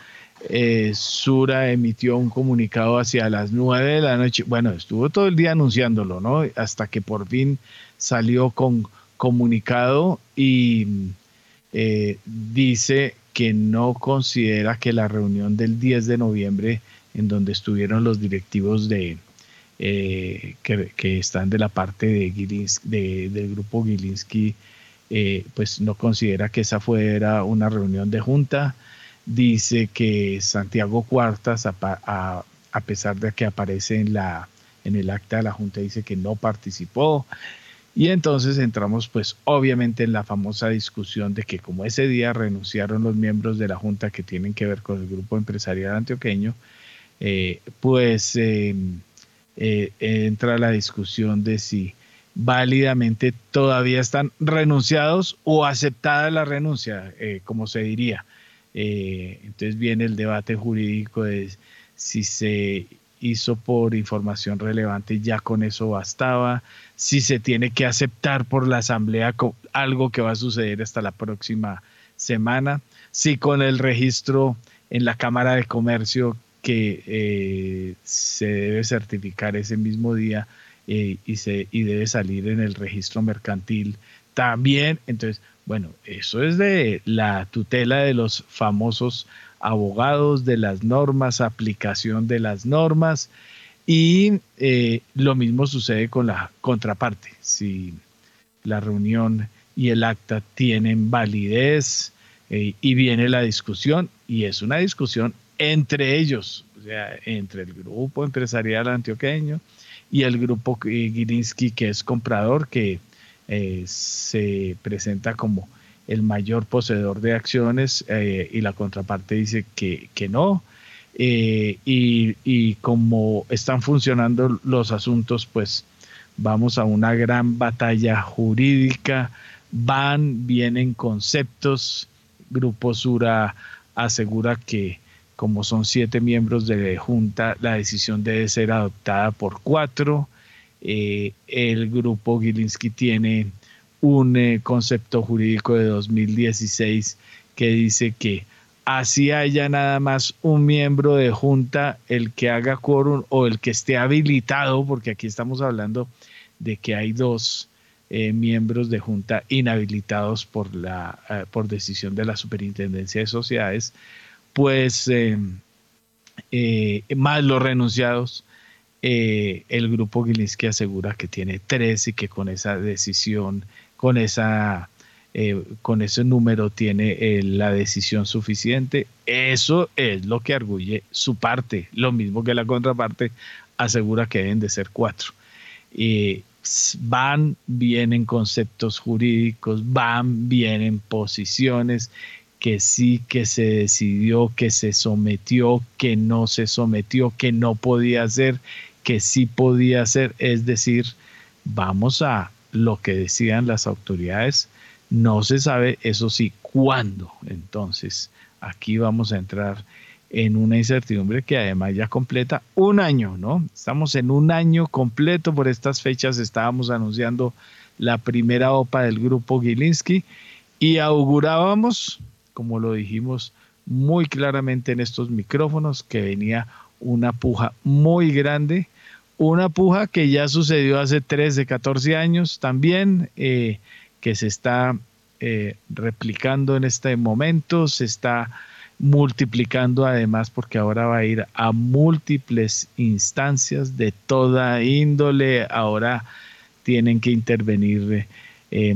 Eh, Sura emitió un comunicado hacia las 9 de la noche. Bueno, estuvo todo el día anunciándolo, ¿no? Hasta que por fin salió con comunicado y dice que no considera que la reunión del 10 de noviembre en donde estuvieron los directivos de, eh, que, están de la parte de, del grupo Gilinski, eh, pues no considera que esa fuera una reunión de junta. Dice que Santiago Cuartas, a, pesar de que aparece en, la, en el acta de la junta, dice que no participó. Y entonces entramos pues obviamente en la famosa discusión de que como ese día renunciaron los miembros de la junta que tienen que ver con el grupo empresarial antioqueño, eh, pues eh, eh, entra la discusión de si válidamente todavía están renunciados o aceptada la renuncia, como se diría. entonces viene el debate jurídico de si se hizo por información relevante, ya con eso bastaba, si se tiene que aceptar por la Asamblea algo que va a suceder hasta la próxima semana, si con el registro en la Cámara de Comercio que eh, se debe certificar ese mismo día eh, y, se, y debe salir en el registro mercantil también. Entonces, bueno, eso es de la tutela de los famosos abogados, de las normas, aplicación de las normas. Y eh, lo mismo sucede con la contraparte. Si la reunión y el acta tienen validez y viene la discusión, y es una discusión entre ellos, o sea, entre el grupo empresarial antioqueño y el grupo Gilinski, que es comprador, que eh, se presenta como el mayor poseedor de acciones eh, y la contraparte dice que, que no. Eh, y, y, como están funcionando los asuntos, pues vamos a una gran batalla jurídica, van, vienen conceptos, Grupo Sura asegura que como son siete miembros de junta, la decisión debe ser adoptada por cuatro. Eh, el grupo Gilinski tiene un eh, concepto jurídico de 2016 que dice que así haya nada más un miembro de junta, el que haga quórum o el que esté habilitado, porque aquí estamos hablando de que hay dos eh, miembros de junta inhabilitados por, la, por decisión de la Superintendencia de Sociedades, pues eh, eh, más los renunciados, eh, el grupo Gilinski asegura que tiene tres y que con esa decisión, con esa con ese número tiene la decisión suficiente. Eso es lo que arguye su parte, lo mismo que la contraparte asegura que deben de ser cuatro. Van, vienen conceptos jurídicos, van, vienen posiciones que sí, que se decidió, que se sometió, que no se sometió, que no podía hacer, que sí podía hacer. Es decir, vamos a lo que decían las autoridades. No se sabe, eso sí, cuándo. Entonces, aquí vamos a entrar en una incertidumbre que además ya completa un año, ¿no? Estamos en un año completo, por estas fechas estábamos anunciando la primera OPA del grupo Gilinski y augurábamos, como lo dijimos muy claramente en estos micrófonos, que venía una puja muy grande, una puja que ya sucedió hace 13, 14 años también, eh, que se está eh, replicando en este momento, se está multiplicando además porque ahora va a ir a múltiples instancias de toda índole, ahora tienen que intervenir eh, eh,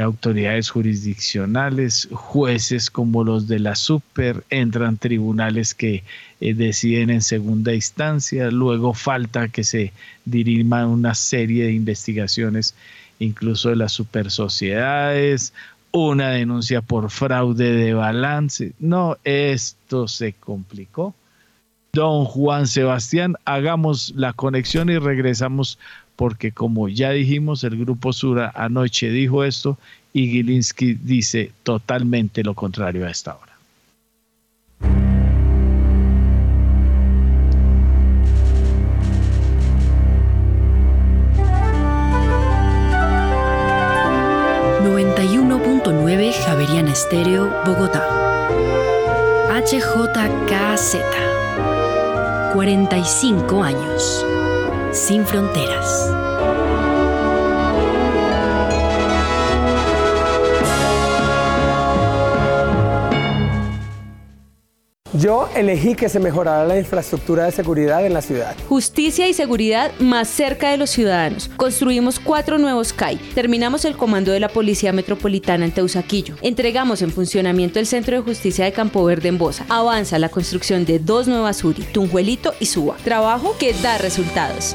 autoridades jurisdiccionales, jueces como los de la super, entran tribunales que eh, deciden en segunda instancia, luego falta que se dirima una serie de investigaciones incluso de las super sociedades, una denuncia por fraude de balance. No, esto se complicó. Don Juan Sebastián, hagamos la conexión y regresamos porque como ya dijimos, el Grupo Sura anoche dijo esto y Gilinski dice totalmente lo contrario a esta hora. 91.9 Javeriana Estéreo, Bogotá. HJKZ. 45 años. Sin fronteras. Yo elegí que se mejorara la infraestructura de seguridad en la ciudad. Justicia y seguridad más cerca de los ciudadanos. Construimos cuatro nuevos CAI. Terminamos el comando de la Policía Metropolitana en Teusaquillo. Entregamos en funcionamiento el Centro de Justicia de Campo Verde en Bosa. Avanza la construcción de dos nuevas URI, Tunjuelito y Suba. Trabajo que da resultados.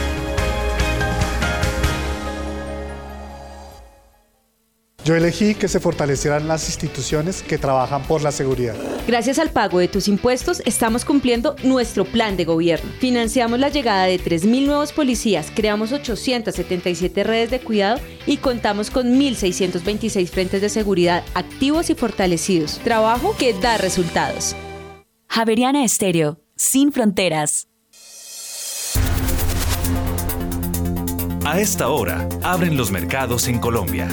Yo elegí que se fortalecieran las instituciones que trabajan por la seguridad. Gracias al pago de tus impuestos estamos cumpliendo nuestro plan de gobierno. Financiamos la llegada de 3.000 nuevos policías, creamos 877 redes de cuidado y contamos con 1.626 frentes de seguridad activos y fortalecidos. Trabajo que da resultados. Javeriana Estéreo, sin fronteras. A esta hora, abren los mercados en Colombia.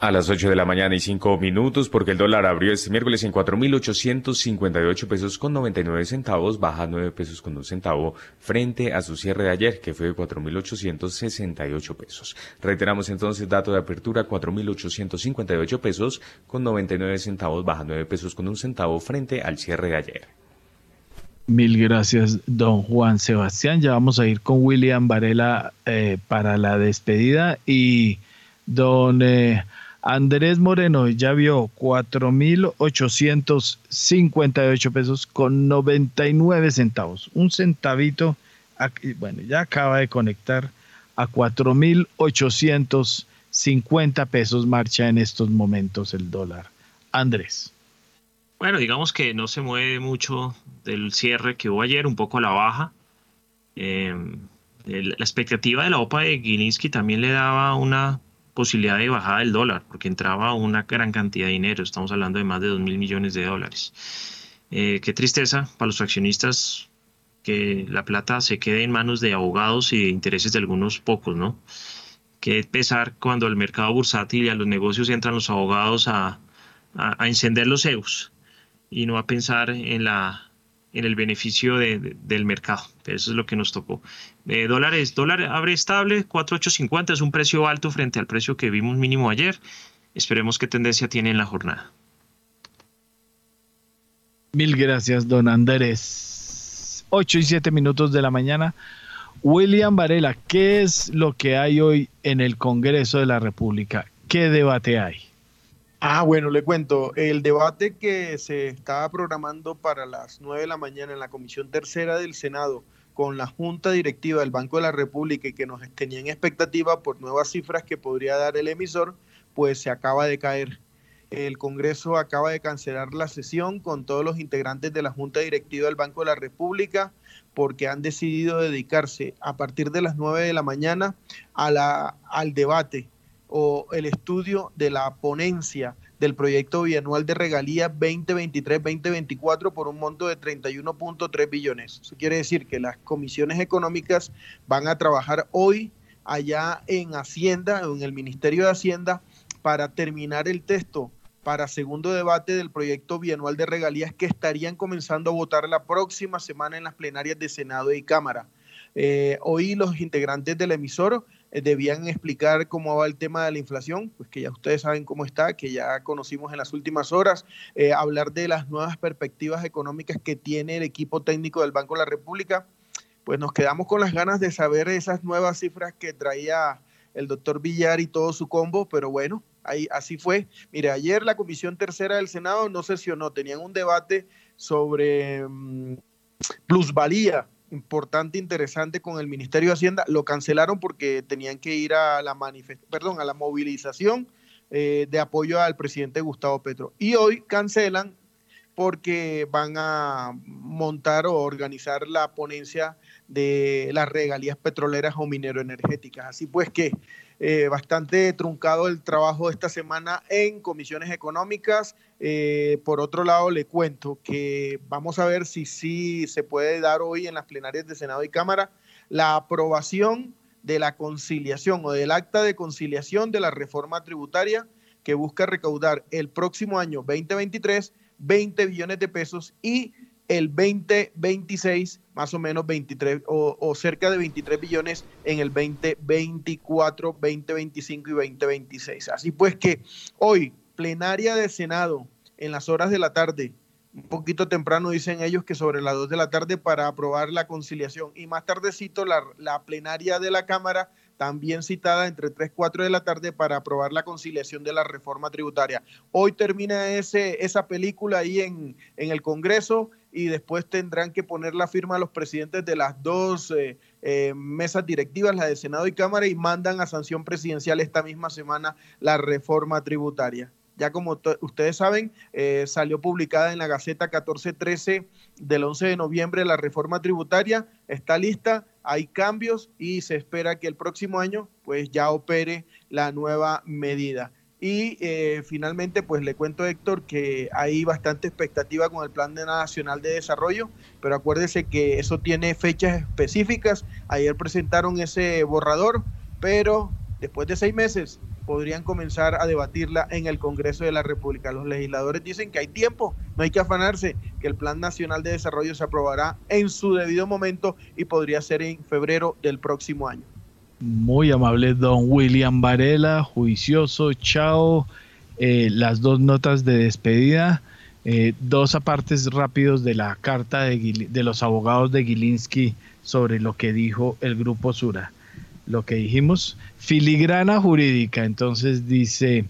A las 8 de la mañana y 5 minutos, porque el dólar abrió este miércoles en 4.858 pesos con 99 centavos, baja 9 pesos con un centavo frente a su cierre de ayer, que fue de 4.868 pesos. Reiteramos entonces dato de apertura 4.858 pesos con 99 centavos, baja 9 pesos con un centavo frente al cierre de ayer. Mil gracias, don Juan Sebastián. Ya vamos a ir con William Varela eh, para la despedida y don eh, Andrés Moreno ya vio 4.858 pesos con 99 centavos. Un centavito, bueno, ya acaba de conectar a 4.850 pesos marcha en estos momentos el dólar. Andrés. Bueno, digamos que no se mueve mucho del cierre que hubo ayer, un poco a la baja. Eh, la expectativa de la OPA de Gilinski también le daba una posibilidad de bajada del dólar, porque entraba una gran cantidad de dinero, estamos hablando de más de 2 mil millones de dólares. Eh, qué tristeza para los accionistas que la plata se quede en manos de abogados y de intereses de algunos pocos, ¿no? Qué pesar cuando el mercado bursátil y a los negocios entran los abogados a, a encender los egos y no a pensar en, la, en el beneficio del mercado. Eso es lo que nos tocó. Eh, dólares, dólar abre estable, 4.850 es un precio alto frente al precio que vimos mínimo ayer. Esperemos qué tendencia tiene en la jornada. Mil gracias, don Andrés. 8 y 7 minutos de la mañana. William Varela, ¿qué es lo que hay hoy en el Congreso de la República? ¿Qué debate hay? Ah, bueno, le cuento. El debate que se estaba programando para las 9 de la mañana en la Comisión Tercera del Senado con la Junta Directiva del Banco de la República y que nos tenían expectativa por nuevas cifras que podría dar el emisor, pues se acaba de caer. El Congreso acaba de cancelar la sesión con todos los integrantes de la Junta Directiva del Banco de la República porque han decidido dedicarse a partir de las 9 de la mañana al debate o el estudio de la ponencia del proyecto bianual de regalía 2023-2024 por un monto de 31.3 billones. Eso quiere decir que las comisiones económicas van a trabajar hoy allá en Hacienda, en el Ministerio de Hacienda, para terminar el texto para segundo debate del proyecto bianual de regalías que estarían comenzando a votar la próxima semana en las plenarias de Senado y Cámara. Eh, hoy los integrantes del emisor debían explicar cómo va el tema de la inflación, pues que ya ustedes saben cómo está, que ya conocimos en las últimas horas, eh, hablar de las nuevas perspectivas económicas que tiene el equipo técnico del Banco de la República, pues nos quedamos con las ganas de saber esas nuevas cifras que traía el doctor Villar y todo su combo, pero bueno, ahí, así fue. Mire, ayer la Comisión Tercera del Senado no sesionó, tenían un debate sobre mm, plusvalía importante, interesante con el Ministerio de Hacienda. Lo cancelaron porque tenían que ir a la perdón, a la movilización eh, de apoyo al presidente Gustavo Petro. Y hoy cancelan porque van a montar o organizar la ponencia de las regalías petroleras o mineroenergéticas. Así pues que eh, bastante truncado el trabajo esta semana en comisiones económicas. Eh, por otro lado, le cuento que vamos a ver si sí se puede dar hoy en las plenarias de Senado y Cámara la aprobación de la conciliación o del acta de conciliación de la reforma tributaria que busca recaudar el próximo año 2023 20 billones de pesos y el 2026 más o menos 23 o, cerca de 23 billones en el 2024, 2025 y 2026. Así pues que hoy, plenaria de Senado, en las horas de la tarde, un poquito temprano dicen ellos que sobre las 2 de la tarde para aprobar la conciliación y más tardecito la, la plenaria de la Cámara también citada entre 3 y 4 de la tarde para aprobar la conciliación de la reforma tributaria. Hoy termina ese, esa película ahí en, en el Congreso y después tendrán que poner la firma a los presidentes de las dos eh, eh, mesas directivas, la de Senado y Cámara, y mandan a sanción presidencial esta misma semana la reforma tributaria. Ya como ustedes saben, eh, salió publicada en la Gaceta 1413 del 11 de noviembre la reforma tributaria, está lista, hay cambios y se espera que el próximo año pues ya opere la nueva medida. Y eh, finalmente, pues le cuento, Héctor, que hay bastante expectativa con el Plan Nacional de Desarrollo, pero acuérdese que eso tiene fechas específicas. Ayer presentaron ese borrador, pero después de seis meses podrían comenzar a debatirla en el Congreso de la República. Los legisladores dicen que hay tiempo, no hay que afanarse, que el Plan Nacional de Desarrollo se aprobará en su debido momento y podría ser en febrero del próximo año. Muy amable don William Varela, juicioso, chao. Eh, las dos notas de despedida. Eh, dos apartes rápidos de la carta de, de los abogados de Gilinski sobre lo que dijo el grupo Sura. Lo que dijimos, filigrana jurídica. Entonces dice,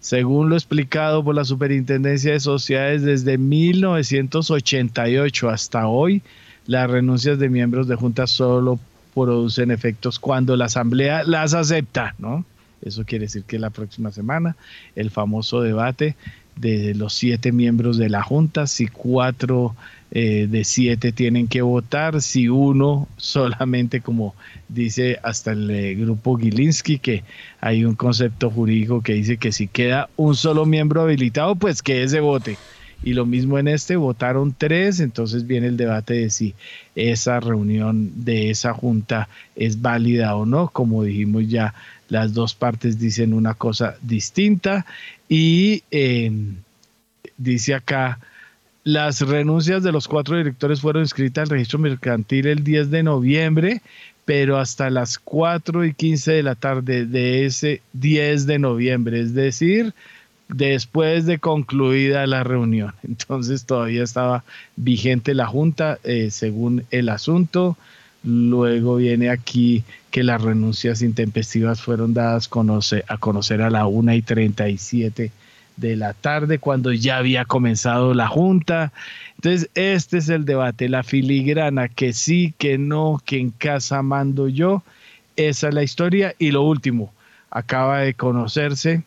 según lo explicado por la Superintendencia de Sociedades desde 1988 hasta hoy, las renuncias de miembros de juntas solo producen efectos cuando la Asamblea las acepta, ¿no? Eso quiere decir que la próxima semana el famoso debate de los siete miembros de la Junta, si cuatro eh, de siete tienen que votar, si uno solamente, como dice hasta el eh, grupo Gilinski, que hay un concepto jurídico que dice que si queda un solo miembro habilitado, pues que ese vote. Y lo mismo en este, votaron tres, entonces viene el debate de si esa reunión de esa junta es válida o no. Como dijimos ya, las dos partes dicen una cosa distinta y em, dice acá, las renuncias de los cuatro directores fueron inscritas al registro mercantil el 10 de noviembre, pero hasta las 4 y 15 de la tarde de ese 10 de noviembre, es decir, después de concluida la reunión. Entonces todavía estaba vigente la Junta eh, según el asunto. Luego viene aquí que las renuncias intempestivas fueron dadas a conocer a la 1 y 37 de la tarde cuando ya había comenzado la junta. Entonces, este es el debate, la filigrana, que sí, que no, que en casa mando yo. Esa es la historia. Y lo último, acaba de conocerse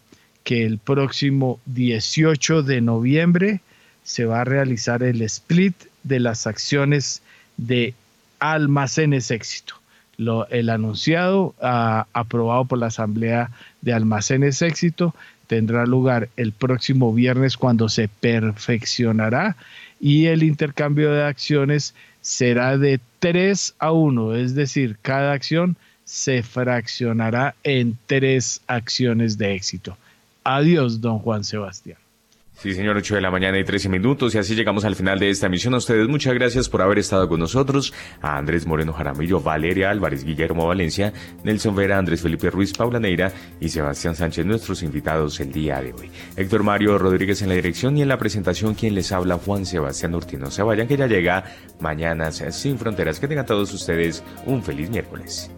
que el próximo 18 de noviembre se va a realizar el split de las acciones de Almacenes Éxito. Lo, el anunciado, ah, aprobado por la Asamblea de Almacenes Éxito, tendrá lugar el próximo viernes cuando se perfeccionará y el intercambio de acciones será de 3 a 1, es decir, cada acción se fraccionará en tres acciones de éxito. Adiós, don Juan Sebastián. Sí, señor, 8 de la mañana y 13 minutos. Y así llegamos al final de esta emisión. A ustedes muchas gracias por haber estado con nosotros. A Andrés Moreno Jaramillo, Valeria Álvarez, Guillermo Valencia, Nelson Vera, Andrés Felipe Ruiz, Paula Neira y Sebastián Sánchez, nuestros invitados el día de hoy. Héctor Mario Rodríguez en la dirección y en la presentación, quien les habla, Juan Sebastián Urtino. Se vayan que ya llega Mañanas Sin Fronteras. Que tengan todos ustedes un feliz miércoles.